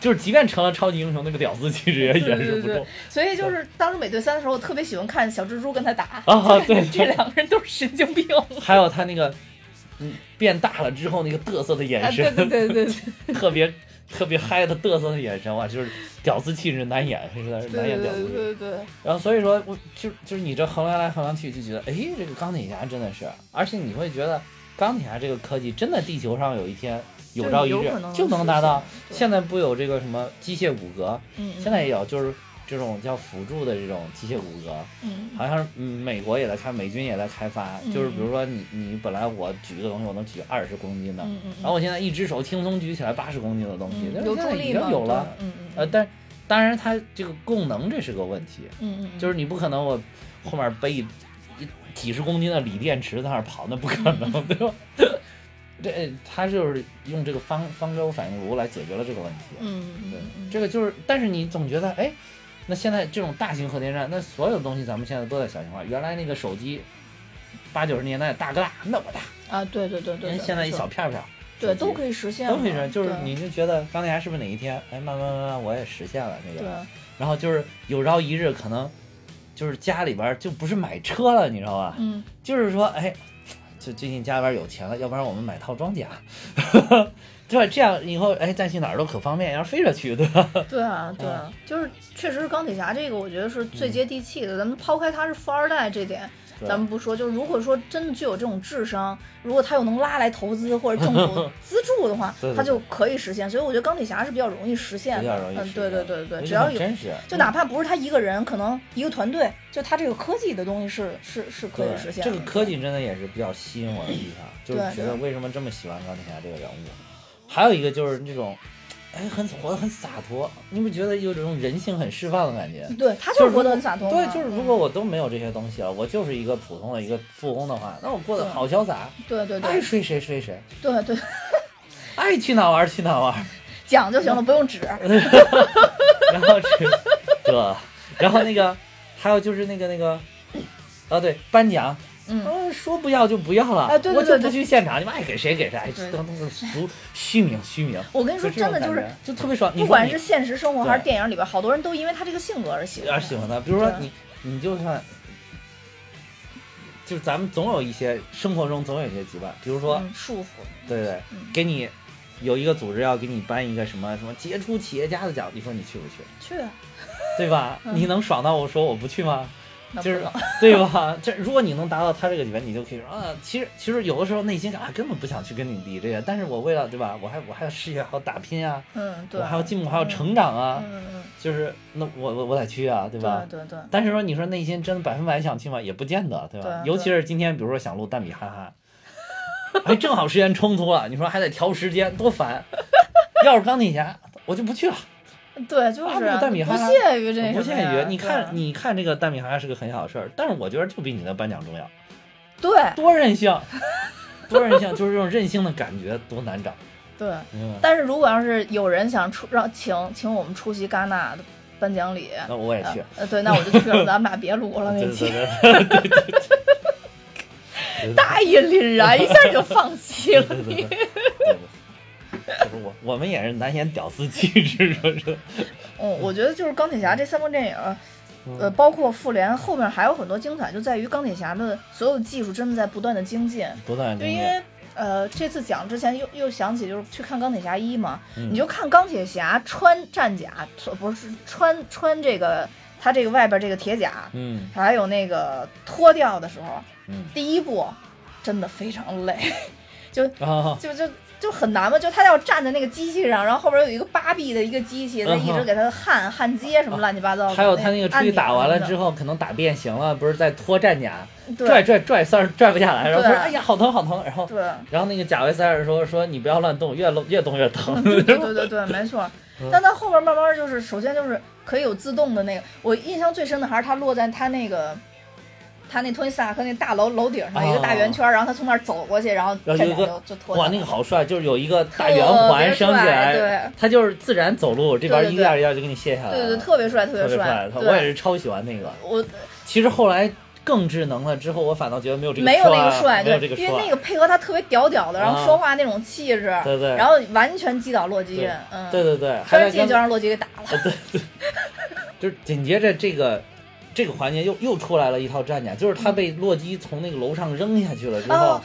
Speaker 2: 就是即便成了超级英雄，那个屌丝气质也掩饰不
Speaker 1: 对对
Speaker 2: 住。
Speaker 1: 所以就是当时美队三的时候，我特别喜欢看小蜘蛛跟他打
Speaker 2: 啊对
Speaker 1: 这两个人都是神经病，
Speaker 2: 还有他那个，嗯，变大了之后那个嘚瑟的眼
Speaker 1: 啊，
Speaker 2: 神，
Speaker 1: 对对对对 [laughs] 对。
Speaker 2: 特别特别嗨的嘚瑟的眼神，哇，就是屌丝气质难掩，真的是？难掩屌丝。
Speaker 1: 对对对，
Speaker 2: 然后所以说，我就就是你这衡量来衡量去，就觉得，哎，这个钢铁侠真的是，而且你会觉得钢铁侠这个科技真的地球上有一天有朝一日
Speaker 1: 就能
Speaker 2: 达到。
Speaker 1: 现
Speaker 2: 在不有这个什么机械骨骼，
Speaker 1: 嗯，
Speaker 2: 现在也有，就是这种叫辅助的这种机械骨骼，
Speaker 1: 嗯。
Speaker 2: 好像是嗯美国也在开，美军也在开发，
Speaker 1: 嗯。
Speaker 2: 就是比如说你你本来我举个东西我能举二十公斤的，
Speaker 1: 嗯嗯，
Speaker 2: 然后我现在一只手轻松举起来八十公斤的东西，但是
Speaker 1: 有
Speaker 2: 现在已
Speaker 1: 助力吗？
Speaker 2: 经有了。
Speaker 1: 嗯嗯
Speaker 2: 呃，但当然它这个供能这是个问题，
Speaker 1: 嗯嗯，
Speaker 2: 就是你不可能我后面背一一几十公斤的锂电池在那儿跑，那不可能，对吧？[laughs] 这它就是用这个方方舟反应炉来解决了这个问题。
Speaker 1: 嗯
Speaker 2: 对。这个就是，但是你总觉得，哎，那现在这种大型核电站，那所有东西咱们现在都在小型化。原来那个手机，八九十年代大哥大那么大，
Speaker 1: 啊，对对对对，对
Speaker 2: 人现在一小片片，
Speaker 1: 对都可以实现，
Speaker 2: 都可以实现，就是你就觉得钢铁侠是不是哪一天，哎，慢慢慢慢我也实现了这个，然后就是有朝一日可能就是家里边就不是买车了，你知道吧？
Speaker 1: 嗯
Speaker 2: 就是说，哎，就最近家里边有钱了，要不然我们买套装甲，[laughs] 对吧？这样以后哎再去哪儿都可方便，要是飞着去，对吧？
Speaker 1: 对啊对
Speaker 2: 嗯
Speaker 1: 啊，就是确实是钢铁侠这个，我觉得是最接地气的。咱们抛开他是富二代这点，咱们不说，就是如果说真的具有这种智商，如果他又能拉来投资或者政府 [laughs] 资助的话他就可以实现。所以我觉得钢铁侠是比较容易实现的。
Speaker 2: 比较容易
Speaker 1: 嗯，
Speaker 2: 实
Speaker 1: 对对对对对，只要有。
Speaker 2: 真实，
Speaker 1: 就哪怕不是他一个人，可能一个团队，就他这个科技的东西是是是可以实现的。
Speaker 2: 这个科技真的也是比较吸引我的地方，就是觉得为什么这么喜欢钢铁侠这个人物。还有一个就是这种，哎，很活得很洒脱，你不觉得有这种人性很释放的感觉？
Speaker 1: 对他
Speaker 2: 就是
Speaker 1: 活得很洒脱嘛。
Speaker 2: 对，就是如
Speaker 1: 嗯
Speaker 2: 果我都没有这些东西了，我就是一个普通的一个富翁的话，那我过得好潇洒，
Speaker 1: 对对对
Speaker 2: 爱睡谁睡谁，
Speaker 1: 对对，[laughs]
Speaker 2: 爱去哪玩去哪玩。
Speaker 1: 讲就行了，[laughs] 不用指。[laughs]
Speaker 2: 然后是，对，然后那个还有就是那个那个，啊，对，颁奖，
Speaker 1: 嗯，
Speaker 2: 嗯，说不要就不要了，
Speaker 1: 哎对对
Speaker 2: 我就不去现场，你们爱给谁给谁，哎
Speaker 1: 对
Speaker 2: 这都是俗虚名虚名。
Speaker 1: 我跟你说，真的就是
Speaker 2: 就特别爽，
Speaker 1: 不管是现实生活还是电影里边，好多人都因为他这个性格而喜欢他。
Speaker 2: 而喜欢他，比如说你，你就算，就是咱们总有一些生活中总有一些羁绊，比如说，
Speaker 1: 嗯束缚，
Speaker 2: 对对
Speaker 1: 嗯，
Speaker 2: 给你有一个组织要给你颁一个什么什么杰出企业家的奖，你说你去不去？
Speaker 1: 去啊，
Speaker 2: 对吧？
Speaker 1: 嗯
Speaker 2: 你能爽到我说我不去吗？就是 [laughs] 对吧？这如果你能达到他这个里面，你就可以说啊，其实其实有的时候内心啊根本不想去跟你比这个，但是我为了对吧，我还我还要事业还要打拼啊，
Speaker 1: 嗯，对，
Speaker 2: 我还要进步，还要成长啊，
Speaker 1: 嗯嗯
Speaker 2: 就是那我我我得去啊，对
Speaker 1: 嗯，
Speaker 2: 吧？
Speaker 1: 对对对，
Speaker 2: 但是说你说内心真的百分百想去吗？也不见得，对吧？
Speaker 1: 对
Speaker 2: 尤其是今天，比如说想录蛋比哈哈，哎，正好时间冲突了，你说还得调时间，多烦！[laughs] 要是钢铁侠，我就不去了，
Speaker 1: 对，就是不屑于这
Speaker 2: 我不屑于。你看，你看这个蛋米哈哈是个很小的事儿，但是我觉得就比你的颁奖重要，
Speaker 1: 对
Speaker 2: 多任性，多任性，就是这种任性的感觉多难找，
Speaker 1: 对，
Speaker 2: 嗯，
Speaker 1: 但是如果要是有人想出让请请我们出席戛纳的颁奖礼，
Speaker 2: 那我也去。
Speaker 1: 呃，对，那我就去了，咱们俩别录了 [laughs] 那期。大义凛然，一下就放弃了你。
Speaker 2: 我我们也是难掩屌丝气质，说是。
Speaker 1: 嗯，我觉得就是钢铁侠这三部电影，呃，
Speaker 2: 嗯
Speaker 1: 包括复联后面还有很多精彩，就在于钢铁侠的所有技术真的在不断的精进。
Speaker 2: 不断
Speaker 1: 就因为呃，这次讲之前又又想起就是去看钢铁侠一嘛，
Speaker 2: 嗯
Speaker 1: 你就看钢铁侠穿战甲，不是穿穿这个他这个外边这个铁甲，
Speaker 2: 嗯
Speaker 1: 还有那个脱掉的时候，
Speaker 2: 嗯
Speaker 1: 第一步真的非常累，[laughs] 就
Speaker 2: 啊，
Speaker 1: 就就就很难嘛，就他要站在那个机器上，然后后边有一个八臂的一个机器在一直给他焊焊接什么乱七八糟的。
Speaker 2: 还有他那个出去打完了之
Speaker 1: 后，
Speaker 2: 可能打变形了，不是在脱战甲，拽拽拽三儿拽不下来，然后
Speaker 1: 对
Speaker 2: 说哎呀好疼好疼，然后
Speaker 1: 对
Speaker 2: 然后那个贾维塞尔说说你不要乱动，越动越动越疼。[laughs]
Speaker 1: 对对对对，没错
Speaker 2: 嗯。
Speaker 1: 但他后边慢慢就是，首先就是可以有自动的那个，我印象最深的还是他落在他那个。他那托尼斯塔克那大楼楼顶上一个大圆圈，然后他从那儿走过去，然后
Speaker 2: 然后
Speaker 1: 就就脱
Speaker 2: 哇，那个好帅，就是有一个大圆环升起来，
Speaker 1: 对
Speaker 2: 他就是自然走路，这边一下一下就给你卸下来。
Speaker 1: 对对对，特别帅，特
Speaker 2: 特别
Speaker 1: 帅。
Speaker 2: 我也是超喜欢那个。
Speaker 1: 我
Speaker 2: 其实后来更智能了之后，我反倒觉得没有这个
Speaker 1: 没有那个帅，对，因为那个配合他特别屌屌的，然后
Speaker 2: 啊
Speaker 1: 说话那种气质，
Speaker 2: 对对
Speaker 1: 然后完全击倒洛基
Speaker 2: 对，
Speaker 1: 嗯，
Speaker 2: 对对对，还在跟
Speaker 1: 突然进就让洛基给打了，
Speaker 2: 啊，对对，[laughs] 就是紧接着这个这个环节又又出来了一套战甲，就是他被洛基从那个楼上扔下去了之后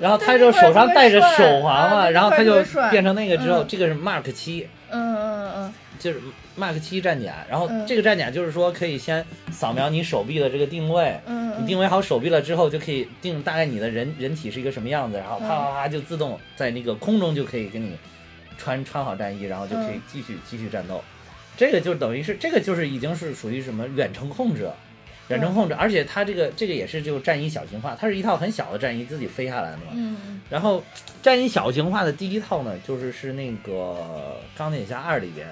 Speaker 2: 然后他就手上戴着手环
Speaker 1: 啊
Speaker 2: 嘛，然后他就变成那个之后，
Speaker 1: 嗯
Speaker 2: 这个是 Mark 七，
Speaker 1: 嗯嗯嗯
Speaker 2: 就是 Mark 七战甲，然后
Speaker 1: 嗯
Speaker 2: 这个战甲就是说可以先扫描你手臂的这个定位。你定位好手臂了之后，就可以定大概你的人人体是一个什么样子，然后啪啪啪就自动在那个空中就可以给你穿穿好战衣，然后就可以
Speaker 1: 嗯
Speaker 2: 继续继续战斗。这个就等于是这个就是已经是属于什么远程控制，远程控制，而且它这个这个也是就战衣小型化，它是一套很小的战衣自己飞下来的嘛。然后战衣小型化的第一套呢，就是是那个钢铁侠二里边，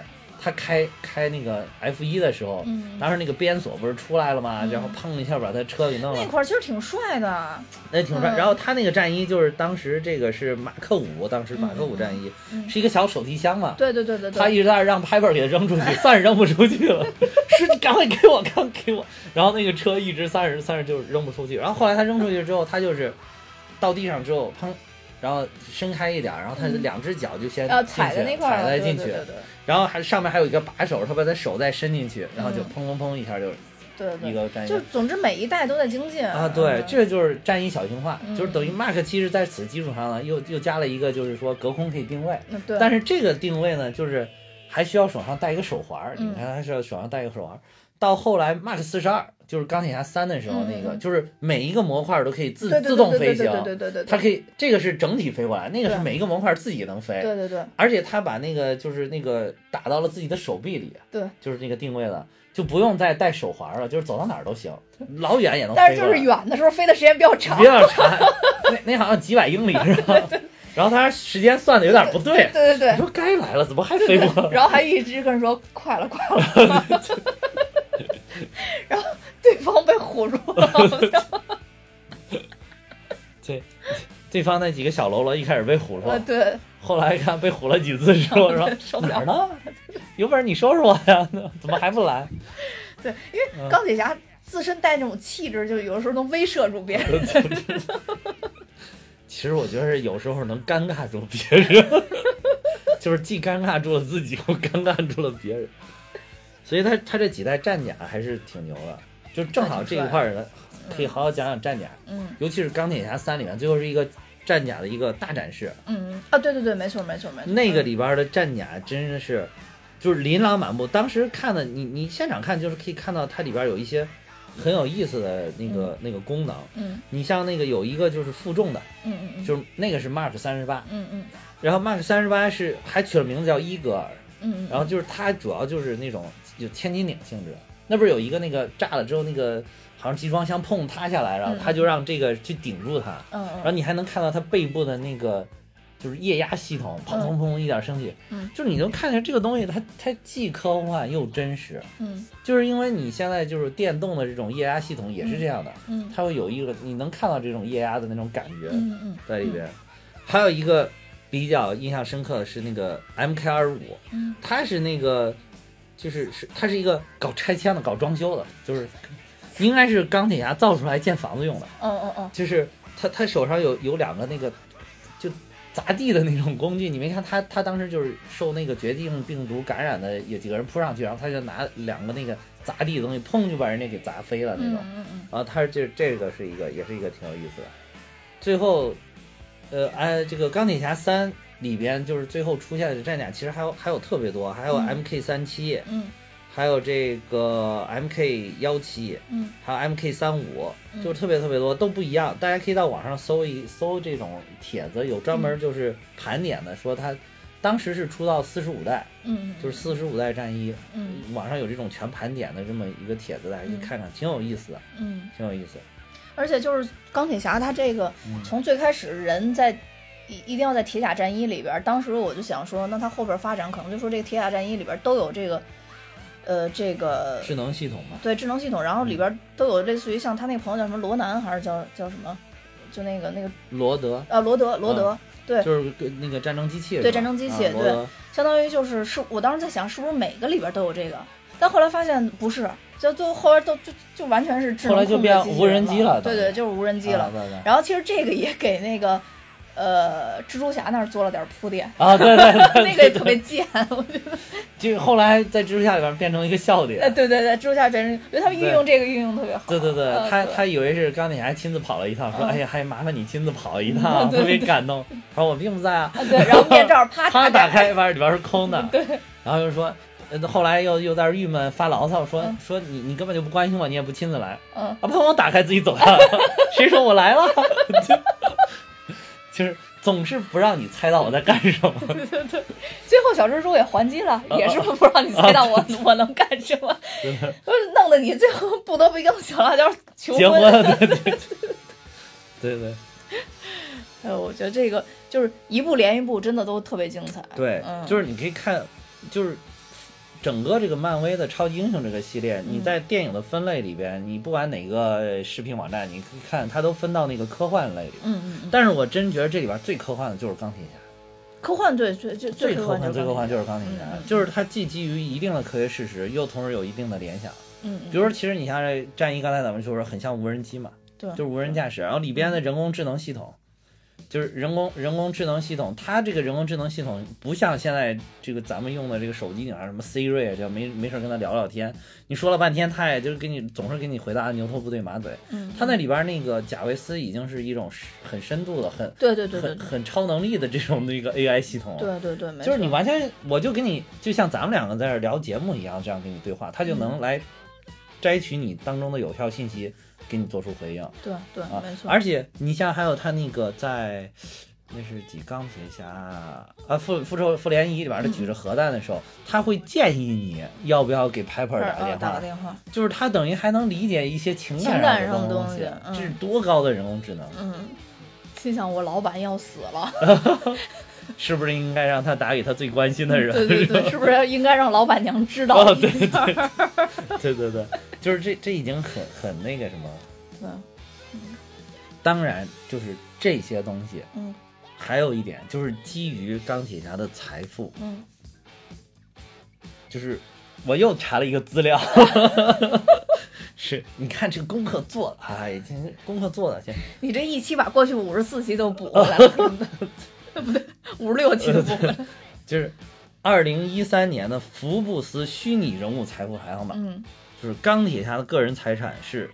Speaker 2: 他开开那个 F 一的时候，
Speaker 1: 嗯
Speaker 2: 当时那个边锁不是出来了吗？
Speaker 1: 嗯
Speaker 2: 然后砰一下把他车给弄了
Speaker 1: 那，块儿其实挺帅的，
Speaker 2: 那挺帅。
Speaker 1: 嗯
Speaker 2: 然后他那个战衣就是当时这个是马克五，当时马克五战衣
Speaker 1: 嗯，
Speaker 2: 是一个小手提箱嘛。
Speaker 1: 对对对对对，
Speaker 2: 他一直在那让 Piper 给他扔出去，算是扔不出去了。[laughs] 是你赶快给我，赶快给我。然后那个车一直三十三十就扔不出去。然后后来他扔出去之后，他就是到地上之后，砰，然后伸开一点，然后他的
Speaker 1: 嗯
Speaker 2: 两只脚就先
Speaker 1: 踩在那块
Speaker 2: 踩在进去
Speaker 1: 对，对对
Speaker 2: 然后还上面还有一个把手，他把他手再伸进去，然后就
Speaker 1: 嗯。
Speaker 2: 砰砰砰一下就
Speaker 1: 对
Speaker 2: 一个战衣
Speaker 1: 就总之每一代都在精进
Speaker 2: 啊，对
Speaker 1: 嗯，
Speaker 2: 这就是战衣小型化，
Speaker 1: 嗯。
Speaker 2: 就是等于 Mark 其实在此基础上呢，又又加了一个，就是说隔空可以定位，
Speaker 1: 嗯对，
Speaker 2: 但是这个定位呢，就是还需要手上戴一个手环你看还是要手上戴一个手环儿。到后来 Mark 四十二，就是钢铁侠三的时候，
Speaker 1: 嗯
Speaker 2: 那个
Speaker 1: 嗯
Speaker 2: 就是每一个模块都可以自
Speaker 1: 对对
Speaker 2: 自动
Speaker 1: 对对
Speaker 2: 飞行，
Speaker 1: 对对对对对，
Speaker 2: 它可以这个是整体飞过来，那个是每一个模块自己能飞，
Speaker 1: 对对对
Speaker 2: 而且他把那个就是那个打到了自己的手臂里，
Speaker 1: 对，
Speaker 2: 就是那个定位了，就不用再戴手环了，就是走到哪儿都行，老远也能飞。
Speaker 1: 但是就是远的时候飞的时间比较长
Speaker 2: 比，较长，那那好像几百英里是吧？[laughs] 然后他时间算的有点不对，
Speaker 1: 对对对
Speaker 2: 你。说该来了，怎么还飞不过来？
Speaker 1: 然后还一直跟人说快了快了，[laughs] [laughs] 然后对方被唬住了，好像 [laughs]
Speaker 2: 对，对方那几个小喽啰一开始被唬住，
Speaker 1: 呃对，
Speaker 2: 后来看被唬了几次之后 [laughs] 说
Speaker 1: 受不了
Speaker 2: 哪儿呢？有本事你收拾我呀？怎么还不来？
Speaker 1: 对，因为钢铁侠自身带那种气质，就有的时候能威慑住别人。
Speaker 2: 其实我觉得有时候能尴尬住别人，就是既尴尬住了自己，又尴尬住了别人。所以他他这几代战甲还是挺牛的，就正好这一块儿呢，可以好好讲讲战甲，
Speaker 1: 嗯
Speaker 2: 尤其是钢铁侠三里面最后是一个战甲的一个大展示，
Speaker 1: 嗯啊，对对对，没错没错没错。
Speaker 2: 那个里边的战甲真的是就是琳琅满目。当时看的你你现场看就是可以看到它里边有一些很有意思的那个、那个功能。
Speaker 1: 嗯
Speaker 2: 你像那个有一个就是负重的，
Speaker 1: 嗯嗯嗯，
Speaker 2: 就是那个是 Mark 三十八，
Speaker 1: 嗯嗯
Speaker 2: 然后 Mark 三十八是还取了名字叫伊戈尔，
Speaker 1: 嗯嗯，
Speaker 2: 然后就是它主要就是那种有千斤顶性质。那不是有一个那个炸了之后那个好像集装箱砰塌下来，然后
Speaker 1: 嗯。
Speaker 2: 他就让这个去顶住它，
Speaker 1: 嗯
Speaker 2: 然后你还能看到它背部的那个就是液压系统，砰砰砰一点升起，
Speaker 1: 嗯。
Speaker 2: 就是你能看见这个东西它它既科幻又真实，
Speaker 1: 嗯。
Speaker 2: 就是因为你现在就是电动的这种液压系统也是这样的，
Speaker 1: 嗯。
Speaker 2: 它会有一个你能看到这种液压的那种感觉
Speaker 1: 嗯嗯。
Speaker 2: 在里边。还有一个比较印象深刻的是那个 MK 二十五，
Speaker 1: 嗯。
Speaker 2: 它是那个就是是他是一个搞拆迁的、搞装修的，就是 [laughs] 应该是钢铁侠造出来建房子用的。
Speaker 1: 嗯嗯嗯
Speaker 2: 就是他他手上有有两个那个就砸地的那种工具，你没看他他当时就是受那个绝境病毒感染的，有几个人扑上去，然后他就拿两个那个砸地的东西，砰就把人家给砸飞了那种。
Speaker 1: 嗯嗯
Speaker 2: 然后他这这个是一个也是一个挺有意思的。最后，呃，哎，这个钢铁侠三里边就是最后出现的战甲，其实还有还有特别多，还有
Speaker 1: 嗯。
Speaker 2: MK 三七，
Speaker 1: 嗯。
Speaker 2: 还有这个 MK 幺七，
Speaker 1: 嗯。
Speaker 2: 还有 MK 三五，
Speaker 1: 嗯。
Speaker 2: 就是特别特别多，都不一样。大家可以到网上搜一搜这种帖子，有专门就是盘点的，说它当时是出到四十五代，
Speaker 1: 嗯，
Speaker 2: 就是四十五代战衣，
Speaker 1: 嗯。
Speaker 2: 网上有这种全盘点的这么一个帖子，大家可以看看，挺有意思的，
Speaker 1: 嗯，
Speaker 2: 挺有意思。
Speaker 1: 而且就是钢铁侠他这个
Speaker 2: 嗯。
Speaker 1: 从最开始人在。一一定要在铁甲战衣里边儿，当时我就想说，那他后边发展可能就说这个铁甲战衣里边儿都有这个，呃，这个
Speaker 2: 智能系统嘛，
Speaker 1: 对智能系统，然后里边儿都有类似于像他那个朋友叫什么罗南还是叫叫什么，就那个那个
Speaker 2: 罗德。
Speaker 1: 啊罗德罗德，对。
Speaker 2: 就是跟那个战争机器
Speaker 1: 对战争机器对相当于就是是我当时在想是不是每个里边都有这个，但后来发现不是，就最后后边都就就完全是智能
Speaker 2: 后来就变无
Speaker 1: 人
Speaker 2: 人机了
Speaker 1: 对对，就是无人机了。
Speaker 2: 啊对对。
Speaker 1: 然后其实这个也给那个呃蜘蛛侠那儿做了点铺垫，
Speaker 2: 啊，对对 [laughs] 对，
Speaker 1: 那个也特别贱，我觉得。
Speaker 2: 就后来在蜘蛛侠里边变成一个笑点
Speaker 1: 呃，。对对对，蜘蛛侠变成，我觉得他们运用这个运用特别好。
Speaker 2: 对对对，他他以为是钢铁侠亲自跑了一趟，说
Speaker 1: 嗯
Speaker 2: 哎呀，还麻烦你亲自跑一趟，[laughs]
Speaker 1: 对
Speaker 2: 特别感动。说我并不在啊，
Speaker 1: 啊对，然后面罩啪
Speaker 2: 啪 [laughs] 打开，发现里边是空的。
Speaker 1: 对，
Speaker 2: 然后又说，呃后来又又在这郁闷发牢骚，说
Speaker 1: 嗯
Speaker 2: 说你你根本就不关心我，你也不亲自来
Speaker 1: 嗯，
Speaker 2: 啊！砰，我打开自己走了，谁说我来了？就就是总是不让你猜到我在干什么。[laughs]
Speaker 1: 对对对最后小蜘蛛也还击了，也是不让你猜到我我能干什么，[laughs]
Speaker 2: 真的。[laughs]
Speaker 1: 就是弄得你最后不得不跟小辣椒求
Speaker 2: 结婚，对对对。对对。
Speaker 1: 哎，我觉得这个就是一部连一部，真的都特别精彩。
Speaker 2: 对，
Speaker 1: 嗯，
Speaker 2: 就是你可以看，就是整个这个漫威的超级英雄这个系列，你
Speaker 1: 嗯
Speaker 2: 在电影的分类里边，你不管哪个视频网站，你可以看它都分到那个科幻类里。
Speaker 1: 嗯嗯嗯，
Speaker 2: 但是我真觉得这里边最科幻的就是钢铁侠，
Speaker 1: 科幻对最最科
Speaker 2: 最科幻、最科幻
Speaker 1: 就
Speaker 2: 就是钢铁侠就是它既基于一定的科学事实，又同时有一定的联想。
Speaker 1: 嗯，嗯
Speaker 2: 比如说，其实你像这战役，刚才咱们就说很像无人机嘛，
Speaker 1: 对，
Speaker 2: 就是无人驾驶，然后里边的人工智能系统，就是人工人工智能系统，它这个人工智能系统不像现在这个咱们用的这个手机顶上什么 Siri，就没没事跟他聊聊天，你说了半天，他也就是给你总是给你回答牛头不对马嘴。
Speaker 1: 嗯，
Speaker 2: 它那里边那个贾维斯已经是一种很深度的、很
Speaker 1: 对对对对
Speaker 2: 很很超能力的这种那个 AI 系统了。
Speaker 1: 对对对，没
Speaker 2: 就是你完全，我就跟你就像咱们两个在这儿聊节目一样，这样跟你对话，它就
Speaker 1: 嗯
Speaker 2: 能来摘取你当中的有效信息，给你做出回应。
Speaker 1: 对对
Speaker 2: 啊
Speaker 1: 没，错，
Speaker 2: 而且你像还有他那个在那是几钢铁侠啊复复仇复联一里边他举着核弹的时候，他会建议你要不要给 Pepper 打个电话。
Speaker 1: 啊打个，电话，
Speaker 2: 就是他等于还能理解一些情
Speaker 1: 情感
Speaker 2: 上的西
Speaker 1: 东西，嗯
Speaker 2: 这是多高的人工智能？
Speaker 1: 嗯，心想我老板要死了，[laughs]
Speaker 2: 是不是应该让他打给他最关心的人？
Speaker 1: 对对对，是不是应该让老板娘知道
Speaker 2: 哦，对
Speaker 1: 对？
Speaker 2: 对对对，就是这这已经很很那个什么。
Speaker 1: 对，
Speaker 2: 当然，就是这些东西，
Speaker 1: 嗯。
Speaker 2: 还有一点就是基于钢铁侠的财富，
Speaker 1: 嗯。
Speaker 2: 就是我又查了一个资料，[laughs] 是，你看这个功课做的，哎，这功课做的，先。
Speaker 1: 你这一期把过去五十四期都补回来了，[laughs] [laughs] [laughs] 不对，五十六期都补回来。
Speaker 2: 就是二零一三年的福布斯虚拟人物财富排行榜，
Speaker 1: 嗯。
Speaker 2: 就是钢铁侠的个人财产是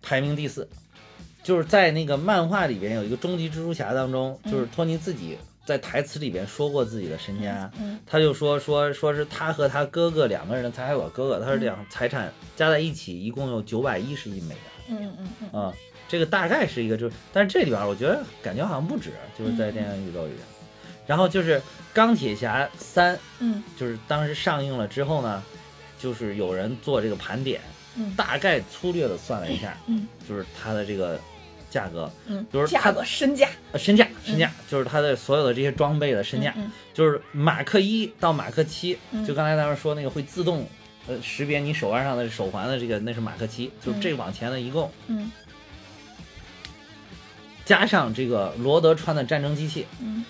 Speaker 2: 排名第四，就是在那个漫画里边有一个终极蜘蛛侠当中，就是托尼自己在台词里边说过自己的身家，
Speaker 1: 嗯
Speaker 2: 他就说说说是他和他哥哥两个人的财，还有我哥哥，他是两财产加在一起一共有九百一十亿美元。
Speaker 1: 嗯嗯嗯。
Speaker 2: 啊、这个大概是一个，就是，但是这里边我觉得感觉好像不止，就是在电影宇宙里边。然后就是钢铁侠三，
Speaker 1: 嗯
Speaker 2: 就是当时上映了之后呢，就是有人做这个盘点，
Speaker 1: 嗯
Speaker 2: 大概粗略的算了一下，
Speaker 1: 嗯
Speaker 2: 就是它的这个价格，
Speaker 1: 嗯，
Speaker 2: 就是
Speaker 1: 价格身价
Speaker 2: 呃身价，身价、就是它的所有的这些装备的身价，
Speaker 1: 嗯
Speaker 2: 就是马克一到马克七，
Speaker 1: 嗯
Speaker 2: 就刚才咱们说那个会自动。呃，识别你手腕上的手环的这个，那是马克七，就是这往前的一共
Speaker 1: 嗯
Speaker 2: 加上这个罗德穿的战争机器，
Speaker 1: 嗯。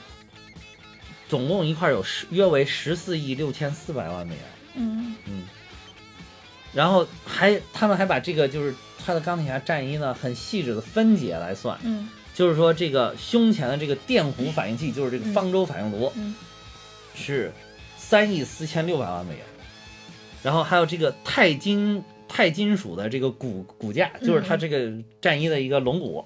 Speaker 2: 总共一块有十约为十四亿六千四百万美元。
Speaker 1: 嗯。
Speaker 2: 嗯，然后还他们还把这个就是他的钢铁侠战衣呢，很细致的分解来算，
Speaker 1: 嗯。
Speaker 2: 就是说这个胸前的这个电弧反应器，就是这个方舟反应炉，
Speaker 1: 嗯。
Speaker 2: 是三亿四千六百万美元。然后还有这个钛金钛金属的这个骨骨架，就是它这个战衣的一个龙骨，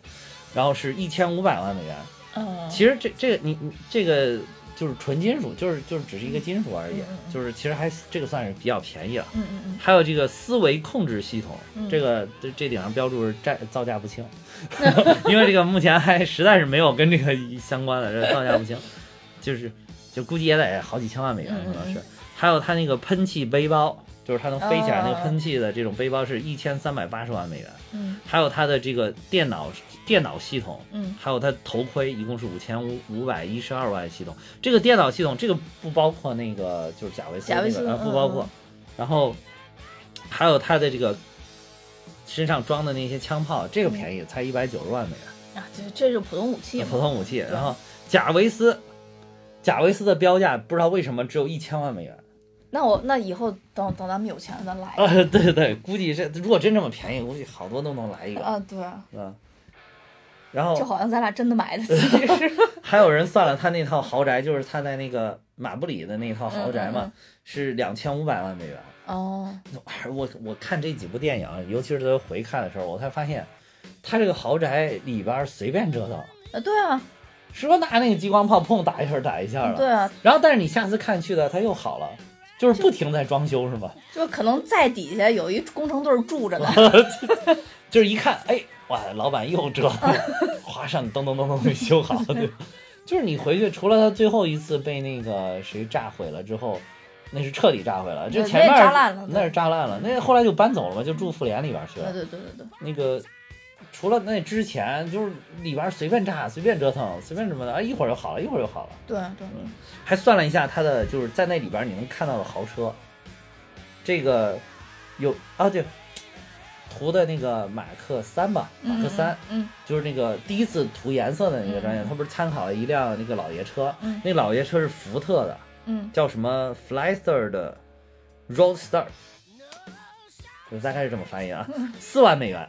Speaker 2: 然后是一千五百万美元。
Speaker 1: 嗯，
Speaker 2: 其实这这个你你这个就是纯金属，就是就是只是一个金属而已，就是其实还这个算是比较便宜了。
Speaker 1: 嗯嗯嗯。
Speaker 2: 还有这个思维控制系统，
Speaker 1: 嗯。
Speaker 2: 这个这这顶上标注是债造价不清，[laughs] 因为这个目前还实在是没有跟这个相关的，这造价不清，就是就估计也得好几千万美元可能是。还有它那个喷气背包，就是它能飞起来那个
Speaker 1: 哦
Speaker 2: 喷气的这种背包是一千三百八十万美元。
Speaker 1: 嗯
Speaker 2: 还有它的这个电脑电脑系统，
Speaker 1: 嗯
Speaker 2: 还有它头盔一共是五千五五百一十二万系统。这个电脑系统这个不包括那个就是贾维斯那个呃不包括
Speaker 1: 嗯，
Speaker 2: 然后还有它的这个身上装的那些枪炮，这个便宜才一百九十万美元，
Speaker 1: 啊，这这是普通武器，
Speaker 2: 普通武器。然后贾维斯贾维斯的标价不知道为什么只有一千万美元。
Speaker 1: 那我那以后等等咱们有钱了，咱来
Speaker 2: 啊，对对对，估计这如果真这么便宜，估计好多都能来一个，
Speaker 1: 啊，对啊，
Speaker 2: 啊。然后
Speaker 1: 就好像咱俩真的买得起似的。[laughs]
Speaker 2: 还有人算了，他那套豪宅就是他在那个马布里的那套豪宅嘛，
Speaker 1: 嗯嗯
Speaker 2: 是两千五百万美元。
Speaker 1: 哦，
Speaker 2: 我我看这几部电影，尤其是他回看的时候，我才发现，他这个豪宅里边随便折腾，
Speaker 1: 啊，对啊，
Speaker 2: 说拿那个激光炮砰打一下打一下了，
Speaker 1: 对啊，
Speaker 2: 然后但是你下次看去的他又好了，就是不停在装修是吧？[laughs]
Speaker 1: 就可能在底下有一工程队住着呢。[laughs]
Speaker 2: 就是一看，哎，哇，老板又折腾，[laughs] 哗上噔噔噔噔给修好了，对。就是你回去，除了他最后一次被那个谁炸毁了之后，那是彻底炸毁了。这
Speaker 1: 对那
Speaker 2: 前面
Speaker 1: 炸烂了
Speaker 2: 那是炸烂了，那后来就搬走了嘛，就住妇联里边去了。
Speaker 1: 对对对对对，
Speaker 2: 那个除了那之前，就是里边随便炸、随便折腾、随便什么的，啊，一会儿就好了，一会儿就好了。
Speaker 1: 对对，
Speaker 2: 还算了一下他的，就是在那里边你能看到的豪车，这个有啊对，涂的那个马克三吧，马克三。
Speaker 1: 嗯。
Speaker 2: 就是那个第一次涂颜色的那个专业，
Speaker 1: 嗯。
Speaker 2: 他不是参考了一辆那个老爷车，
Speaker 1: 嗯。
Speaker 2: 那老爷车是福特的，
Speaker 1: 嗯
Speaker 2: 叫什么 Flyster 的 Roadster，就大概是这么翻译啊，[laughs] 四万美元。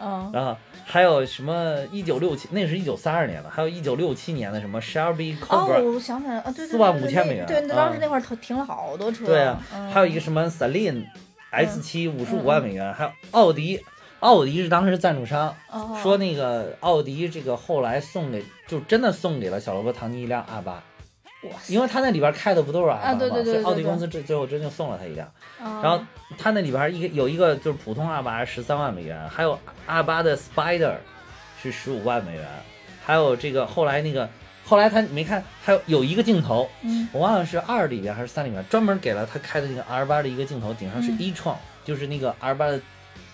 Speaker 1: 嗯。
Speaker 2: 然后还有什么一九六七，那是一九三二年的，还有一九六七年的什么 Shelby
Speaker 1: 哦
Speaker 2: ，Cobra，、
Speaker 1: 我想起来了啊，对对对
Speaker 2: ，45,000美元
Speaker 1: 对，那当时
Speaker 2: 嗯。
Speaker 1: 那块儿停停了好多车。
Speaker 2: 对啊，
Speaker 1: 嗯。
Speaker 2: 还有一个什么 Celine S 七五十五万美元，还有奥迪，奥迪是当时赞助商，
Speaker 1: 哦。
Speaker 2: 说那个奥迪这个后来送给，就真的送给了小罗伯·唐尼一辆 R 八，因为他那里边开的不都是 R 八
Speaker 1: 啊
Speaker 2: 吗？
Speaker 1: 对对对对对
Speaker 2: 所以奥迪公司这最后真就送了他一辆。
Speaker 1: 然
Speaker 2: 然后他那里边一个有一个就是普通 R 八十三万美元，还有 R 八的 Spider 是十五万美元，还有这个后来那个后来他没看，还有有一个镜头，
Speaker 1: 嗯
Speaker 2: 我忘了是二里边还是三里边，专门给了他开的那个 R 八的一个镜头，顶上是
Speaker 1: 嗯
Speaker 2: e 创、就是那个 R 八的，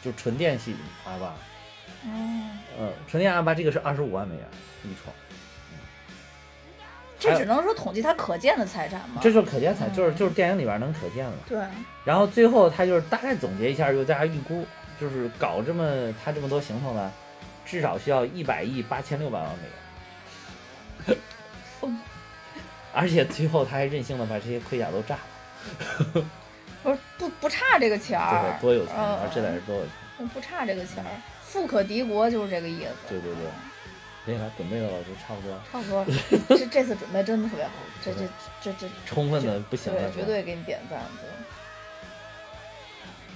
Speaker 2: 就是纯电系 R 八，
Speaker 1: 哦，
Speaker 2: 嗯，纯电 R 八这个是二十五万美元 e 创。
Speaker 1: 这只能说统计他可见的财产嘛。
Speaker 2: 这就是可见财，
Speaker 1: 嗯
Speaker 2: 就是就是电影里边能可见的。
Speaker 1: 对，
Speaker 2: 然后最后他就是大概总结一下，就大家预估，就是搞这么他这么多行头呢，至少需要一百亿八千六百万美元。
Speaker 1: 疯
Speaker 2: 而且最后他还任性的把这些盔甲都炸了，
Speaker 1: 不是不不差这个钱
Speaker 2: 这
Speaker 1: 儿
Speaker 2: 得，多有钱
Speaker 1: 嗯
Speaker 2: 啊！这得是多有钱。
Speaker 1: 不差这个钱儿，富可敌国就是这个意思。
Speaker 2: 对对对，所以他准备的老师差不多，
Speaker 1: 差不多。[laughs] 这这次准备真的特别好，这这这这
Speaker 2: 充分的不行
Speaker 1: 绝对给你点赞。对。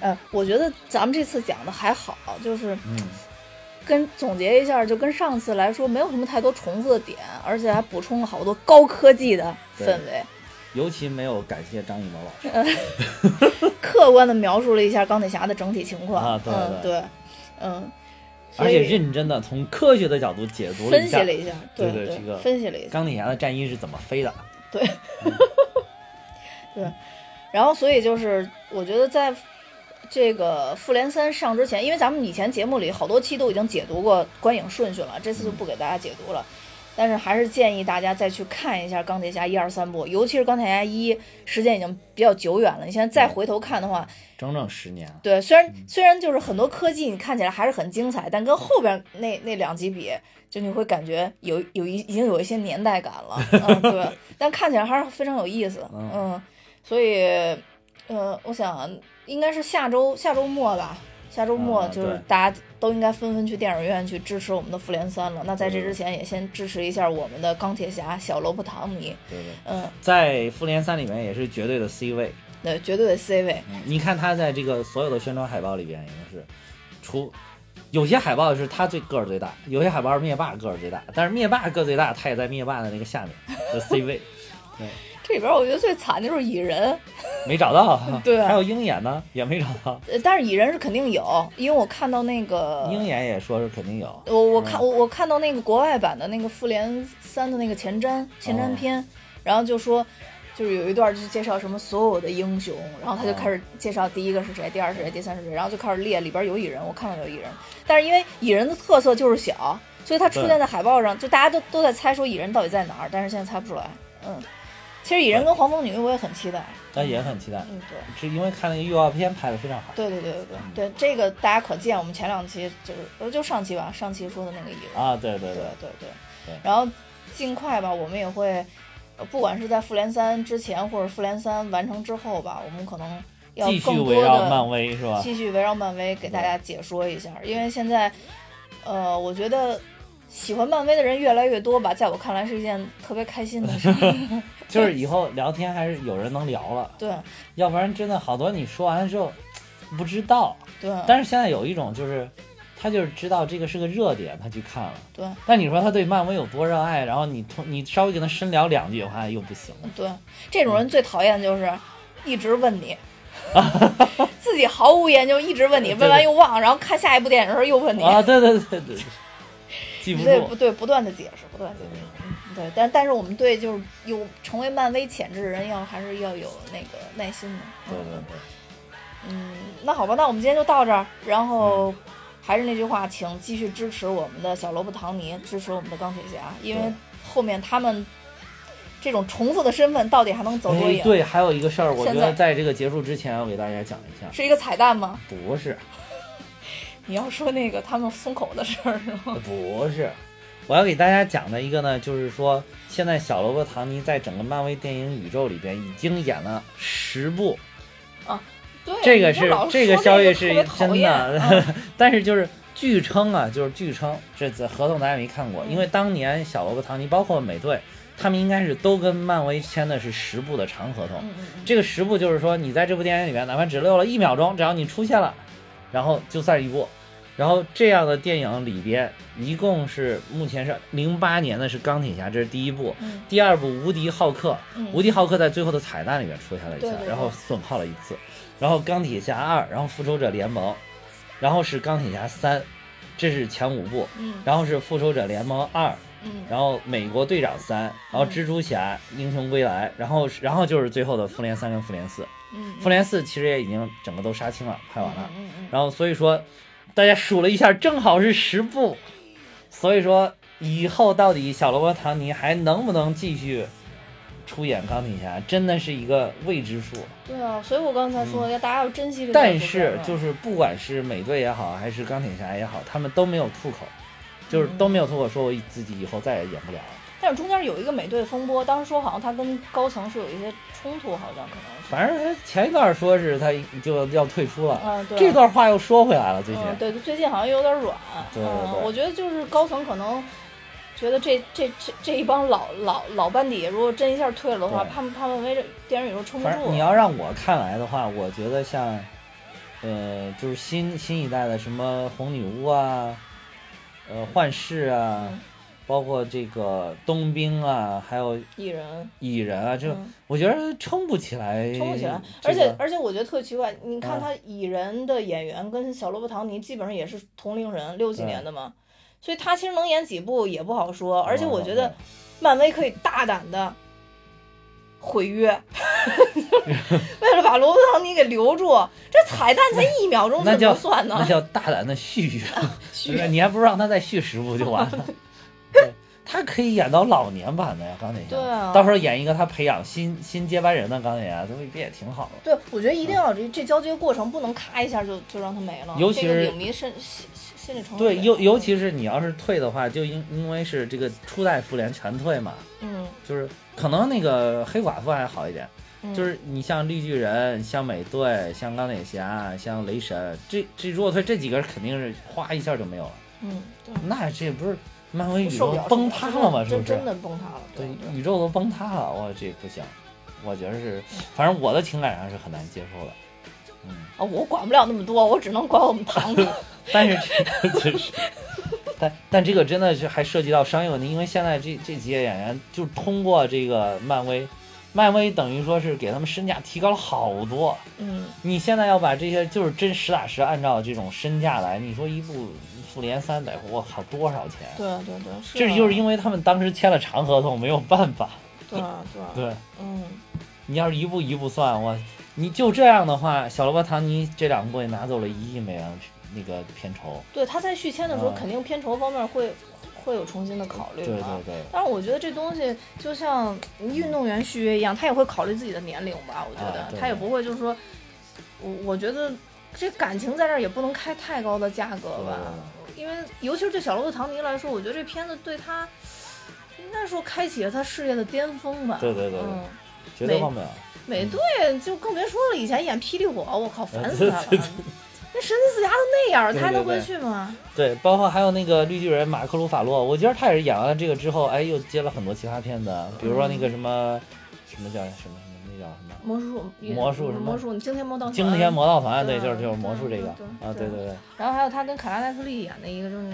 Speaker 1: 呃，我觉得咱们这次讲的还好，就是
Speaker 2: 嗯，
Speaker 1: 跟总结一下，就跟上次来说没有什么太多重复的点，而且还补充了好多高科技的氛围，
Speaker 2: 尤其没有感谢张艺谋老师，[laughs]
Speaker 1: 客观的描述了一下钢铁侠的整体情况
Speaker 2: 啊对
Speaker 1: 嗯，对，嗯，
Speaker 2: 而且认真的从科学的角度解读了一下
Speaker 1: 分析了一下，对
Speaker 2: 对这个
Speaker 1: 分析了一下，
Speaker 2: 钢铁侠的战衣是怎么飞的。
Speaker 1: 对，[laughs] 对，然后所以就是我觉得在这个复联三上之前，因为咱们以前节目里好多期都已经解读过观影顺序了，这次就不给大家解读了。但是还是建议大家再去看一下钢铁侠一二三部，尤其是钢铁侠一，时间已经比较久远了。你现在再回头看的话，
Speaker 2: 整整十年，
Speaker 1: 对，虽然虽然就是很多科技你看起来还是很精彩，但跟后边那那两集比，就你会感觉有有一已经有一些年代感了，嗯，对，[laughs] 但看起来还是非常有意思，
Speaker 2: 嗯。
Speaker 1: 嗯，所以，呃，我想应该是下周下周末吧，下周末
Speaker 2: 啊
Speaker 1: 就是大家都应该纷纷去电影院去支持我们的复联三了。那在这之前也先支持一下我们的钢铁侠小罗伯·唐尼，
Speaker 2: 对对，
Speaker 1: 嗯，
Speaker 2: 在复联三里面也是绝对的 C 位。
Speaker 1: 对，绝对的 C 位，
Speaker 2: 嗯你看他在这个所有的宣传海报里边，已经是除有些海报是他最个儿最大，有些海报是灭霸个儿最大，但是灭霸个儿最大，他也在灭霸的那个下面的 C 位，[laughs] 对
Speaker 1: 这里边我觉得最惨的就是蚁人。
Speaker 2: 没找到。[laughs]
Speaker 1: 对
Speaker 2: 还有鹰眼呢，也没找到。
Speaker 1: 呃，但是蚁人是肯定有，因为我看到那个，
Speaker 2: 鹰眼也说是肯定有。
Speaker 1: 我我看我我看到那个国外版的那个复联三的那个前瞻前瞻片，然后就说。就是有一段就是介绍什么所有的英雄，然后他就开始介绍第一个是谁，第二是谁，第三是谁，然后就开始列里边有蚁人，我看到有蚁人，但是因为蚁人的特色就是小，所以他出现在海报上，就大家都都在猜说蚁人到底在哪儿，但是现在猜不出来。嗯，其实蚁人跟黄蜂女我也很期待。
Speaker 2: 但也很期待，
Speaker 1: 嗯，对。
Speaker 2: 是因为看那个预告片拍的非常好。
Speaker 1: 对对对对对对，这个大家可见，我们前两期就是呃就上期吧，上期说的那个蚁人
Speaker 2: 啊，对对
Speaker 1: 对
Speaker 2: 对，
Speaker 1: 对对
Speaker 2: 对
Speaker 1: 然后尽快吧，我们也会，呃不管是在复联三之前或者复联三完成之后吧，我们可能要
Speaker 2: 继续
Speaker 1: 更多
Speaker 2: 围绕漫
Speaker 1: 的
Speaker 2: 威是吧？
Speaker 1: 继续围绕漫威给大家解说一下，因为现在，呃，我觉得。喜欢漫威的人越来越多吧，在我看来是一件特别开心的事。[laughs]
Speaker 2: 就是 [laughs] 以后聊天还是有人能聊了，
Speaker 1: 对
Speaker 2: 要不然真的好多你说完了之后不知道。
Speaker 1: 对
Speaker 2: 但是现在有一种就是，他就是知道这个是个热点，他去看了。
Speaker 1: 对
Speaker 2: 但你说他对漫威有多热爱，然后你通你稍微跟他深聊两句的话又不行。
Speaker 1: 对，这种人最讨厌就是一直问你，[laughs] 自己毫无研究，一直问你，问完又忘，然后看下一部电影的时候又问你，
Speaker 2: 啊，对对对对，对记不住
Speaker 1: 对不。对？不断的解释，不断的解释。嗯对，但但是我们对就是有成为漫威潜质的人要还是要有那个耐心的。
Speaker 2: 对对对，
Speaker 1: 嗯，那好吧，那我们今天就到这儿。然后还是那句话，请继续支持我们的小萝卜唐尼，支持我们的钢铁侠，因为后面他们这种重复的身份到底还能走多远？
Speaker 2: 哎对，还有一个事儿，我觉得在这个结束之前，我给大家讲一下。
Speaker 1: 是一个彩蛋吗？[laughs]
Speaker 2: 不是，[laughs]
Speaker 1: 你要说那个他们松口的事儿是吗？
Speaker 2: 不是，我要给大家讲的一个呢，就是说，现在小萝卜唐尼在整个漫威电影宇宙里边已经演了十部，
Speaker 1: 对，
Speaker 2: 这个
Speaker 1: 是
Speaker 2: 这个
Speaker 1: 说
Speaker 2: 消息是真
Speaker 1: 厌
Speaker 2: 的，[laughs]
Speaker 1: 嗯
Speaker 2: 但是就是据称啊，就是据称，这这合同咱也没看过，因为当年小萝卜唐尼包括美队，他们应该是都跟漫威签的是十部的长合同。
Speaker 1: 嗯嗯嗯，
Speaker 2: 这个十部就是说，你在这部电影里面，哪怕只露了一秒钟，只要你出现了，然后就算一部。然后这样的电影里边，一共是目前是零八年的是钢铁侠，这是第一部，
Speaker 1: 嗯
Speaker 2: 第二部无敌浩克，
Speaker 1: 嗯
Speaker 2: 无敌浩克在最后的彩蛋里面出现了一下，
Speaker 1: 对对对
Speaker 2: 然后损耗了一次，然后钢铁侠二，然后复仇者联盟，然后是钢铁侠三，这是前五部，
Speaker 1: 嗯
Speaker 2: 然后是复仇者联盟二，
Speaker 1: 嗯
Speaker 2: 然后美国队长三，然后蜘蛛侠英雄归来，然后然后就是最后的复联三跟复联四，
Speaker 1: 嗯，
Speaker 2: 复联四其实也已经整个都杀青了，拍完了，
Speaker 1: 嗯嗯
Speaker 2: 然后所以说大家数了一下，正好是十部，所以说以后到底小萝卜唐尼还能不能继续出演钢铁侠，真的是一个未知数。
Speaker 1: 对啊，所以我刚才说要大家要珍惜这个
Speaker 2: 但是就是不管是美队也好，还是钢铁侠也好，他们都没有吐口，就是
Speaker 1: 嗯
Speaker 2: 都没有吐口说我自己以后再也演不了了。
Speaker 1: 但是中间有一个美队风波，当时说好像他跟高层是有一些冲突，好像可能是。
Speaker 2: 反正他前一段说是他就要退出了，
Speaker 1: 啊，对。
Speaker 2: 这段话又说回来了，最近。
Speaker 1: 嗯，对，最近好像有点软。
Speaker 2: 对对对。
Speaker 1: 我觉得就是高层可能觉得这这这这一帮老老老班底，如果真一下退了的话，怕怕漫威这电影宇宙撑不住。
Speaker 2: 你要让我看来的话，我觉得像，呃，就是新新一代的什么红女巫啊，呃，幻视啊。包括这个冬兵啊，还有
Speaker 1: 蚁人，
Speaker 2: 蚁人啊，就我觉得撑不起来，
Speaker 1: 撑不起来。而且而且，我觉得特奇怪，你看他蚁人的演员跟小罗伯·唐尼基本上也是同龄人，六几年的嘛，所以他其实能演几部也不好说。而且我觉得，漫威可以大胆的毁约，[laughs] 为了把罗伯特·唐尼给留住，这彩蛋才一秒钟怎么算呢？
Speaker 2: 那叫大胆的续约，[laughs] [laughs] 续你还不如让他再续十部就完了。对，他可以演到老年版的呀，钢铁侠。
Speaker 1: 对啊，
Speaker 2: 到时候演一个他培养新新接班人的钢铁侠，这不也挺好
Speaker 1: 的？对，我觉得一定要这这交接过程不能咔一下就就让他没了。
Speaker 2: 尤其是
Speaker 1: 影迷心心心理承受。
Speaker 2: 对，尤尤其是你要是退的话，就因因为是这个初代复联全退嘛。
Speaker 1: 嗯。
Speaker 2: 就是可能那个黑寡妇还好一点，就是你像绿巨人、像美队、像钢铁侠、像雷神，这这如果退这几个人肯定是哗一下就没有了。
Speaker 1: 嗯，
Speaker 2: 那这不是。漫威宇宙崩塌了吗？是不是？
Speaker 1: 真的崩塌了。
Speaker 2: 对，宇宙都崩塌了，我这不行。我觉得是，反正我的情感上是很难接受的。嗯
Speaker 1: 啊，我管不了那么多，我只能管我们堂哥。[laughs] [laughs]
Speaker 2: 但是这但但这个真的是还涉及到商业问题，因为现在这这几个演员就通过这个漫威，漫威等于说是给他们身价提高了好多。
Speaker 1: 嗯，
Speaker 2: 你现在要把这些就是真实打实按照这种身价来，你说一部。复联三得，我靠，多少钱？
Speaker 1: 对对对，
Speaker 2: 这就是因为他们当时签了长合同，没有办法。
Speaker 1: 对对
Speaker 2: 对，
Speaker 1: 嗯，
Speaker 2: 你要是一步一步算，我你就这样的话，小罗伯·唐尼这两部也拿走了一亿美元那个片酬。
Speaker 1: 对，他在续签的时候，肯定片酬方面会会有重新的考虑。
Speaker 2: 对对对。
Speaker 1: 但是我觉得这东西就像运动员续约一样，他也会考虑自己的年龄吧？我觉得他也不会就是说，我我觉得这感情在这儿也不能开太高的价格吧。因为，尤其是对小罗伯特·唐尼来说，我觉得这片子对他，应该说开启了他事业的巅峰吧。
Speaker 2: 对对对，
Speaker 1: 嗯，
Speaker 2: 绝对忘不了。
Speaker 1: 美队就更别说了，以前演霹雳火，我靠，烦死他了。那神奇四侠都那样，他还能回去吗？
Speaker 2: 对，包括还有那个绿巨人马克·鲁法洛，我觉得他也是演完了这个之后，哎，又接了很多其他片子，比如说那个什么，什么叫什么？
Speaker 1: 魔术，
Speaker 2: 魔术什么？
Speaker 1: 魔术，惊天魔盗团。
Speaker 2: 惊天魔盗团，对，就是就是魔术这个啊，对对对。
Speaker 1: 然后还有他跟凯拉奈特利演的一个，就是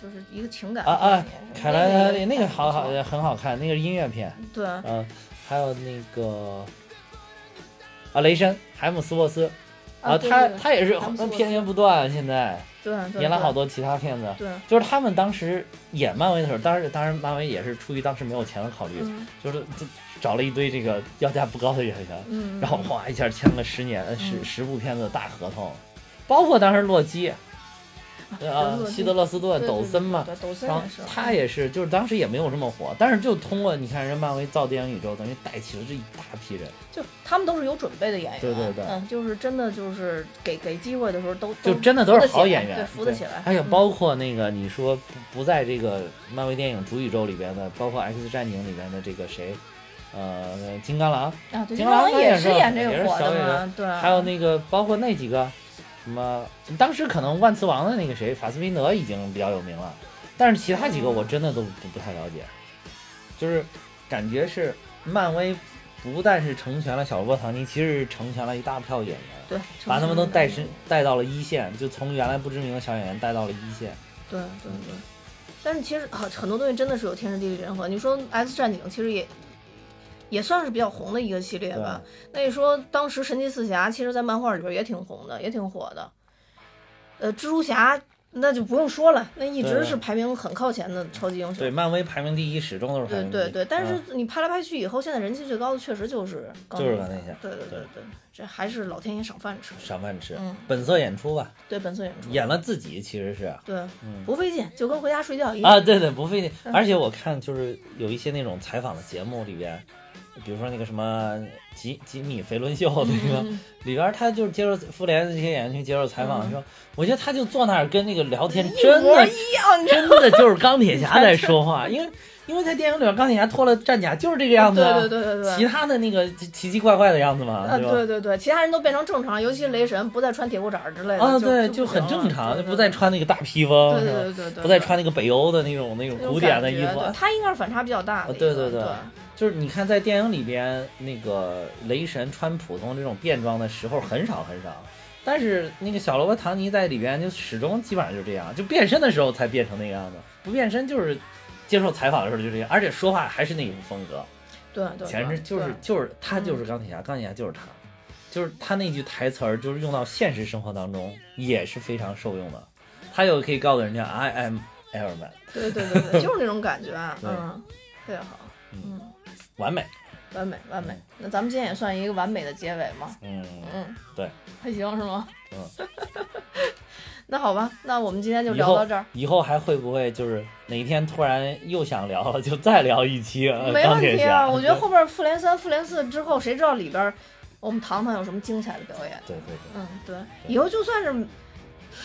Speaker 1: 就是一个情感
Speaker 2: 啊啊，凯拉奈特利
Speaker 1: 那
Speaker 2: 个好好很好看，那个是音乐片。
Speaker 1: 对。
Speaker 2: 嗯，还有那个啊，雷神海姆斯沃斯
Speaker 1: 啊，
Speaker 2: 他他也是片源不断，现在。
Speaker 1: 对。
Speaker 2: 演了好多其他片子。
Speaker 1: 对。
Speaker 2: 就是他们当时演漫威的时候，当然当然漫威也是出于当时没有钱的考虑，就是就。找了一堆这个要价不高的演员，然后哗一下签了十年十十部片子的大合同，包括当时洛基，啊，希德勒斯顿、抖森嘛，然后他也是，就是当时也没有这么火，但是就通过你看人漫威造电影宇宙，等于带起了这一大批人，
Speaker 1: 就他们都是有准备的演员，
Speaker 2: 对对对，
Speaker 1: 嗯，就是真的就是给给机会的时候都
Speaker 2: 就真的都是好演员，
Speaker 1: 对，扶得起来。
Speaker 2: 还有包括那个你说不不在这个漫威电影主宇宙里边的，包括 X 战警里边的这个谁？呃，金刚狼
Speaker 1: 啊，金
Speaker 2: 刚狼
Speaker 1: 也
Speaker 2: 是
Speaker 1: 演这
Speaker 2: 个
Speaker 1: 火的嘛，对。
Speaker 2: 还有那个，包括那几个，什么，当时可能万磁王的那个谁，法斯宾德已经比较有名了，但是其他几个我真的都不不太了解。就是感觉是漫威不但是成全了小罗伯·唐尼，其实是成全了一大票演员，
Speaker 1: 对，
Speaker 2: 把他们都带身带到了一线，就从原来不知名的小演员带到了一线。
Speaker 1: 对对对。但是其实很很多东西真的是有天时地利人和。你说 X 战警其实也。也算是比较红的一个系列吧。那你说当时神奇四侠，其实在漫画里边也挺红的，也挺火的。呃，蜘蛛侠那就不用说了，那一直是排名很靠前的超级英雄。
Speaker 2: 对，漫威排名第一，始终都是。
Speaker 1: 对对对，但是你拍来拍去以后，现在人气最高的确实就是
Speaker 2: 就是钢铁侠。
Speaker 1: 对对对对，这还是老天爷赏饭吃。
Speaker 2: 赏饭吃，
Speaker 1: 嗯，
Speaker 2: 本色演出吧。
Speaker 1: 对，本色演出。
Speaker 2: 演了自己其实是。
Speaker 1: 对，不费劲，就跟回家睡觉一样。
Speaker 2: 啊，对对，不费劲。而且我看就是有一些那种采访的节目里边。比如说那个什么吉吉米·肥伦秀 [laughs] 那个里边，他就是接受复联的这些演员去接受采访的时候，我觉得他就坐那儿跟那个聊天，真的，
Speaker 1: 一样，
Speaker 2: 真的就是钢铁侠在说话。[laughs] 因为因为在电影里边钢铁侠脱了战甲就是这个样子啊，
Speaker 1: 对对对对对
Speaker 2: 其他的那个奇奇怪怪的样子嘛，
Speaker 1: 啊，
Speaker 2: 对？
Speaker 1: 对对对，其他人都变成正常，尤其雷神不再穿铁裤衩之类的，
Speaker 2: 啊，对，
Speaker 1: 就不
Speaker 2: 很正常，就不
Speaker 1: 对对。
Speaker 2: 再穿那个大披风，
Speaker 1: 对
Speaker 2: 是吧？
Speaker 1: 对对对，
Speaker 2: 不再穿那个北欧的那种那种古典的衣服，
Speaker 1: 他应该是反差比较大
Speaker 2: 对对。对就是你看在电影里边，那个雷神穿普通这种便装的时候很少很少，但是那个小罗伯·唐尼在里边就始终基本上就这样，就变身的时候才变成那个样子，[laughs] 不变身就是接受采访的时候就这样，而且说话还是那种风格，
Speaker 1: 对对，
Speaker 2: 简直就是就是他就是钢铁侠，钢铁侠就是他，就是他那句台词儿就是用到现实生活当中也是非常受用的，他又可以告诉人家 I am Iron Man，
Speaker 1: 对对对对，就是那种感觉，
Speaker 2: 对。
Speaker 1: 嗯，特别好，嗯，
Speaker 2: 完美，
Speaker 1: 完美完美。那咱们今天也算一个完美的结尾嘛，
Speaker 2: 嗯，
Speaker 1: 嗯，
Speaker 2: 对，
Speaker 1: 还行是吗？
Speaker 2: 嗯。[laughs]
Speaker 1: 那好吧，那我们今天就聊到这儿。
Speaker 2: 以后还会不会就是哪天突然又想聊了，就再聊一期呃
Speaker 1: 没？问题啊，我觉得后边复联三、复联四之后，谁知道里边我们糖糖有什么精彩的表演？
Speaker 2: 对对对，
Speaker 1: 嗯，对，以后就算是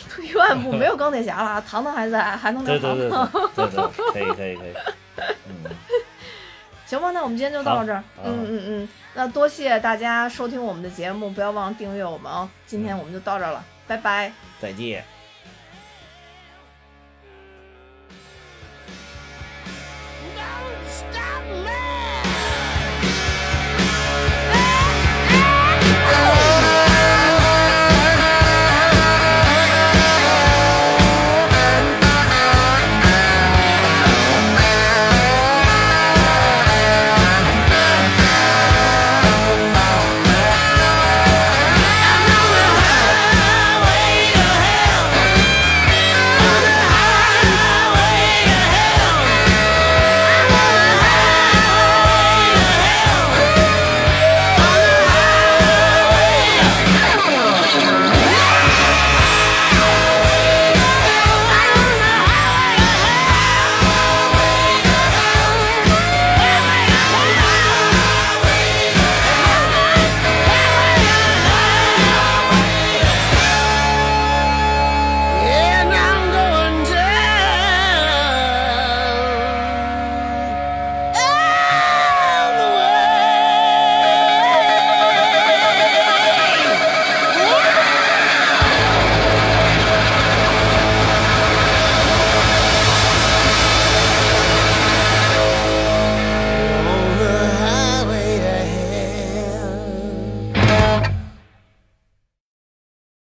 Speaker 1: 退一万步，没有钢铁侠了，糖糖还在，还能聊
Speaker 2: 对对。对对对，可以可以可以，嗯，
Speaker 1: 行吧，那我们今天就到这儿。嗯嗯嗯，那多谢大家收听我们的节目，不要忘了订阅我们哦。今天我们就到这儿了，拜拜。
Speaker 2: 再见。